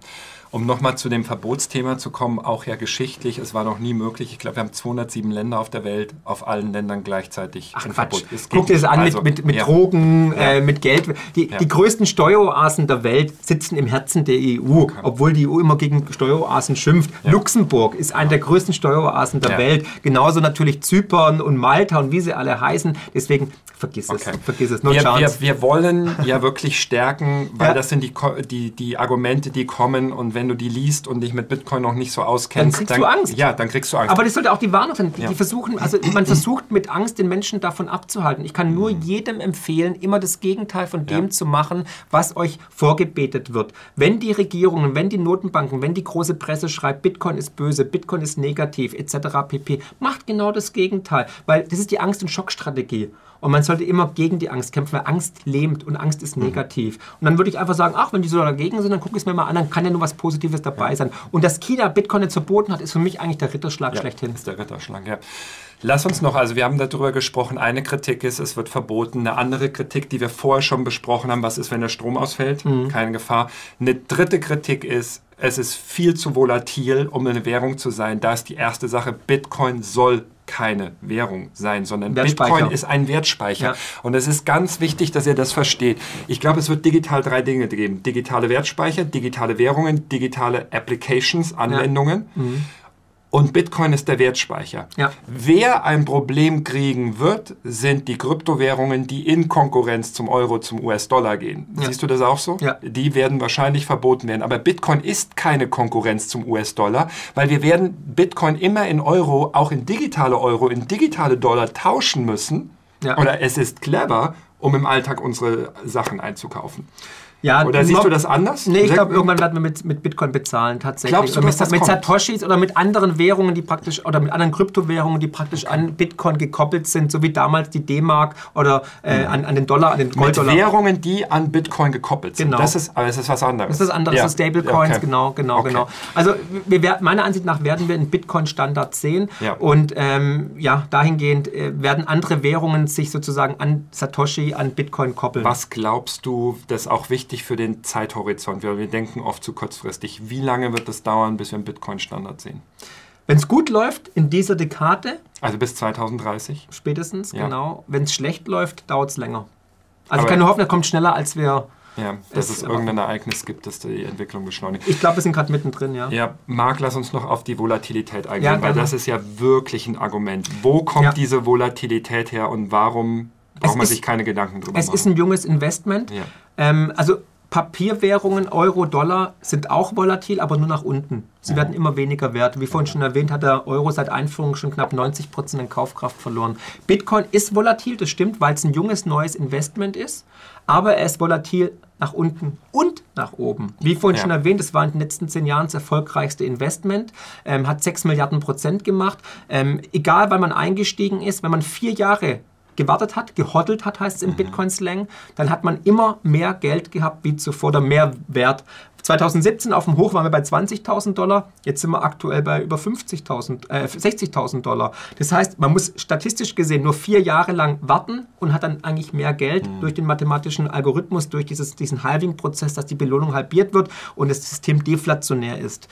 [SPEAKER 2] Um nochmal zu dem Verbotsthema zu kommen, auch ja geschichtlich, es war noch nie möglich. Ich glaube, wir haben 207 Länder auf der Welt, auf allen Ländern gleichzeitig
[SPEAKER 1] Ach, ein Verbot. Guck dir das an also, mit, mit, mit ja. Drogen, ja. Äh, mit Geld. Die, ja. die größten Steueroasen der Welt sitzen im Herzen der EU. EU, obwohl die EU immer gegen Steueroasen schimpft. Luxemburg ist eine der größten Steueroasen der. Welt. Genauso natürlich Zypern und Malta und wie sie alle heißen. Deswegen vergiss es. Okay. Vergiss es.
[SPEAKER 2] No wir, wir, wir, wollen ja wirklich stärken, weil das sind die, die, die Argumente, die kommen und wenn du die liest und dich mit Bitcoin noch nicht so auskennst,
[SPEAKER 1] dann kriegst dann, du Angst.
[SPEAKER 2] Ja, dann kriegst du Angst.
[SPEAKER 1] Aber das sollte auch die Warnung sein. Die, die versuchen, also man versucht mit Angst den Menschen davon abzuhalten. Ich kann nur mhm. jedem empfehlen, immer das Gegenteil von dem zu machen, was euch vorgebetet wird. Wenn die Regierungen, wenn die Notenbanken, wenn die große Presse schreibt, Bitcoin ist böse, Bitcoin ist negativ, etc. pp, macht genau das Gegenteil, weil das ist die Angst- und Schockstrategie. Und man sollte immer gegen die Angst kämpfen, weil Angst lähmt und Angst ist mhm. negativ. Mhm. Und dann würde ich einfach sagen, ach, wenn die so dagegen sind, dann gucke ich es mir mal an, dann kann ja nur was Positives dabei ja. sein. Und dass China Bitcoin jetzt verboten hat, ist für mich eigentlich der Ritterschlag
[SPEAKER 2] ja,
[SPEAKER 1] schlechthin.
[SPEAKER 2] ist der Ritterschlag, ja. Lass uns noch, also wir haben darüber gesprochen, eine Kritik ist, es wird verboten. Eine andere Kritik, die wir vorher schon besprochen haben, was ist, wenn der Strom ausfällt? Mhm. Keine Gefahr. Eine dritte Kritik ist, es ist viel zu volatil, um eine Währung zu sein. Da ist die erste Sache, Bitcoin soll keine Währung sein, sondern Bitcoin ist ein Wertspeicher. Ja. Und es ist ganz wichtig, dass ihr das versteht. Ich glaube, es wird digital drei Dinge geben. Digitale Wertspeicher, digitale Währungen, digitale Applications, Anwendungen. Ja. Mhm und Bitcoin ist der Wertspeicher. Ja. Wer ein Problem kriegen wird, sind die Kryptowährungen, die in Konkurrenz zum Euro, zum US-Dollar gehen. Ja. Siehst du das auch so? Ja. Die werden wahrscheinlich verboten werden. Aber Bitcoin ist keine Konkurrenz zum US-Dollar, weil wir werden Bitcoin immer in Euro, auch in digitale Euro, in digitale Dollar tauschen müssen. Ja. Oder es ist clever, um im Alltag unsere Sachen einzukaufen. Ja, oder siehst du das anders?
[SPEAKER 1] Nee, ich glaube, irgendwann werden wir mit, mit Bitcoin bezahlen tatsächlich. Glaubst du, oder mit, mit Satoshis oder mit anderen Währungen, die praktisch, oder mit anderen Kryptowährungen, die praktisch okay. an Bitcoin gekoppelt sind, so wie damals die D-Mark oder äh, an, an den Dollar, an den
[SPEAKER 2] Golddollar. Mit Währungen, die an Bitcoin gekoppelt sind.
[SPEAKER 1] Genau.
[SPEAKER 2] Das ist, aber das ist was anderes.
[SPEAKER 1] Das ist was anderes, ja. das sind Stablecoins, okay. genau, genau, okay. genau. Also wir, meiner Ansicht nach werden wir einen Bitcoin-Standard sehen ja. und ähm, ja, dahingehend äh, werden andere Währungen sich sozusagen an Satoshi, an Bitcoin koppeln.
[SPEAKER 2] Was glaubst du, das ist auch wichtig wichtig für den Zeithorizont. Wir, wir denken oft zu kurzfristig. Wie lange wird es dauern, bis wir einen Bitcoin-Standard sehen?
[SPEAKER 1] Wenn es gut läuft in dieser Dekade.
[SPEAKER 2] Also bis 2030?
[SPEAKER 1] Spätestens, ja. genau. Wenn es schlecht läuft, dauert es länger. Also Aber ich kann nur hoffen, er kommt schneller, als wir.
[SPEAKER 2] Ja, dass es, es irgendein Ereignis gibt, das die Entwicklung beschleunigt.
[SPEAKER 1] Ich glaube, wir sind gerade mittendrin, ja.
[SPEAKER 2] Ja, Marc, lass uns noch auf die Volatilität eingehen, ja, weil das ist ja wirklich ein Argument. Wo kommt ja. diese Volatilität her und warum braucht man ist, sich keine Gedanken drüber
[SPEAKER 1] es machen? Es ist ein junges Investment. Ja. Ähm, also Papierwährungen, Euro, Dollar sind auch volatil, aber nur nach unten. Sie werden immer weniger wert. Wie vorhin schon erwähnt, hat der Euro seit Einführung schon knapp 90 Prozent in Kaufkraft verloren. Bitcoin ist volatil, das stimmt, weil es ein junges, neues Investment ist, aber er ist volatil nach unten und nach oben. Wie vorhin ja. schon erwähnt, es war in den letzten zehn Jahren das erfolgreichste Investment, ähm, hat 6 Milliarden Prozent gemacht. Ähm, egal, wann man eingestiegen ist, wenn man vier Jahre gewartet hat, gehoddelt hat, heißt es im mhm. Bitcoin-Slang, dann hat man immer mehr Geld gehabt wie zuvor oder mehr Wert. 2017 auf dem Hoch waren wir bei 20.000 Dollar, jetzt sind wir aktuell bei über 50.000, äh, 60.000 Dollar. Das heißt, man muss statistisch gesehen nur vier Jahre lang warten und hat dann eigentlich mehr Geld mhm. durch den mathematischen Algorithmus, durch dieses, diesen Halving-Prozess, dass die Belohnung halbiert wird und das System deflationär ist.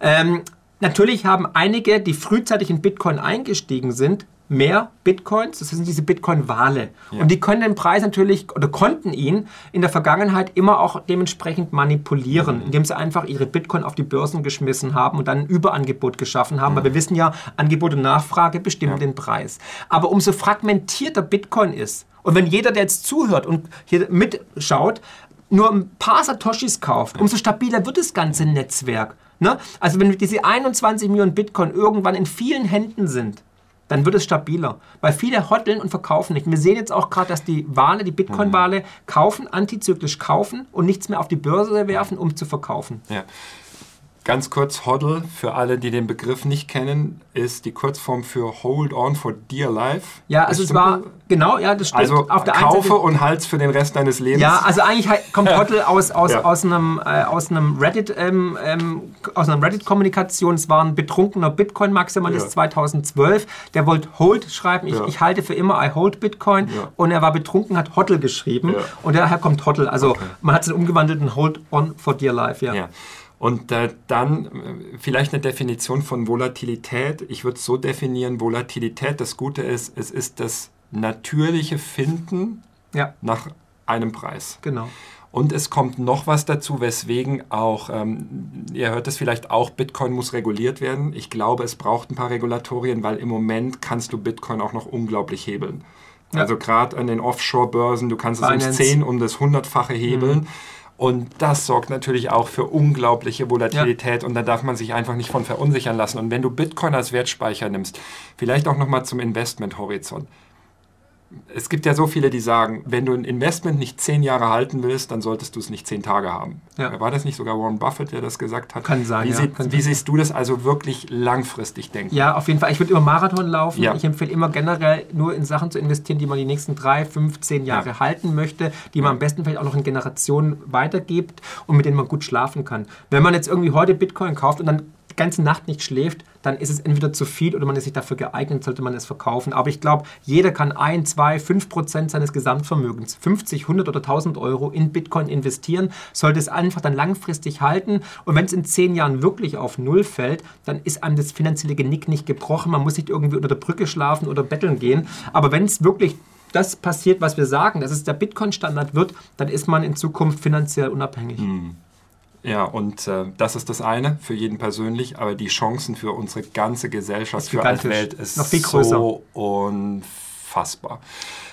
[SPEAKER 1] Ähm, Natürlich haben einige, die frühzeitig in Bitcoin eingestiegen sind, mehr Bitcoins, das sind diese Bitcoin-Wale. Ja. Und die können den Preis natürlich oder konnten ihn in der Vergangenheit immer auch dementsprechend manipulieren, mhm. indem sie einfach ihre Bitcoin auf die Börsen geschmissen haben und dann ein Überangebot geschaffen haben. Mhm. Weil wir wissen ja, Angebot und Nachfrage bestimmen ja. den Preis. Aber umso fragmentierter Bitcoin ist, und wenn jeder, der jetzt zuhört und hier mitschaut, nur ein paar Satoshis kauft, umso stabiler wird das ganze Netzwerk. Ne? Also wenn diese 21 Millionen Bitcoin irgendwann in vielen Händen sind, dann wird es stabiler. Weil viele hotteln und verkaufen nicht. Wir sehen jetzt auch gerade, dass die Wale, die Bitcoin-Wale, mhm. kaufen, antizyklisch kaufen und nichts mehr auf die Börse werfen, um zu verkaufen.
[SPEAKER 2] Ja. Ganz kurz, HODL, für alle, die den Begriff nicht kennen, ist die Kurzform für Hold On for Dear Life.
[SPEAKER 1] Ja, also es war, genau, ja, das
[SPEAKER 2] stimmt. Also Auf der kaufe Seite, und halt's für den Rest deines Lebens.
[SPEAKER 1] Ja, also eigentlich kommt HODL aus, aus, ja. aus einem, äh, aus einem Reddit, ähm, ähm, aus einer Reddit-Kommunikation. Es war ein betrunkener Bitcoin-Maximalist ja. 2012, der wollte Hold schreiben. Ich, ja. ich halte für immer I hold Bitcoin. Und er war betrunken, hat HODL geschrieben. Und daher kommt HODL. Also okay. man hat es umgewandelt in Hold On for Dear Life, ja.
[SPEAKER 2] Und äh, dann vielleicht eine Definition von Volatilität. Ich würde es so definieren, Volatilität, das Gute ist, es ist das natürliche Finden ja. nach einem Preis.
[SPEAKER 1] Genau.
[SPEAKER 2] Und es kommt noch was dazu, weswegen auch, ähm, ihr hört es vielleicht auch, Bitcoin muss reguliert werden. Ich glaube, es braucht ein paar Regulatorien, weil im Moment kannst du Bitcoin auch noch unglaublich hebeln. Ja. Also gerade an den Offshore-Börsen, du kannst es Finance. um 10 um das hundertfache hebeln. Mhm. Und das sorgt natürlich auch für unglaubliche Volatilität ja. und da darf man sich einfach nicht von verunsichern lassen. Und wenn du Bitcoin als Wertspeicher nimmst, vielleicht auch nochmal zum Investmenthorizont es gibt ja so viele, die sagen, wenn du ein Investment nicht zehn Jahre halten willst, dann solltest du es nicht zehn Tage haben. Ja. War das nicht sogar Warren Buffett, der das gesagt hat?
[SPEAKER 1] Kann sein.
[SPEAKER 2] Wie,
[SPEAKER 1] ja,
[SPEAKER 2] sie,
[SPEAKER 1] kann
[SPEAKER 2] wie sein. siehst du das also wirklich langfristig denken?
[SPEAKER 1] Ja, auf jeden Fall. Ich würde immer Marathon laufen. Ja. Ich empfehle immer generell nur in Sachen zu investieren, die man die nächsten drei, fünf, zehn Jahre ja. halten möchte, die man am besten vielleicht auch noch in Generationen weitergibt und mit denen man gut schlafen kann. Wenn man jetzt irgendwie heute Bitcoin kauft und dann die ganze Nacht nicht schläft, dann ist es entweder zu viel oder man ist nicht dafür geeignet, sollte man es verkaufen. Aber ich glaube, jeder kann 1, 2, 5 Prozent seines Gesamtvermögens, 50, 100 oder 1000 Euro in Bitcoin investieren, sollte es einfach dann langfristig halten. Und wenn es in 10 Jahren wirklich auf Null fällt, dann ist einem das finanzielle Genick nicht gebrochen. Man muss nicht irgendwie unter der Brücke schlafen oder betteln gehen. Aber wenn es wirklich das passiert, was wir sagen, dass es der Bitcoin-Standard wird, dann ist man in Zukunft finanziell unabhängig. Hm.
[SPEAKER 2] Ja, und äh, das ist das eine für jeden persönlich, aber die Chancen für unsere ganze Gesellschaft, für als Welt ist Noch viel größer. so unfassbar.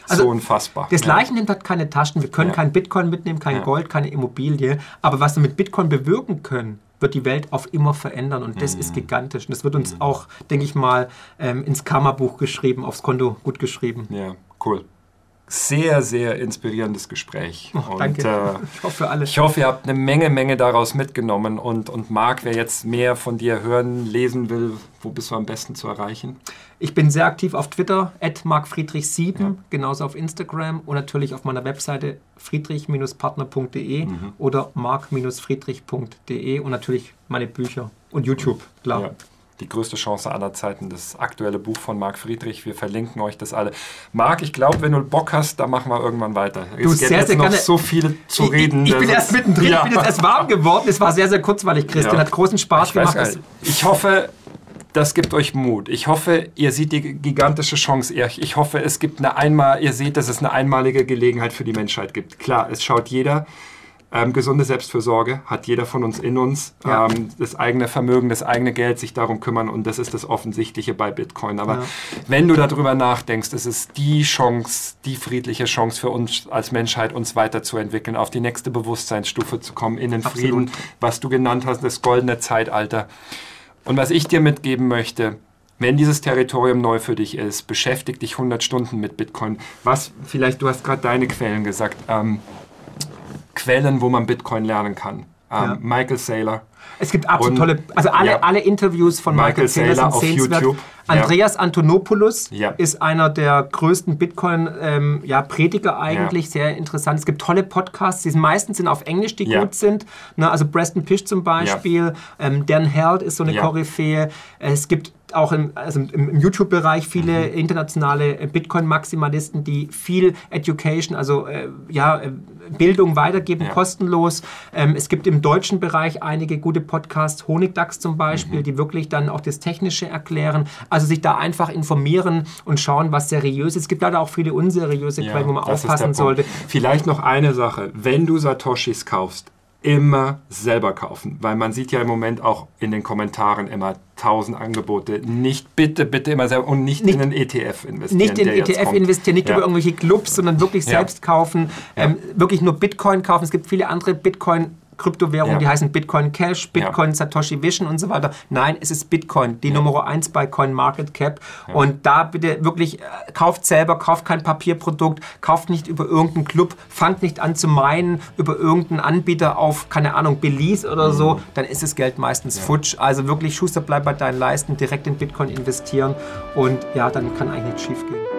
[SPEAKER 1] Also so unfassbar. Das. Leichen nimmt halt keine Taschen. Wir können ja. kein Bitcoin mitnehmen, kein ja. Gold, keine Immobilie. Aber was wir mit Bitcoin bewirken können, wird die Welt auf immer verändern und das mhm. ist gigantisch. Und das wird uns mhm. auch, denke ich mal, ähm, ins Karma-Buch geschrieben, aufs Konto gut geschrieben.
[SPEAKER 2] Ja, cool sehr, sehr inspirierendes Gespräch.
[SPEAKER 1] Oh, und, danke. Äh,
[SPEAKER 2] ich hoffe alle. Ich hoffe, ihr habt eine Menge, Menge daraus mitgenommen. Und, und Marc, wer jetzt mehr von dir hören, lesen will, wo bist du am besten zu erreichen?
[SPEAKER 1] Ich bin sehr aktiv auf Twitter, markfriedrich7, ja. genauso auf Instagram und natürlich auf meiner Webseite friedrich-partner.de mhm. oder mark-friedrich.de und natürlich meine Bücher und YouTube, klar. Ja
[SPEAKER 2] die größte Chance aller Zeiten, das aktuelle Buch von Marc Friedrich. Wir verlinken euch das alle. Marc, ich glaube, wenn du Bock hast, dann machen wir irgendwann weiter.
[SPEAKER 1] Du es sehr, jetzt sehr noch
[SPEAKER 2] so viel zu
[SPEAKER 1] ich,
[SPEAKER 2] reden.
[SPEAKER 1] Ich, ich bin erst mittendrin, ja. ich bin jetzt erst warm geworden. Es war sehr, sehr kurzweilig, Christian. Ja. Hat großen Spaß
[SPEAKER 2] ich
[SPEAKER 1] gemacht.
[SPEAKER 2] Weiß, ich hoffe, das gibt euch Mut. Ich hoffe, ihr seht die gigantische Chance. Ich hoffe, es gibt eine einmal, ihr seht, dass es eine einmalige Gelegenheit für die Menschheit gibt. Klar, es schaut jeder. Ähm, gesunde Selbstfürsorge hat jeder von uns in uns. Ja. Ähm, das eigene Vermögen, das eigene Geld, sich darum kümmern und das ist das Offensichtliche bei Bitcoin. Aber ja. wenn du darüber nachdenkst, ist es die Chance, die friedliche Chance für uns als Menschheit, uns weiterzuentwickeln, auf die nächste Bewusstseinsstufe zu kommen, in den Absolut. Frieden, was du genannt hast, das goldene Zeitalter. Und was ich dir mitgeben möchte, wenn dieses Territorium neu für dich ist, beschäftige dich 100 Stunden mit Bitcoin. Was, vielleicht, du hast gerade deine Quellen gesagt, ähm, Quellen, wo man Bitcoin lernen kann. Ähm, ja. Michael Saylor.
[SPEAKER 1] Es gibt absolut und, tolle, also alle, ja. alle Interviews von Michael, Michael Saylor, Saylor sind sehenswert. YouTube. Andreas ja. Antonopoulos ist einer der größten Bitcoin-Prediger ähm, eigentlich, sehr interessant. Es gibt tolle Podcasts, die meistens sind auf Englisch, die gut sind. Ne, also Preston Pish zum Beispiel, ähm, Dan Held ist so eine Koryphäe. Es gibt auch im, also im, im YouTube-Bereich viele mhm. internationale äh, Bitcoin-Maximalisten, die viel Education, also äh, ja, äh, Bildung weitergeben, ja. kostenlos. Ähm, es gibt im deutschen Bereich einige gute Podcasts, Honigdachs zum Beispiel, mhm. die wirklich dann auch das Technische erklären. Also sich da einfach informieren und schauen, was seriös ist. Es gibt leider auch viele unseriöse ja, Quellen, wo man aufpassen sollte.
[SPEAKER 2] Vielleicht noch eine Sache, wenn du Satoshis kaufst, immer selber kaufen, weil man sieht ja im Moment auch in den Kommentaren immer tausend Angebote. Nicht bitte, bitte immer selber und nicht, nicht in einen ETF investieren.
[SPEAKER 1] Nicht in ETF investieren, nicht ja. über irgendwelche Clubs, sondern wirklich ja. selbst kaufen, ja. ähm, wirklich nur Bitcoin kaufen. Es gibt viele andere Bitcoin Kryptowährungen, ja. die heißen Bitcoin Cash, Bitcoin ja. Satoshi Vision und so weiter. Nein, es ist Bitcoin, die ja. Nummer 1 bei Coin Market Cap. Und da bitte wirklich, äh, kauft selber, kauft kein Papierprodukt, kauft nicht über irgendeinen Club, fangt nicht an zu meinen über irgendeinen Anbieter auf, keine Ahnung, Belize oder mhm. so, dann ist das Geld meistens futsch. Also wirklich, Schuster, bleib bei deinen Leisten, direkt in Bitcoin investieren und ja, dann kann eigentlich nichts schief gehen.